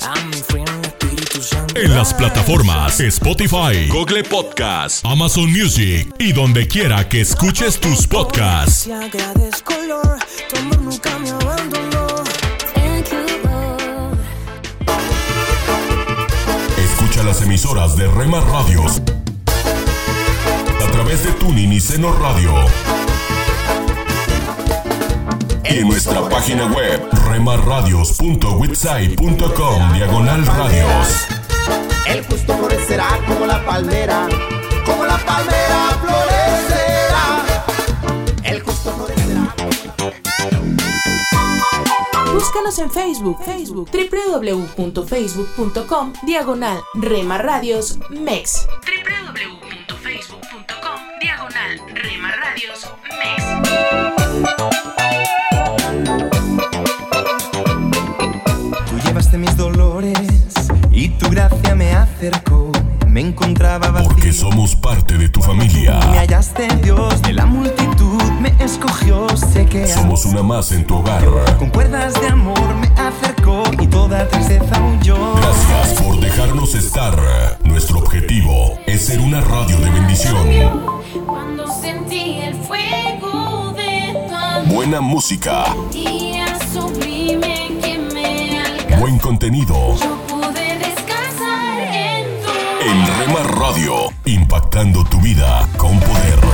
A mi friend Espíritu Santo. En las plataformas Spotify, Google Podcast, Amazon Music y donde quiera que escuches tus podcasts. Te agradezco, Lord, tu amor nunca me abandonó. Thank you, Lord. Escucha las emisoras de Rema Radios través de Tuning y Seno Radio. Y en nuestra página web remarradios.witsai.com diagonal radios. El justo florecerá como la palmera, como la palmera florecerá. El justo florecerá. Búscanos en Facebook, Facebook, www.facebook.com, diagonal Rema Radios MEX. Tú llevaste mis dolores y tu gracia me acercó. Me encontraba vacío. Porque somos parte de tu familia. Me hallaste Dios de la multitud, me escogió, sé que Somos una más en tu hogar. con cuerdas de amor me acercó y toda tristeza huyó. Gracias por dejarnos estar. Nuestro objetivo es ser una radio de bendición. Cuando sentí el fuego Buena música, buen contenido. En Rema Radio, impactando tu vida con poder.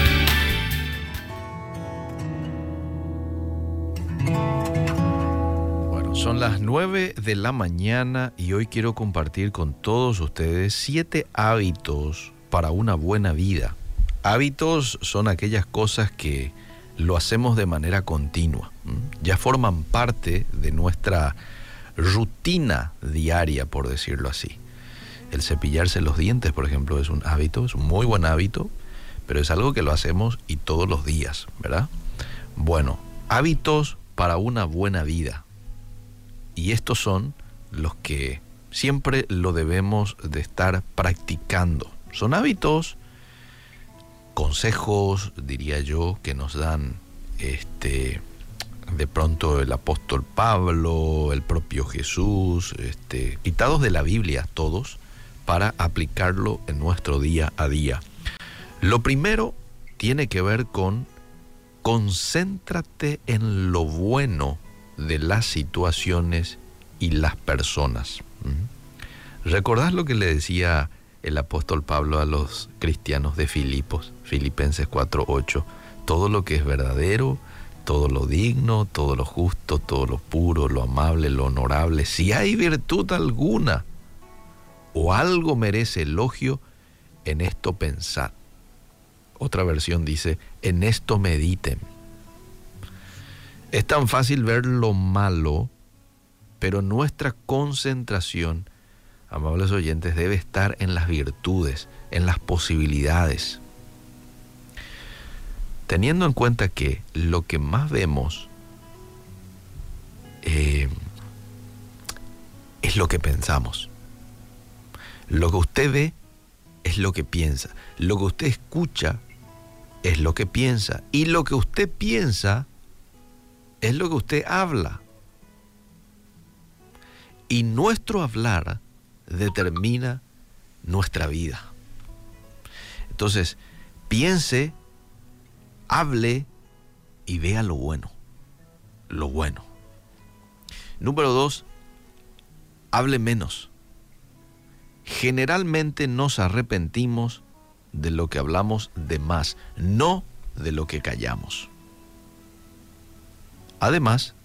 Son las 9 de la mañana y hoy quiero compartir con todos ustedes siete hábitos para una buena vida. Hábitos son aquellas cosas que lo hacemos de manera continua. Ya forman parte de nuestra rutina diaria, por decirlo así. El cepillarse los dientes, por ejemplo, es un hábito, es un muy buen hábito, pero es algo que lo hacemos y todos los días, ¿verdad? Bueno, hábitos para una buena vida. Y estos son los que siempre lo debemos de estar practicando. Son hábitos, consejos, diría yo, que nos dan este de pronto el apóstol Pablo, el propio Jesús, este, quitados de la Biblia todos, para aplicarlo en nuestro día a día. Lo primero tiene que ver con concéntrate en lo bueno de las situaciones y las personas. ¿Recordás lo que le decía el apóstol Pablo a los cristianos de Filipos, Filipenses 4:8? Todo lo que es verdadero, todo lo digno, todo lo justo, todo lo puro, lo amable, lo honorable, si hay virtud alguna o algo merece elogio, en esto pensad. Otra versión dice, en esto mediten. Es tan fácil ver lo malo, pero nuestra concentración, amables oyentes, debe estar en las virtudes, en las posibilidades. Teniendo en cuenta que lo que más vemos eh, es lo que pensamos. Lo que usted ve es lo que piensa. Lo que usted escucha es lo que piensa. Y lo que usted piensa es lo que usted habla. Y nuestro hablar determina nuestra vida. Entonces, piense, hable y vea lo bueno. Lo bueno. Número dos, hable menos. Generalmente nos arrepentimos de lo que hablamos de más, no de lo que callamos. Además,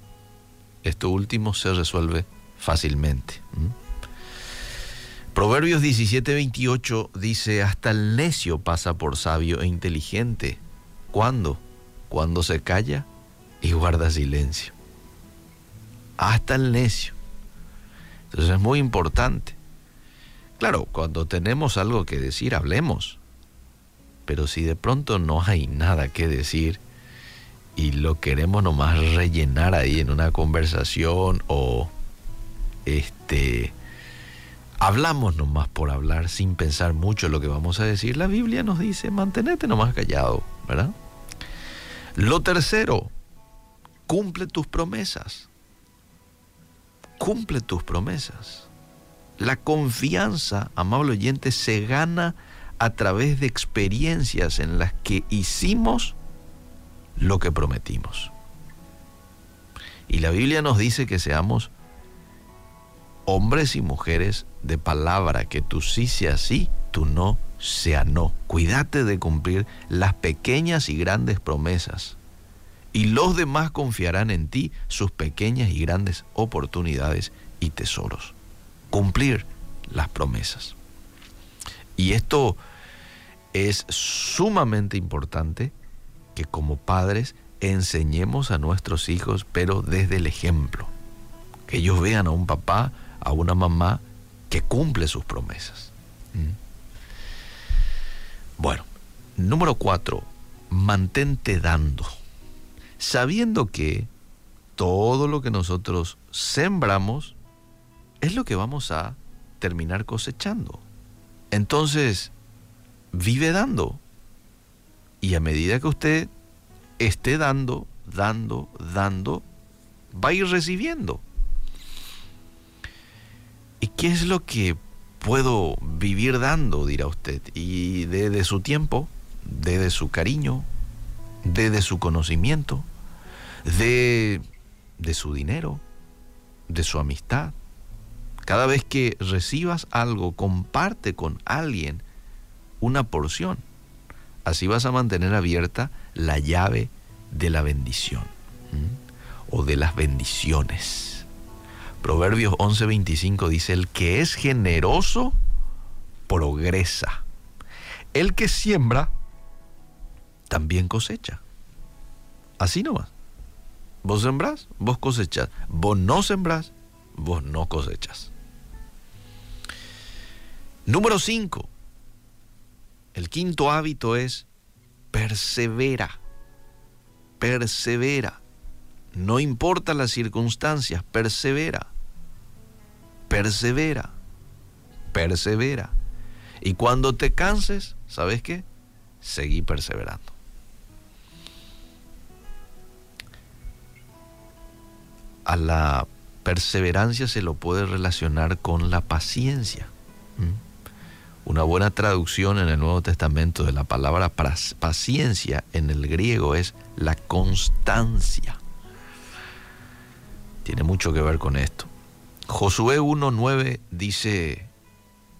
esto último se resuelve fácilmente. Proverbios 17:28 dice, hasta el necio pasa por sabio e inteligente. ¿Cuándo? Cuando se calla y guarda silencio. Hasta el necio. Entonces es muy importante. Claro, cuando tenemos algo que decir, hablemos. Pero si de pronto no hay nada que decir y lo queremos nomás rellenar ahí en una conversación o este hablamos nomás por hablar sin pensar mucho lo que vamos a decir, la Biblia nos dice, mantenete nomás callado, ¿verdad? Lo tercero, cumple tus promesas. Cumple tus promesas. La confianza, amable oyente, se gana a través de experiencias en las que hicimos lo que prometimos. Y la Biblia nos dice que seamos hombres y mujeres de palabra, que tú sí sea sí, tú no sea no. Cuídate de cumplir las pequeñas y grandes promesas. Y los demás confiarán en ti sus pequeñas y grandes oportunidades y tesoros cumplir las promesas. Y esto es sumamente importante que como padres enseñemos a nuestros hijos, pero desde el ejemplo. Que ellos vean a un papá, a una mamá que cumple sus promesas. ¿Mm? Bueno, número cuatro, mantente dando. Sabiendo que todo lo que nosotros sembramos es lo que vamos a terminar cosechando. Entonces, vive dando. Y a medida que usted esté dando, dando, dando, va a ir recibiendo. ¿Y qué es lo que puedo vivir dando, dirá usted? Y desde su tiempo, desde su cariño, desde su conocimiento, de, de su dinero, de su amistad, cada vez que recibas algo, comparte con alguien una porción. Así vas a mantener abierta la llave de la bendición o de las bendiciones. Proverbios 11:25 dice, el que es generoso progresa. El que siembra también cosecha. Así nomás. Vos sembrás, vos cosechas. Vos no sembrás, vos no cosechas. Número 5. El quinto hábito es persevera. Persevera. No importa las circunstancias, persevera. Persevera. Persevera. Y cuando te canses, ¿sabes qué? Seguí perseverando. A la perseverancia se lo puede relacionar con la paciencia. Una buena traducción en el Nuevo Testamento de la palabra paciencia en el griego es la constancia. Tiene mucho que ver con esto. Josué 1.9 dice,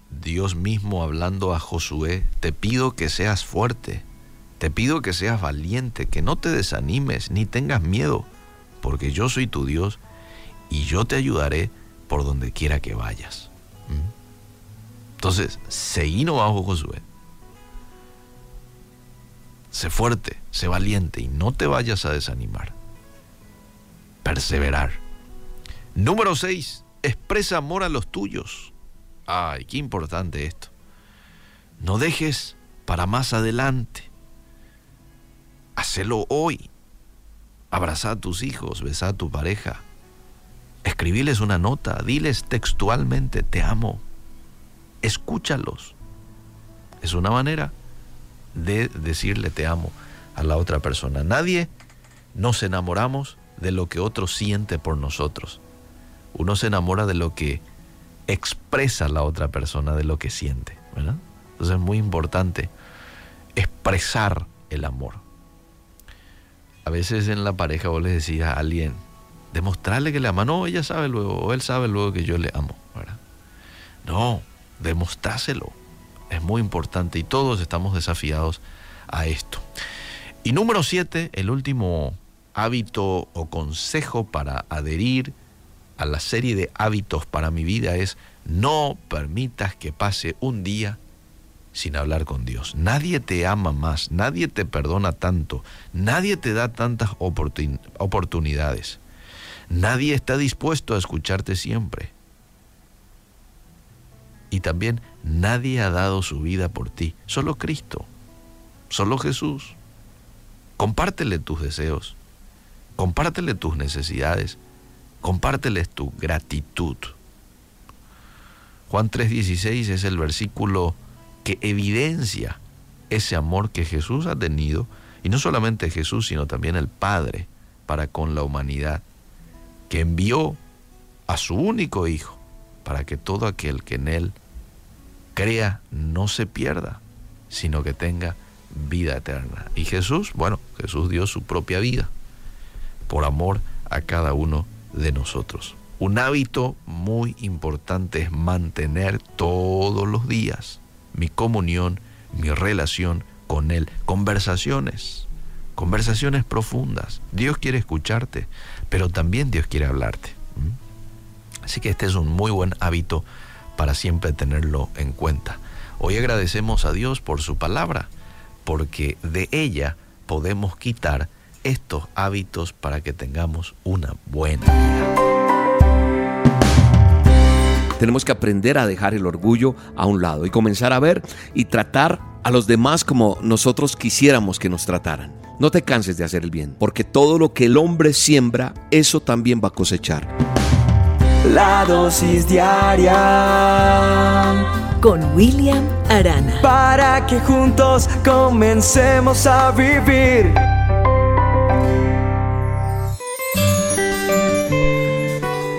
Dios mismo hablando a Josué, te pido que seas fuerte Te pido que seas valiente, que no te desanimes ni tengas miedo, porque yo soy tu Dios y yo te ayudaré por donde quiera que vayas. Entonces, seguí bajo Josué. Sé fuerte, sé valiente y no te vayas a desanimar. Perseverar. Número 6. Expresa amor a los tuyos. Ay, qué importante esto. No dejes para más adelante. Hacelo hoy. Abraza a tus hijos, besa a tu pareja. Escribiles una nota, diles textualmente, te amo. Escúchalos. Es una manera de decirle te amo a la otra persona. Nadie nos enamoramos de lo que otro siente por nosotros. Uno se enamora de lo que expresa la otra persona, de lo que siente. Entonces es muy importante expresar el amor. A veces en la pareja vos le decís a alguien, demostrarle que le ama. No, ella sabe luego, o él sabe luego que yo le amo. No, demostrárselo. Es muy importante y todos estamos desafiados a esto. Y número siete, el último hábito o consejo para adherir a la serie de hábitos para mi vida es no permitas que pase un día sin hablar con Dios. Nadie te ama más, nadie te perdona tanto, nadie te da tantas oportunidades. Nadie está dispuesto a escucharte siempre. Y también nadie ha dado su vida por ti, solo Cristo, solo Jesús. Compártele tus deseos, compártele tus necesidades, compártele tu gratitud. Juan 3:16 es el versículo que evidencia ese amor que Jesús ha tenido, y no solamente Jesús, sino también el Padre para con la humanidad, que envió a su único Hijo para que todo aquel que en Él crea no se pierda, sino que tenga vida eterna. Y Jesús, bueno, Jesús dio su propia vida por amor a cada uno de nosotros. Un hábito muy importante es mantener todos los días mi comunión, mi relación con Él. Conversaciones, conversaciones profundas. Dios quiere escucharte, pero también Dios quiere hablarte. Así que este es un muy buen hábito para siempre tenerlo en cuenta. Hoy agradecemos a Dios por su palabra, porque de ella podemos quitar estos hábitos para que tengamos una buena vida. Tenemos que aprender a dejar el orgullo a un lado y comenzar a ver y tratar a los demás como nosotros quisiéramos que nos trataran. No te canses de hacer el bien, porque todo lo que el hombre siembra, eso también va a cosechar. La dosis diaria con William Arana. Para que juntos comencemos a vivir.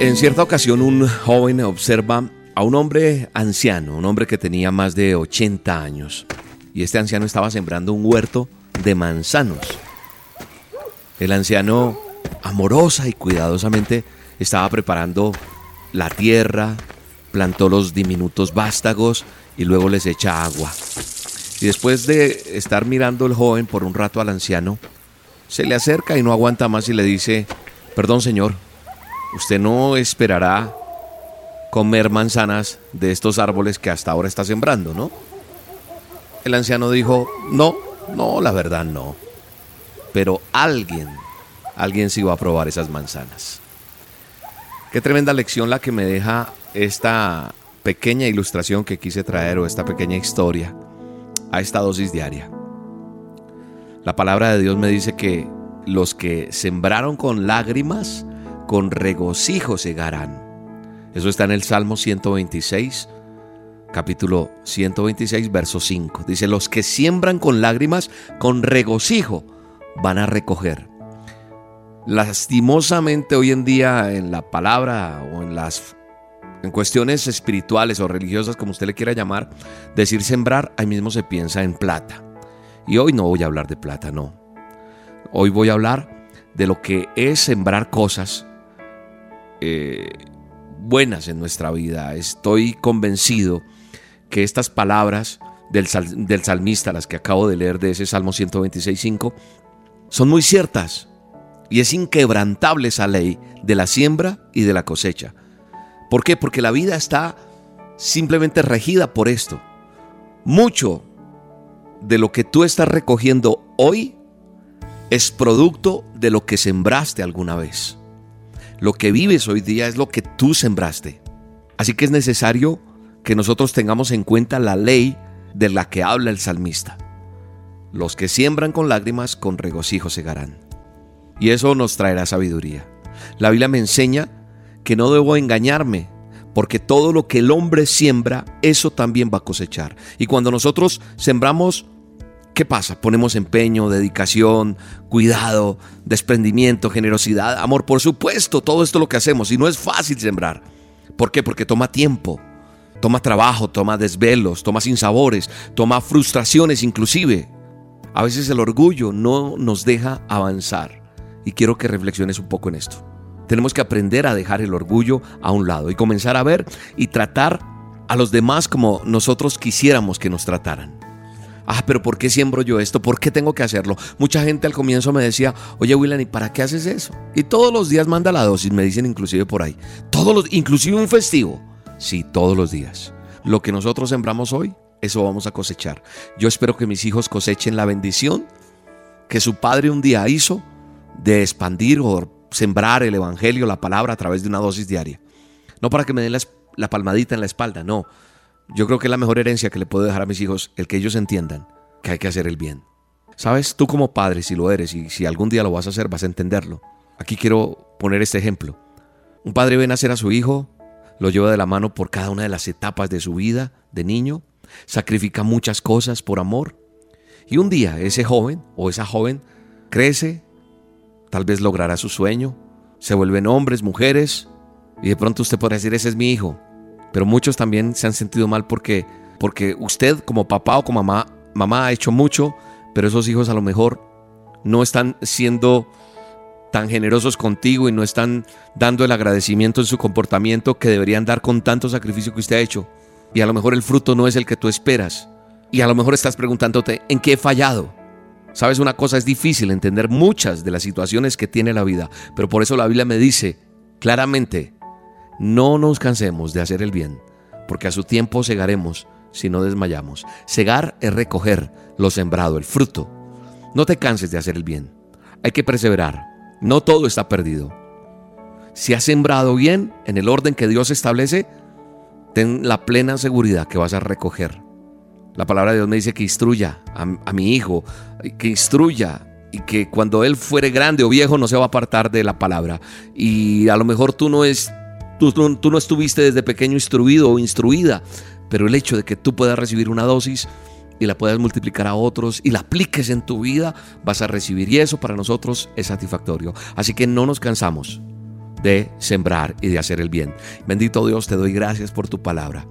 En cierta ocasión un joven observa a un hombre anciano, un hombre que tenía más de 80 años, y este anciano estaba sembrando un huerto de manzanos. El anciano amorosa y cuidadosamente estaba preparando la tierra, plantó los diminutos vástagos y luego les echa agua. Y después de estar mirando el joven por un rato al anciano, se le acerca y no aguanta más y le dice, perdón señor, usted no esperará comer manzanas de estos árboles que hasta ahora está sembrando, ¿no? El anciano dijo, no, no, la verdad no. Pero alguien, alguien sí va a probar esas manzanas. Qué tremenda lección la que me deja esta pequeña ilustración que quise traer o esta pequeña historia a esta dosis diaria. La palabra de Dios me dice que los que sembraron con lágrimas, con regocijo segarán. Eso está en el Salmo 126, capítulo 126, verso 5. Dice, los que siembran con lágrimas, con regocijo, van a recoger. Lastimosamente hoy en día en la palabra o en las en cuestiones espirituales o religiosas, como usted le quiera llamar, decir sembrar, ahí mismo se piensa en plata. Y hoy no voy a hablar de plata, no. Hoy voy a hablar de lo que es sembrar cosas eh, buenas en nuestra vida. Estoy convencido que estas palabras del, sal- del salmista, las que acabo de leer de ese Salmo 126.5, son muy ciertas. Y es inquebrantable esa ley de la siembra y de la cosecha. ¿Por qué? Porque la vida está simplemente regida por esto. Mucho de lo que tú estás recogiendo hoy es producto de lo que sembraste alguna vez. Lo que vives hoy día es lo que tú sembraste. Así que es necesario que nosotros tengamos en cuenta la ley de la que habla el salmista. Los que siembran con lágrimas, con regocijo segarán. Y eso nos traerá sabiduría. La Biblia me enseña que no debo engañarme, porque todo lo que el hombre siembra, eso también va a cosechar. Y cuando nosotros sembramos, ¿qué pasa? Ponemos empeño, dedicación, cuidado, desprendimiento, generosidad, amor, por supuesto, todo esto es lo que hacemos. Y no es fácil sembrar. ¿Por qué? Porque toma tiempo, toma trabajo, toma desvelos, toma sinsabores, toma frustraciones inclusive. A veces el orgullo no nos deja avanzar. Y quiero que reflexiones un poco en esto. Tenemos que aprender a dejar el orgullo a un lado y comenzar a ver y tratar a los demás como nosotros quisiéramos que nos trataran. Ah, pero ¿por qué siembro yo esto? ¿Por qué tengo que hacerlo? Mucha gente al comienzo me decía, oye Willan, ¿y para qué haces eso? Y todos los días manda la dosis, me dicen inclusive por ahí. Todos los, inclusive un festivo. Sí, todos los días. Lo que nosotros sembramos hoy, eso vamos a cosechar. Yo espero que mis hijos cosechen la bendición que su padre un día hizo de expandir o sembrar el evangelio, la palabra a través de una dosis diaria. No para que me den la, la palmadita en la espalda, no. Yo creo que es la mejor herencia que le puedo dejar a mis hijos, el que ellos entiendan que hay que hacer el bien. Sabes, tú como padre, si lo eres y si algún día lo vas a hacer, vas a entenderlo. Aquí quiero poner este ejemplo. Un padre ve nacer a su hijo, lo lleva de la mano por cada una de las etapas de su vida de niño, sacrifica muchas cosas por amor. Y un día ese joven o esa joven crece, tal vez logrará su sueño, se vuelven hombres, mujeres, y de pronto usted podrá decir, ese es mi hijo. Pero muchos también se han sentido mal porque, porque usted como papá o como mamá, mamá ha hecho mucho, pero esos hijos a lo mejor no están siendo tan generosos contigo y no están dando el agradecimiento en su comportamiento que deberían dar con tanto sacrificio que usted ha hecho. Y a lo mejor el fruto no es el que tú esperas. Y a lo mejor estás preguntándote, ¿en qué he fallado? Sabes, una cosa es difícil entender muchas de las situaciones que tiene la vida, pero por eso la Biblia me dice claramente, no nos cansemos de hacer el bien, porque a su tiempo segaremos si no desmayamos. Segar es recoger lo sembrado, el fruto. No te canses de hacer el bien. Hay que perseverar. No todo está perdido. Si has sembrado bien en el orden que Dios establece, ten la plena seguridad que vas a recoger. La palabra de Dios me dice que instruya a, mi hijo, que instruya y que cuando él fuere grande o viejo no se va a apartar de la palabra. Y a lo mejor tú no es tú, tú no estuviste desde pequeño instruido o instruida, pero el hecho de que tú puedas recibir una dosis y la puedas multiplicar a otros y la apliques en tu vida, vas a recibir y eso para nosotros es satisfactorio. Así que no nos cansamos de sembrar y de hacer el bien. Bendito Dios, te doy gracias por tu palabra.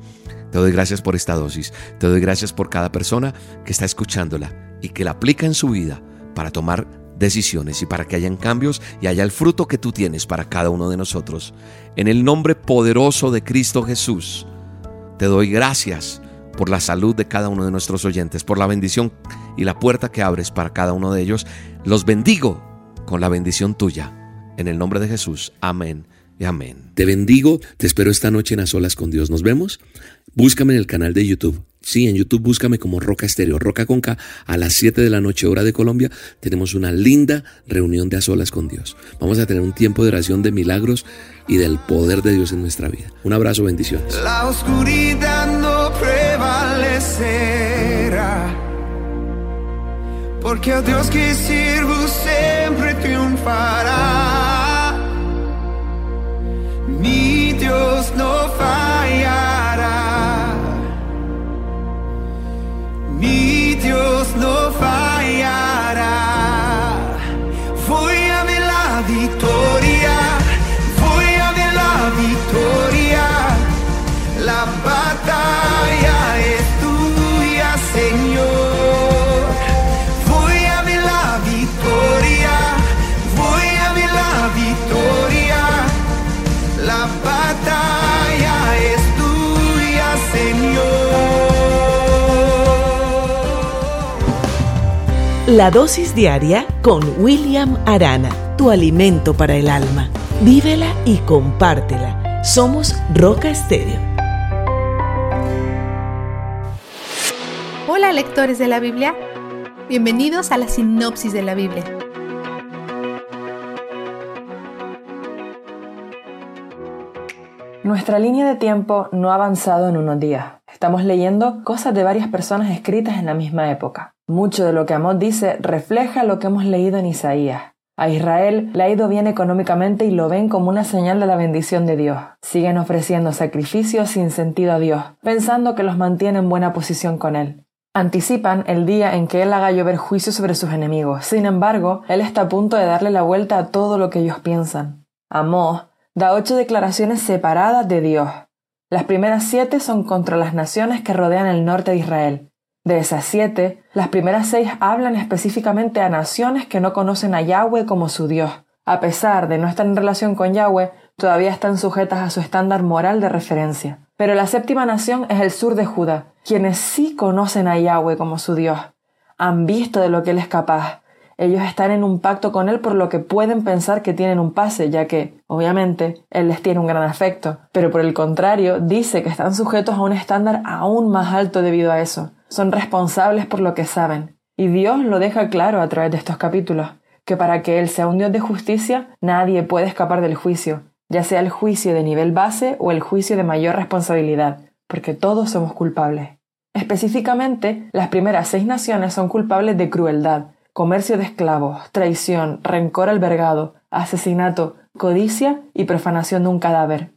Te doy gracias por esta dosis. Te doy gracias por cada persona que está escuchándola y que la aplica en su vida para tomar decisiones y para que hayan cambios y haya el fruto que tú tienes para cada uno de nosotros. En el nombre poderoso de Cristo Jesús, te doy gracias por la salud de cada uno de nuestros oyentes, por la bendición y la puerta que abres para cada uno de ellos. Los bendigo con la bendición tuya. En el nombre de Jesús. Amén y amén. Te bendigo, te espero esta noche en A Solas con Dios. Nos vemos. Búscame en el canal de YouTube. Sí, en YouTube búscame como Roca Estéreo, Roca con K. A las 7 de la noche, hora de Colombia, tenemos una linda reunión de A Solas con Dios. Vamos a tener un tiempo de oración de milagros y del poder de Dios en nuestra vida. Un abrazo, bendiciones. La oscuridad no prevalecerá. Porque que sirvo siempre triunfará. Mi Dios no fallará. Mi Dios no fallará. Voy a ver la victoria. Voy a ver la victoria. La batalla La dosis diaria con William Arana, tu alimento para el alma. Vívela y compártela. Somos Roca Estéreo. Hola lectores de la Biblia, bienvenidos a la sinopsis de la Biblia. Nuestra línea de tiempo no ha avanzado en unos días. Estamos leyendo cosas de varias personas escritas en la misma época. Mucho de lo que Amós dice refleja lo que hemos leído en Isaías. A Israel le ha ido bien económicamente y lo ven como una señal de la bendición de Dios. Siguen ofreciendo sacrificios sin sentido a Dios, pensando que los mantiene en buena posición con Él. Anticipan el día en que Él haga llover juicio sobre sus enemigos. Sin embargo, Él está a punto de darle la vuelta a todo lo que ellos piensan. Amós da ocho declaraciones separadas de Dios. Las primeras siete son contra las naciones que rodean el norte de Israel. De esas siete, las primeras seis hablan específicamente a naciones que no conocen a Yahweh como su Dios. A pesar de no estar en relación con Yahweh, todavía están sujetas a su estándar moral de referencia. Pero la séptima nación es el sur de Judá, quienes sí conocen a Yahweh como su Dios. Han visto de lo que Él es capaz, ellos están en un pacto con Él por lo que pueden pensar que tienen un pase, ya que, obviamente, Él les tiene un gran afecto, pero por el contrario, dice que están sujetos a un estándar aún más alto debido a eso. Son responsables por lo que saben. Y Dios lo deja claro a través de estos capítulos, que para que Él sea un Dios de justicia, nadie puede escapar del juicio, ya sea el juicio de nivel base o el juicio de mayor responsabilidad, porque todos somos culpables. Específicamente, las primeras seis naciones son culpables de crueldad, comercio de esclavos, traición, rencor albergado, asesinato, codicia y profanación de un cadáver.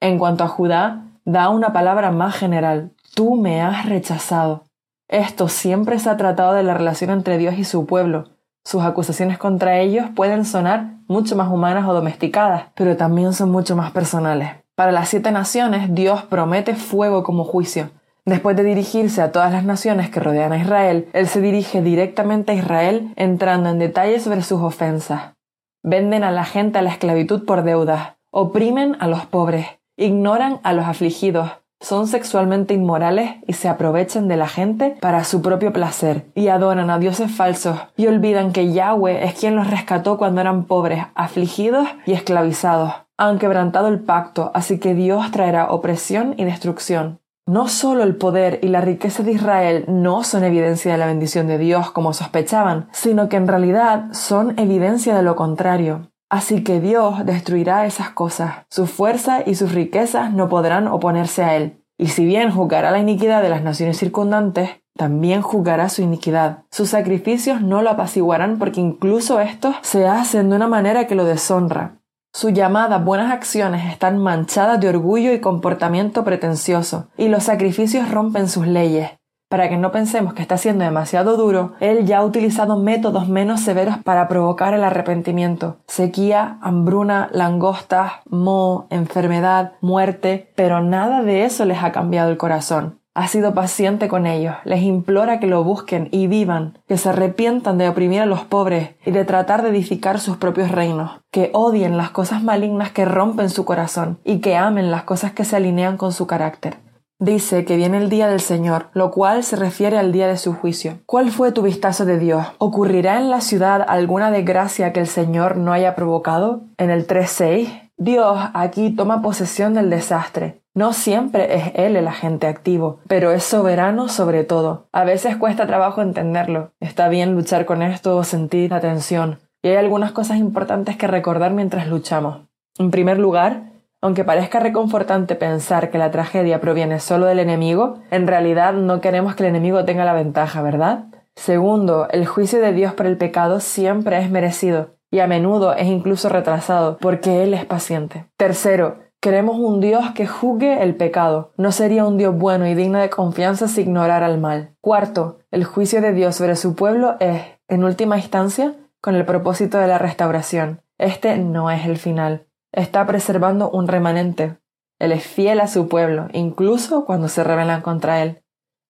En cuanto a Judá, da una palabra más general, tú me has rechazado. Esto siempre se ha tratado de la relación entre Dios y su pueblo. Sus acusaciones contra ellos pueden sonar mucho más humanas o domesticadas, pero también son mucho más personales. Para las siete naciones, Dios promete fuego como juicio, Después de dirigirse a todas las naciones que rodean a Israel, él se dirige directamente a Israel entrando en detalles sobre sus ofensas. Venden a la gente a la esclavitud por deudas, oprimen a los pobres, ignoran a los afligidos, son sexualmente inmorales y se aprovechan de la gente para su propio placer y adoran a dioses falsos y olvidan que Yahweh es quien los rescató cuando eran pobres, afligidos y esclavizados. Han quebrantado el pacto, así que Dios traerá opresión y destrucción. No solo el poder y la riqueza de Israel no son evidencia de la bendición de Dios como sospechaban, sino que en realidad son evidencia de lo contrario. Así que Dios destruirá esas cosas. Su fuerza y sus riquezas no podrán oponerse a Él. Y si bien juzgará la iniquidad de las naciones circundantes, también juzgará su iniquidad. Sus sacrificios no lo apaciguarán porque incluso estos se hacen de una manera que lo deshonra. Su llamada buenas acciones están manchadas de orgullo y comportamiento pretencioso, y los sacrificios rompen sus leyes. Para que no pensemos que está siendo demasiado duro, él ya ha utilizado métodos menos severos para provocar el arrepentimiento. Sequía, hambruna, langostas, moho, enfermedad, muerte, pero nada de eso les ha cambiado el corazón. Ha sido paciente con ellos, les implora que lo busquen y vivan, que se arrepientan de oprimir a los pobres y de tratar de edificar sus propios reinos, que odien las cosas malignas que rompen su corazón y que amen las cosas que se alinean con su carácter. Dice que viene el día del Señor, lo cual se refiere al día de su juicio. ¿Cuál fue tu vistazo de Dios? ¿Ocurrirá en la ciudad alguna desgracia que el Señor no haya provocado? En el 3.6, Dios aquí toma posesión del desastre no siempre es Él el agente activo, pero es soberano sobre todo. A veces cuesta trabajo entenderlo. Está bien luchar con esto o sentir la tensión. Y hay algunas cosas importantes que recordar mientras luchamos. En primer lugar, aunque parezca reconfortante pensar que la tragedia proviene solo del enemigo, en realidad no queremos que el enemigo tenga la ventaja, ¿verdad? Segundo, el juicio de Dios por el pecado siempre es merecido y a menudo es incluso retrasado porque Él es paciente. Tercero, Queremos un Dios que juzgue el pecado. No sería un Dios bueno y digno de confianza si ignorara el mal. Cuarto, el juicio de Dios sobre su pueblo es, en última instancia, con el propósito de la restauración. Este no es el final. Está preservando un remanente. Él es fiel a su pueblo, incluso cuando se rebelan contra él.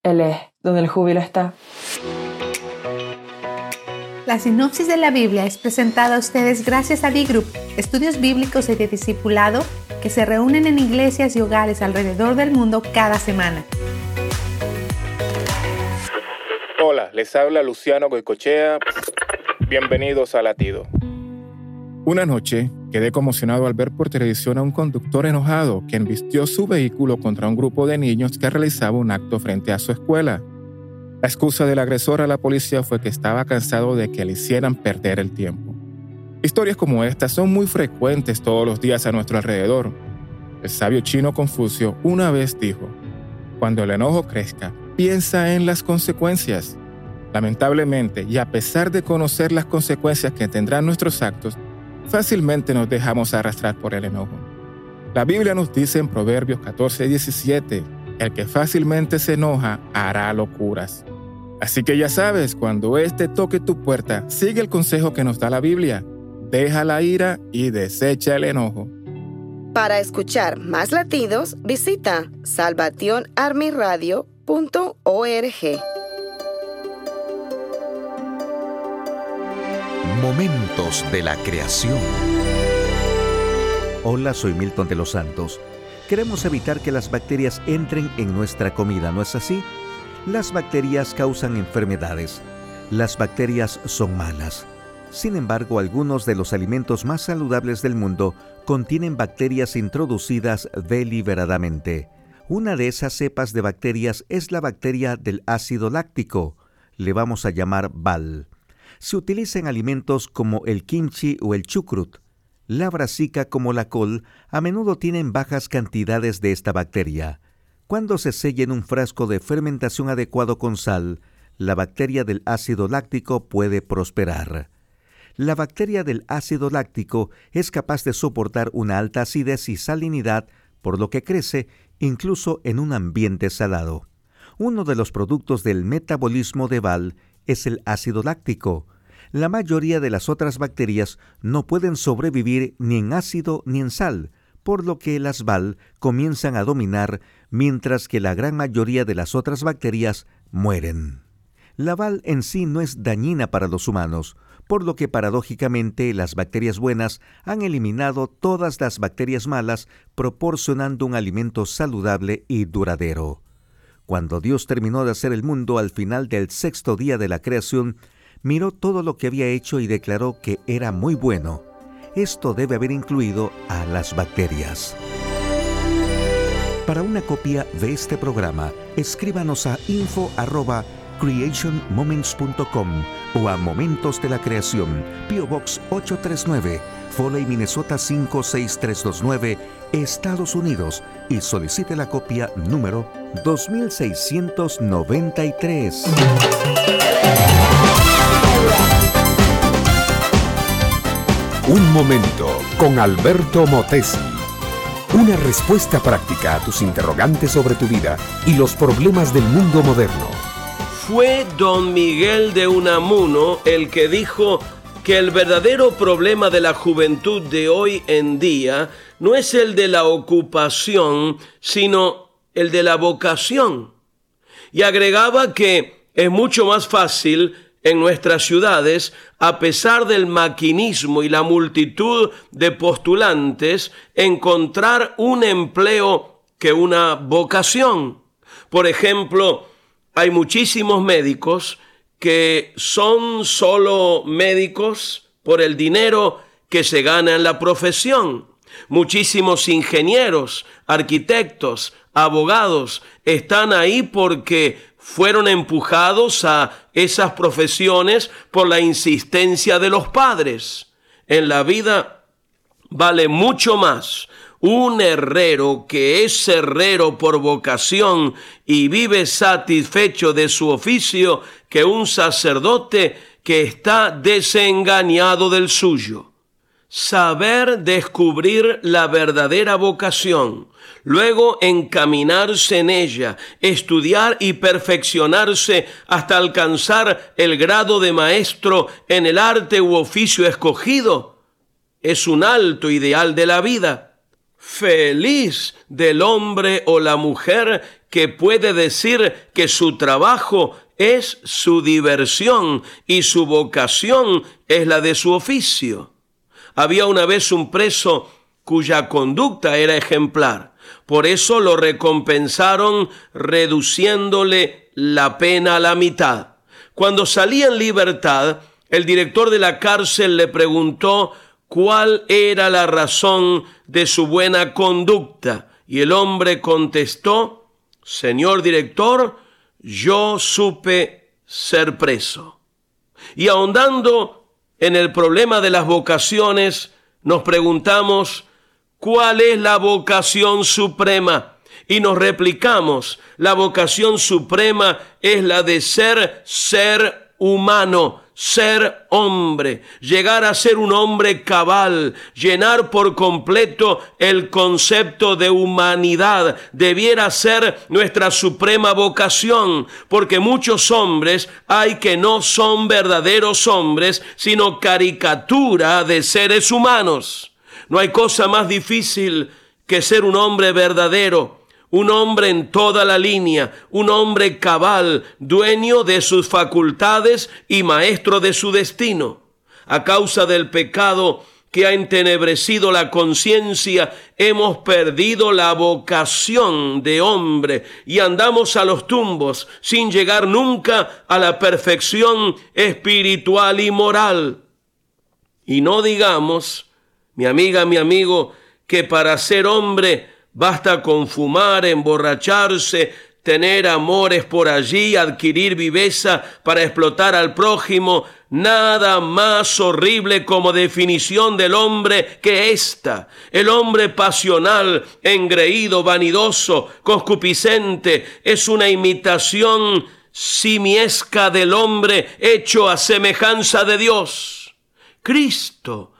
Él es donde el júbilo está. La sinopsis de la Biblia es presentada a ustedes gracias a D-Group, estudios bíblicos y de discipulado que se reúnen en iglesias y hogares alrededor del mundo cada semana. Hola, les habla Luciano Goicochea. Bienvenidos a Latido. Una noche quedé conmocionado al ver por televisión a un conductor enojado que embistió su vehículo contra un grupo de niños que realizaba un acto frente a su escuela. La excusa del agresor a la policía fue que estaba cansado de que le hicieran perder el tiempo. Historias como estas son muy frecuentes todos los días a nuestro alrededor. El sabio chino Confucio una vez dijo, cuando el enojo crezca, piensa en las consecuencias. Lamentablemente, y a pesar de conocer las consecuencias que tendrán nuestros actos, fácilmente nos dejamos arrastrar por el enojo. La Biblia nos dice en Proverbios 14 y 17, el que fácilmente se enoja hará locuras. Así que ya sabes, cuando éste toque tu puerta, sigue el consejo que nos da la Biblia. Deja la ira y desecha el enojo. Para escuchar más latidos, visita salvationarmyradio.org. Momentos de la creación. Hola, soy Milton de los Santos. Queremos evitar que las bacterias entren en nuestra comida, ¿no es así? Las bacterias causan enfermedades. Las bacterias son malas. Sin embargo, algunos de los alimentos más saludables del mundo contienen bacterias introducidas deliberadamente. Una de esas cepas de bacterias es la bacteria del ácido láctico. Le vamos a llamar BAL. Se utiliza en alimentos como el kimchi o el chucrut. La brasica como la col a menudo tienen bajas cantidades de esta bacteria. Cuando se sella en un frasco de fermentación adecuado con sal, la bacteria del ácido láctico puede prosperar. La bacteria del ácido láctico es capaz de soportar una alta acidez y salinidad, por lo que crece incluso en un ambiente salado. Uno de los productos del metabolismo de Val es el ácido láctico. La mayoría de las otras bacterias no pueden sobrevivir ni en ácido ni en sal, por lo que las Val comienzan a dominar mientras que la gran mayoría de las otras bacterias mueren. La Val en sí no es dañina para los humanos, por lo que paradójicamente las bacterias buenas han eliminado todas las bacterias malas, proporcionando un alimento saludable y duradero. Cuando Dios terminó de hacer el mundo al final del sexto día de la creación, miró todo lo que había hecho y declaró que era muy bueno. Esto debe haber incluido a las bacterias. Para una copia de este programa, escríbanos a info@creationmoments.com o a Momentos de la Creación, PO Box 839, Foley, Minnesota 56329, Estados Unidos y solicite la copia número 2693. Un momento con Alberto Motesi. Una respuesta práctica a tus interrogantes sobre tu vida y los problemas del mundo moderno. Fue don Miguel de Unamuno el que dijo que el verdadero problema de la juventud de hoy en día no es el de la ocupación, sino el de la vocación. Y agregaba que es mucho más fácil en nuestras ciudades, a pesar del maquinismo y la multitud de postulantes, encontrar un empleo que una vocación. Por ejemplo, hay muchísimos médicos que son solo médicos por el dinero que se gana en la profesión. Muchísimos ingenieros, arquitectos, abogados están ahí porque fueron empujados a esas profesiones por la insistencia de los padres. En la vida vale mucho más un herrero que es herrero por vocación y vive satisfecho de su oficio que un sacerdote que está desengañado del suyo. Saber descubrir la verdadera vocación, luego encaminarse en ella, estudiar y perfeccionarse hasta alcanzar el grado de maestro en el arte u oficio escogido, es un alto ideal de la vida Feliz del hombre o la mujer que puede decir que su trabajo es su diversión y su vocación es la de su oficio. Había una vez un preso cuya conducta era ejemplar. Por eso lo recompensaron reduciéndole la pena a la mitad. Cuando salía en libertad, el director de la cárcel le preguntó cuál era la razón de su buena conducta. Y el hombre contestó, Señor director, yo supe ser preso. Y ahondando en el problema de las vocaciones, nos preguntamos, ¿cuál es la vocación suprema? Y nos replicamos, la vocación suprema es la de ser ser humano, ser hombre, llegar a ser un hombre cabal, llenar por completo el concepto de humanidad, debiera ser nuestra suprema vocación, porque muchos hombres hay que no son verdaderos hombres, sino caricatura de seres humanos. No hay cosa más difícil que ser un hombre verdadero un hombre en toda la línea, un hombre cabal, dueño de sus facultades y maestro de su destino. A causa del pecado que ha entenebrecido la conciencia, hemos perdido la vocación de hombre y andamos a los tumbos sin llegar nunca a la perfección espiritual y moral. Y no digamos, mi amiga, mi amigo, que para ser hombre Basta con fumar, emborracharse, tener amores por allí, adquirir viveza para explotar al prójimo, nada más horrible como definición del hombre que esta. El hombre pasional, engreído, vanidoso, concupiscente, es una imitación simiesca del hombre hecho a semejanza de Dios. Cristo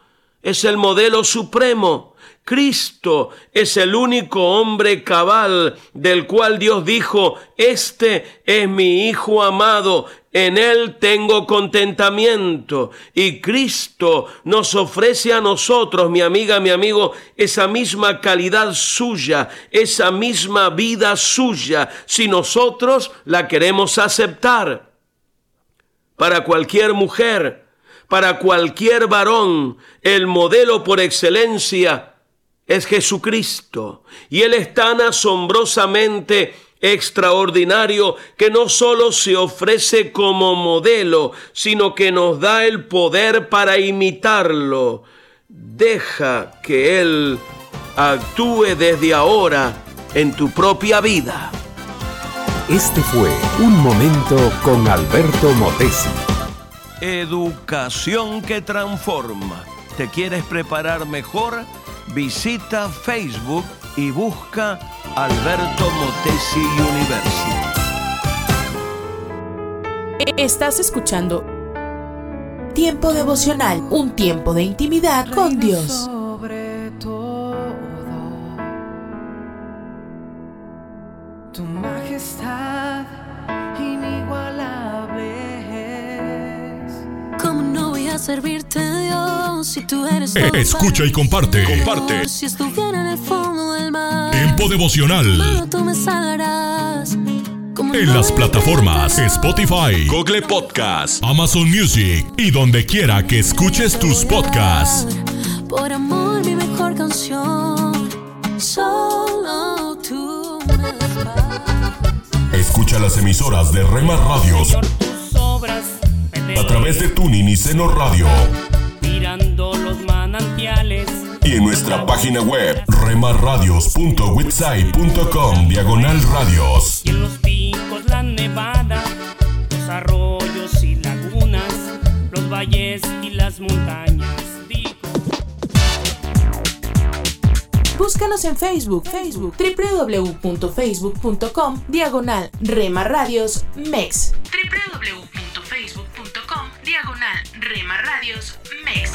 es el modelo supremo Cristo es el único hombre cabal del cual Dios dijo, este es mi Hijo amado, en Él tengo contentamiento. Y Cristo nos ofrece a nosotros, mi amiga, mi amigo, esa misma calidad suya, esa misma vida suya, si nosotros la queremos aceptar. Para cualquier mujer, para cualquier varón, el modelo por excelencia es Jesucristo. Y Él es tan asombrosamente extraordinario que no solo se ofrece como modelo, sino que nos da el poder para imitarlo. Deja que Él actúe desde ahora en tu propia vida. Este fue Un Momento con Alberto Motesi. Educación que transforma. ¿Te quieres preparar mejor? visita Facebook y busca Alberto Motesi University. Estás escuchando Tiempo devocional, un tiempo de intimidad con Dios. Servirte, Dios, si tú eres Eh, todo escucha y comparte. Comparte. Si estuviera en el fondo del mar, Tiempo devocional. solo tú me salvarás. ¿Cómo En no las plataformas Spotify, Google Podcast, Amazon Music y donde quiera que escuches tus podcasts. Por amor, mi mejor canción. Solo tú me das paz. Escucha las emisoras de Rema Radios a través de Tuning y Seno Radio mirando los manantiales. y en nuestra página web remarradios.witsai.com diagonal radios. Y en los picos la nevada, los arroyos y lagunas, los valles y las montañas. Búscanos en Facebook, Facebook, www.facebook.com, diagonal Rema Radios MEX. www.facebook.com, diagonal Rema Radios MEX.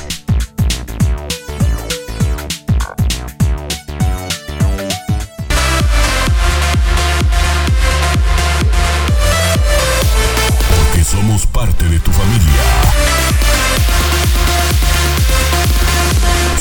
Porque somos parte de tu familia.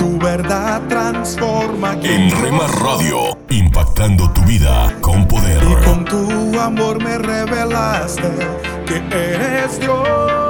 tu verdad transforma. En Rema Radio, impactando tu vida con poder. Y con tu amor me revelaste que eres Dios.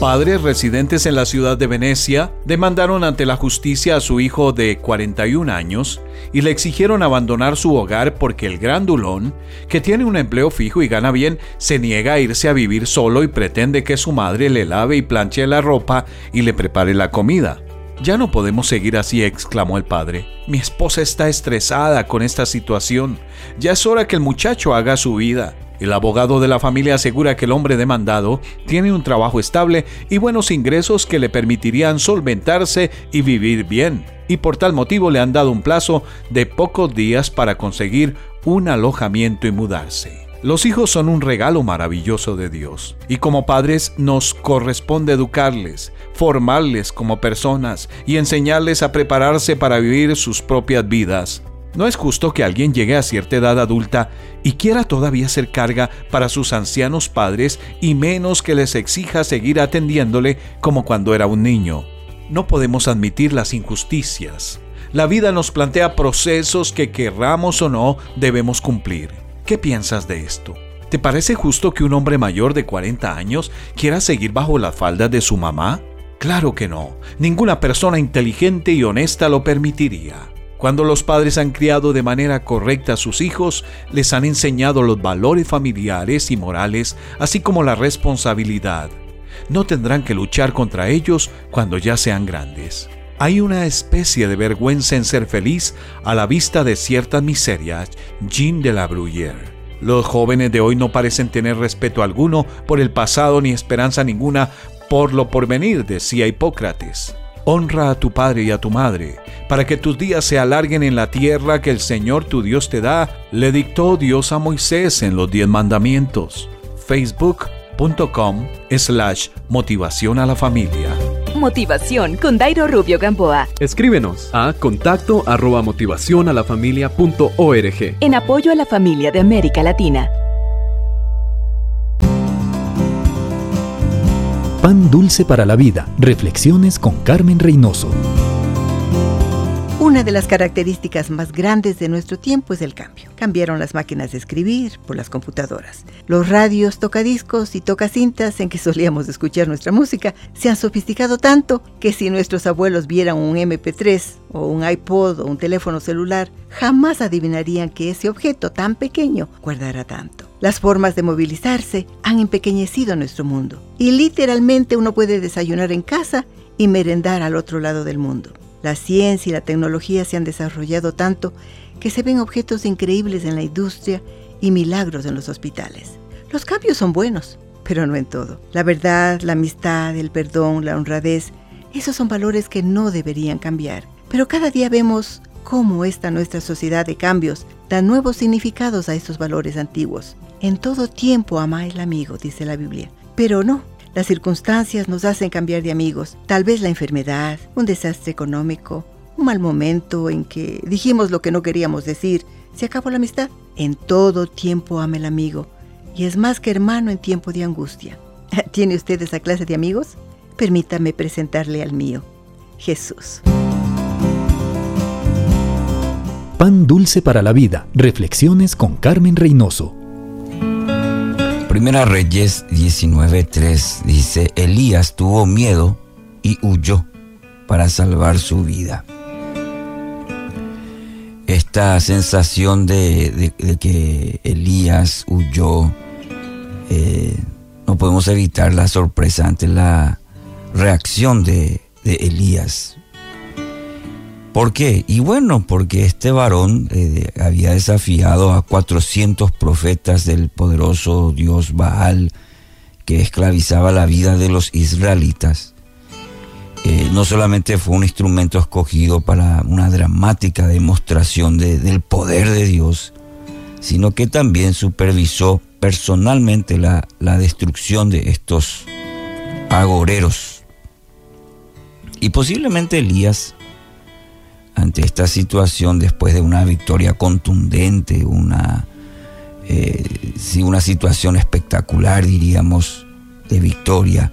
Padres residentes en la ciudad de Venecia demandaron ante la justicia a su hijo de 41 años y le exigieron abandonar su hogar porque el grandulón, que tiene un empleo fijo y gana bien, se niega a irse a vivir solo y pretende que su madre le lave y planche la ropa y le prepare la comida. Ya no podemos seguir así, exclamó el padre. Mi esposa está estresada con esta situación. Ya es hora que el muchacho haga su vida. El abogado de la familia asegura que el hombre demandado tiene un trabajo estable y buenos ingresos que le permitirían solventarse y vivir bien, y por tal motivo le han dado un plazo de pocos días para conseguir un alojamiento y mudarse. Los hijos son un regalo maravilloso de Dios y como padres nos corresponde educarles, formarles como personas y enseñarles a prepararse para vivir sus propias vidas. No es justo que alguien llegue a cierta edad adulta y quiera todavía ser carga para sus ancianos padres y menos que les exija seguir atendiéndole como cuando era un niño. No podemos admitir las injusticias. La vida nos plantea procesos que querramos o no debemos cumplir. ¿Qué piensas de esto? ¿Te parece justo que un hombre mayor de 40 años quiera seguir bajo la falda de su mamá? Claro que no. Ninguna persona inteligente y honesta lo permitiría. Cuando los padres han criado de manera correcta a sus hijos, les han enseñado los valores familiares y morales, así como la responsabilidad. No tendrán que luchar contra ellos cuando ya sean grandes. Hay una especie de vergüenza en ser feliz a la vista de ciertas miserias. Jean de la Bruyère. Los jóvenes de hoy no parecen tener respeto alguno por el pasado ni esperanza ninguna por lo porvenir, decía Hipócrates. Honra a tu padre y a tu madre, para que tus días se alarguen en la tierra que el Señor tu Dios te da, le dictó Dios a Moisés en los diez mandamientos. Facebook.com slash motivación a la familia. Motivación con Dairo Rubio Gamboa. Escríbenos a contacto arroba motivación a la familia punto org. En apoyo a la familia de América Latina. Pan dulce para la vida. Reflexiones con Carmen Reynoso. Una de las características más grandes de nuestro tiempo es el cambio. Cambiaron las máquinas de escribir por las computadoras. Los radios, tocadiscos y tocacintas en que [LAUGHS] solíamos escuchar nuestra música se han sofisticado tanto que si nuestros abuelos vieran un MP3 o un iPod o un teléfono celular, jamás adivinarían que ese objeto tan pequeño guardara tanto. Las formas de movilizarse han empequeñecido nuestro mundo y literalmente uno puede desayunar en casa y merendar al otro lado del mundo. La ciencia y la tecnología se han desarrollado tanto que se ven objetos increíbles en la industria y milagros en los hospitales. Los cambios son buenos, pero no en todo. La verdad, la amistad, el perdón, la honradez, esos son valores que no deberían cambiar. Pero cada día vemos cómo esta nuestra sociedad de cambios da nuevos significados a estos valores antiguos. En todo tiempo ama el amigo, dice la Biblia. Pero no, las circunstancias nos hacen cambiar de amigos. Tal vez la enfermedad, un desastre económico, un mal momento en que dijimos lo que no queríamos decir. Se acabó la amistad. En todo tiempo ama el amigo. Y es más que hermano en tiempo de angustia. [LAUGHS] ¿Tiene usted esa clase de amigos? Permítame presentarle al mío, Jesús. Pan dulce para la vida. Reflexiones con Carmen Reynoso. Primera Reyes 19:3 dice, Elías tuvo miedo y huyó para salvar su vida. Esta sensación de, que Elías huyó, eh, no podemos evitar la sorpresa ante la reacción de, de Elías. ¿Por qué? Y bueno, porque este varón eh, había desafiado a 400 profetas del poderoso Dios Baal que esclavizaba la vida de los israelitas. Eh, no solamente fue un instrumento escogido para una dramática demostración del poder de Dios, sino que también supervisó personalmente la, la destrucción de estos agoreros. Y posiblemente Elías ante esta situación después de una victoria contundente, una, eh, una situación espectacular, diríamos, de victoria.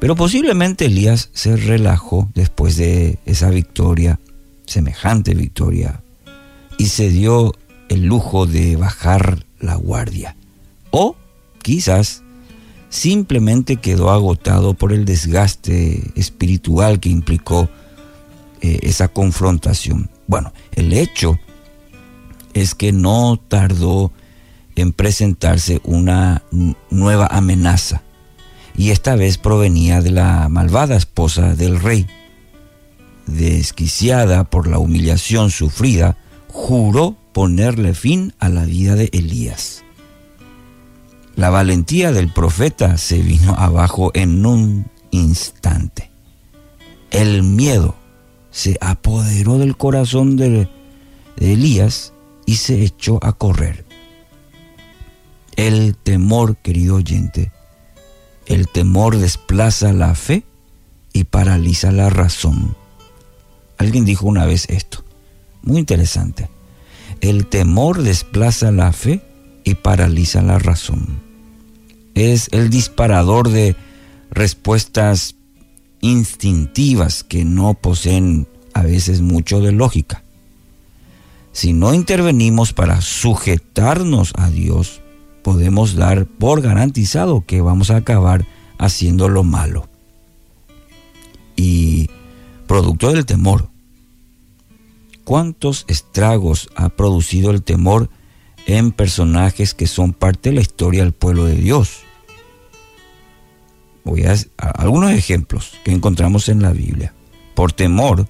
Pero posiblemente Elías se relajó después de esa victoria, semejante victoria, y se dio el lujo de bajar la guardia. O quizás simplemente quedó agotado por el desgaste espiritual que implicó eh, esa confrontación. Bueno, el hecho es que no tardó en presentarse una nueva amenaza y esta vez provenía de la malvada esposa del rey. Desquiciada por la humillación sufrida, juró ponerle fin a la vida de Elías. La valentía del profeta se vino abajo en un instante. El miedo se apoderó del corazón de, Elías y se echó a correr. El temor, querido oyente, el temor desplaza la fe y paraliza la razón. Alguien dijo una vez esto, muy interesante. El temor desplaza la fe y paraliza la razón. Es el disparador de respuestas instintivas que no poseen a veces mucho de lógica. Si no intervenimos para sujetarnos a Dios, podemos dar por garantizado que vamos a acabar haciendo lo malo. Y producto del temor, ¿cuántos estragos ha producido el temor en personajes que son parte de la historia del pueblo de Dios? Voy a, algunos ejemplos que encontramos en la Biblia. Por temor,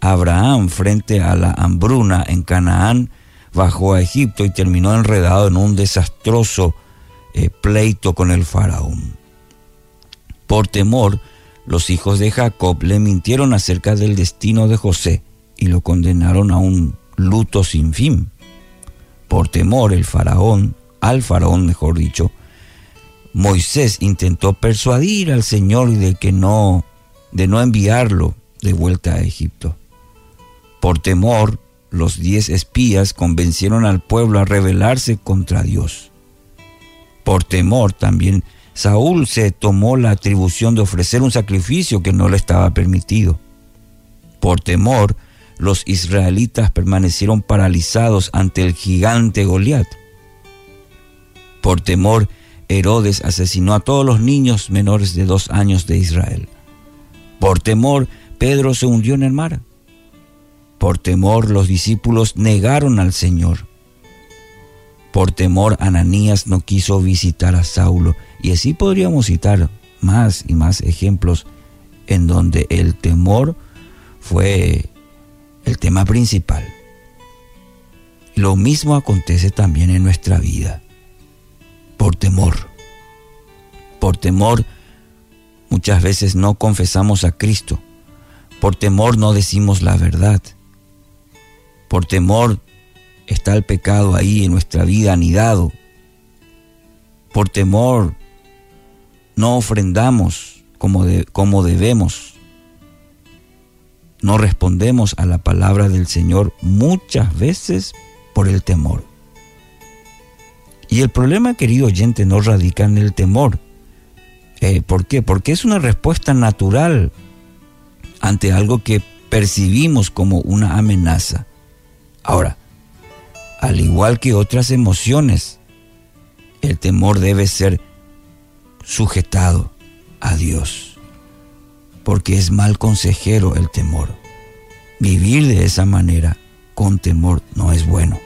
Abraham frente a la hambruna en Canaán bajó a Egipto y terminó enredado en un desastroso eh, pleito con el faraón. Por temor, los hijos de Jacob le mintieron acerca del destino de José y lo condenaron a un luto sin fin. Por temor, el faraón, al faraón mejor dicho, Moisés intentó persuadir al Señor de que no, de no enviarlo de vuelta a Egipto. Por temor, los diez espías convencieron al pueblo a rebelarse contra Dios. Por temor también Saúl se tomó la atribución de ofrecer un sacrificio que no le estaba permitido. Por temor, los israelitas permanecieron paralizados ante el gigante Goliat. Por temor, Herodes asesinó a todos los niños menores de dos años de Israel. Por temor, Pedro se hundió en el mar. Por temor, los discípulos negaron al Señor. Por temor, Ananías no quiso visitar a Saulo. Y así podríamos citar más y más ejemplos en donde el temor fue el tema principal. Lo mismo acontece también en nuestra vida por temor. Por temor muchas veces no confesamos a Cristo. Por temor no decimos la verdad. Por temor está el pecado ahí en nuestra vida anidado. Por temor no ofrendamos como, como debemos. No respondemos a la palabra del Señor muchas veces por el temor. Y el problema, querido oyente, no radica en el temor. Eh, ¿Por qué? Porque es una respuesta natural ante algo que percibimos como una amenaza. Ahora, al igual que otras emociones, el temor debe ser sujetado a Dios, porque es mal consejero el temor. Vivir de esa manera con temor no es bueno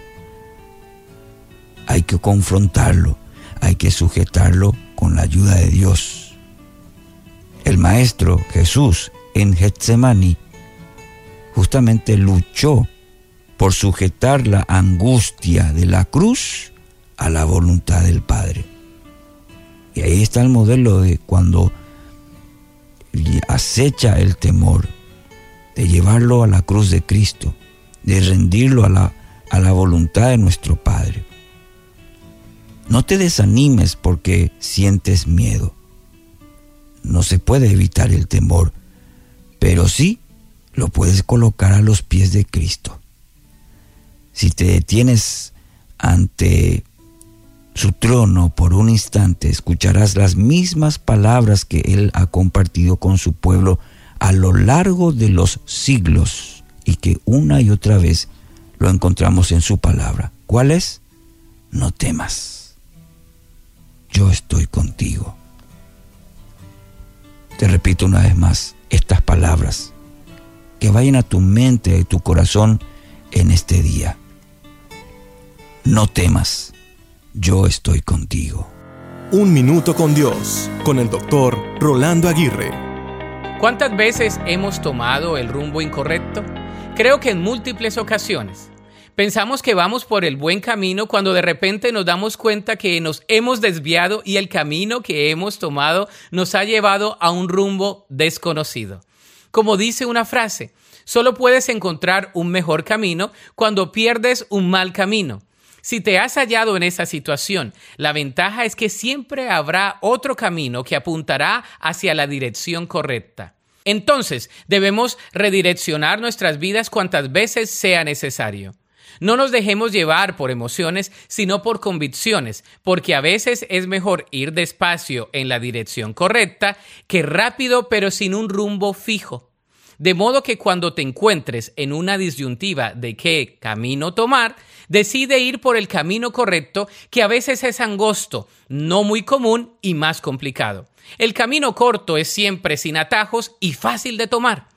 hay que confrontarlo, hay que sujetarlo con la ayuda de Dios. El Maestro Jesús en Getsemani justamente luchó por sujetar la angustia de la cruz a la voluntad del Padre. Y ahí está el modelo de cuando acecha el temor, de llevarlo a la cruz de Cristo, de rendirlo a la, a la voluntad de nuestro Padre. No te desanimes porque sientes miedo. No se puede evitar el temor, pero sí lo puedes colocar a los pies de Cristo. Si te detienes ante su trono por un instante, escucharás las mismas palabras que Él ha compartido con su pueblo a lo largo de los siglos y que una y otra vez lo encontramos en su palabra. ¿Cuál es? No temas. Yo estoy contigo. Te repito una vez más estas palabras que vayan a tu mente y tu corazón en este día. No temas, yo estoy contigo. Un minuto con Dios, con el doctor Rolando Aguirre. ¿Cuántas veces hemos tomado el rumbo incorrecto? Creo que en múltiples ocasiones. Pensamos que vamos por el buen camino cuando de repente nos damos cuenta que nos hemos desviado y el camino que hemos tomado nos ha llevado a un rumbo desconocido. Como dice una frase, solo puedes encontrar un mejor camino cuando pierdes un mal camino. Si te has hallado en esa situación, la ventaja es que siempre habrá otro camino que apuntará hacia la dirección correcta. Entonces, debemos redireccionar nuestras vidas cuantas veces sea necesario. No nos dejemos llevar por emociones, sino por convicciones, porque a veces es mejor ir despacio en la dirección correcta que rápido pero sin un rumbo fijo. De modo que cuando te encuentres en una disyuntiva de qué camino tomar, decide ir por el camino correcto, que a veces es angosto, no muy común y más complicado. El camino corto es siempre sin atajos y fácil de tomar.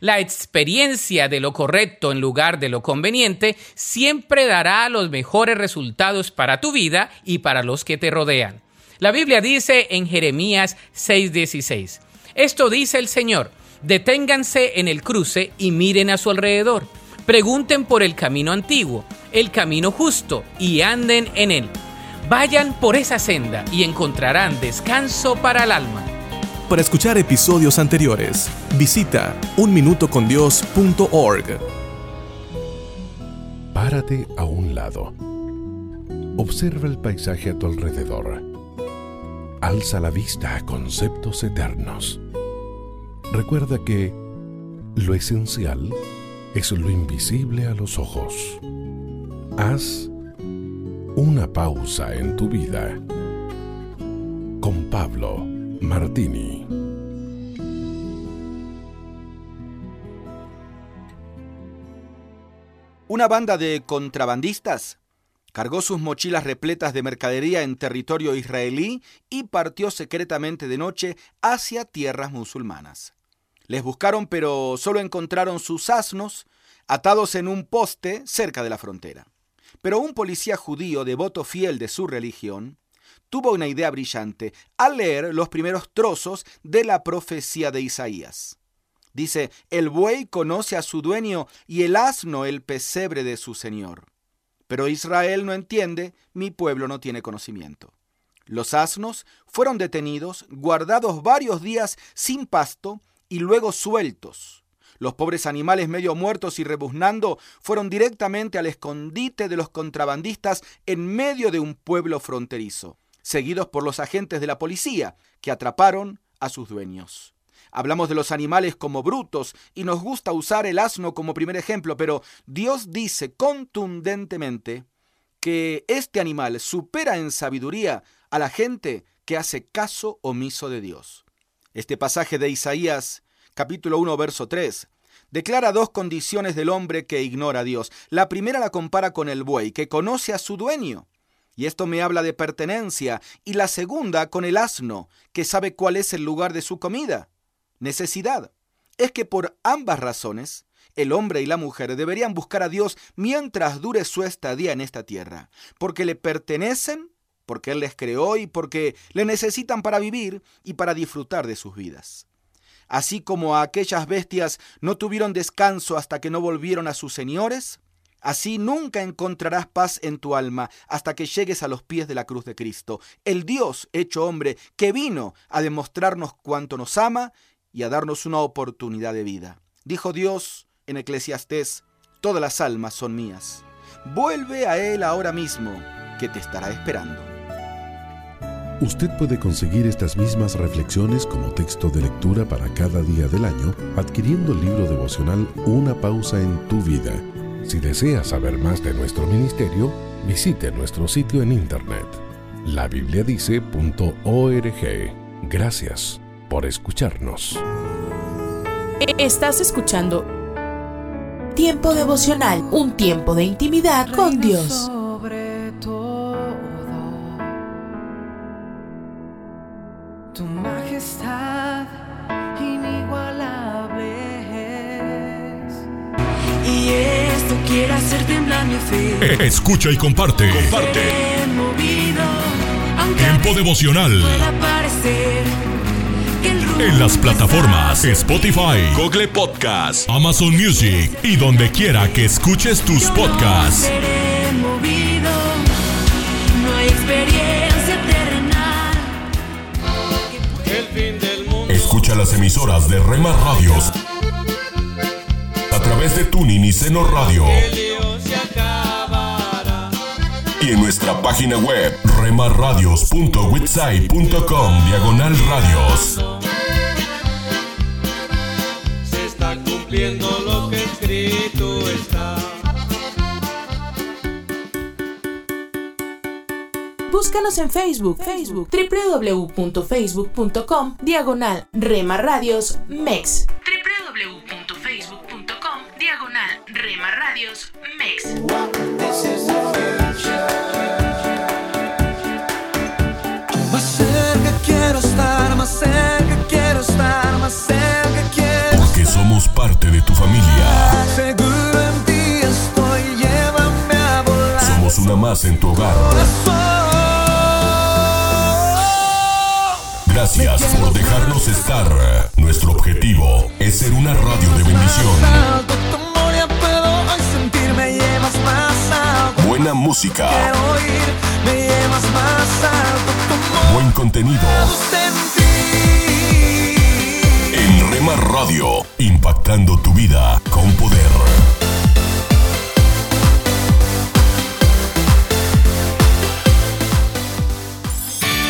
La experiencia de lo correcto en lugar de lo conveniente siempre dará los mejores resultados para tu vida y para los que te rodean. La Biblia dice en Jeremías 6:16, esto dice el Señor, deténganse en el cruce y miren a su alrededor, pregunten por el camino antiguo, el camino justo, y anden en él. Vayan por esa senda y encontrarán descanso para el alma. Para escuchar episodios anteriores, visita unminutocondios.org. Párate a un lado. Observa el paisaje a tu alrededor. Alza la vista a conceptos eternos. Recuerda que lo esencial es lo invisible a los ojos. Haz una pausa en tu vida. Con Pablo Martini. Una banda de contrabandistas cargó sus mochilas repletas de mercadería en territorio israelí y partió secretamente de noche hacia tierras musulmanas. Les buscaron pero solo encontraron sus asnos atados en un poste cerca de la frontera. Pero un policía judío devoto fiel de su religión tuvo una idea brillante al leer los primeros trozos de la profecía de Isaías. Dice, el buey conoce a su dueño y el asno el pesebre de su señor. Pero Israel no entiende, mi pueblo no tiene conocimiento. Los asnos fueron detenidos, guardados varios días sin pasto y luego sueltos. Los pobres animales medio muertos y rebuznando fueron directamente al escondite de los contrabandistas en medio de un pueblo fronterizo, seguidos por los agentes de la policía, que atraparon a sus dueños. Hablamos de los animales como brutos y nos gusta usar el asno como primer ejemplo, pero Dios dice contundentemente que este animal supera en sabiduría a la gente que hace caso omiso de Dios. Este pasaje de Isaías capítulo 1, verso 3, declara dos condiciones del hombre que ignora a Dios. La primera la compara con el buey, que conoce a su dueño. Y esto me habla de pertenencia. Y la segunda con el asno, que sabe cuál es el lugar de su comida. Necesidad. Es que por ambas razones, el hombre y la mujer deberían buscar a Dios mientras dure su estadía en esta tierra, porque le pertenecen, porque Él les creó y porque le necesitan para vivir y para disfrutar de sus vidas. así como aquellas bestias no tuvieron descanso hasta que no volvieron a sus señores, así nunca encontrarás paz en tu alma hasta que llegues a los pies de la cruz de Cristo, el Dios hecho hombre que vino a demostrarnos cuánto nos ama y a darnos una oportunidad de vida. Dijo Dios en Eclesiastés, todas las almas son mías. Vuelve a Él ahora mismo, que te estará esperando. Usted puede conseguir estas mismas reflexiones como texto de lectura para cada día del año adquiriendo el libro devocional Una pausa en tu vida. Si desea saber más de nuestro ministerio, visite nuestro sitio en internet labibliadice.org. Gracias por escucharnos. Estás escuchando Tiempo devocional, un tiempo de intimidad con Dios. Esto quiere hacer temblar mi fe. [LAUGHS] Escucha y comparte. Comparte. Movido, Tiempo devocional. parecer En las plataformas Spotify, Google Podcast, Amazon Music y donde quiera que escuches tus podcasts. seré movido, no hay experiencia terrenal. El fin del mundo. Escucha las emisoras de Rema Radios través de Tuning y Seno Radio. Y en nuestra página web remarradios.witsai.com diagonal radios. Se está cumpliendo lo que escrito está. Búscanos en Facebook, Facebook, www.facebook.com, diagonal Rema Radios MEX. Radios MEX. Más cerca quiero estar, más cerca quiero estar, más cerca quiero Porque somos parte de tu familia. Seguro en ti estoy, llévame a volar. Somos una más en tu hogar. Gracias por dejarnos estar. Nuestro objetivo es ser una radio de bendición. Amor buen contenido. En Rema Radio, impactando tu vida con poder.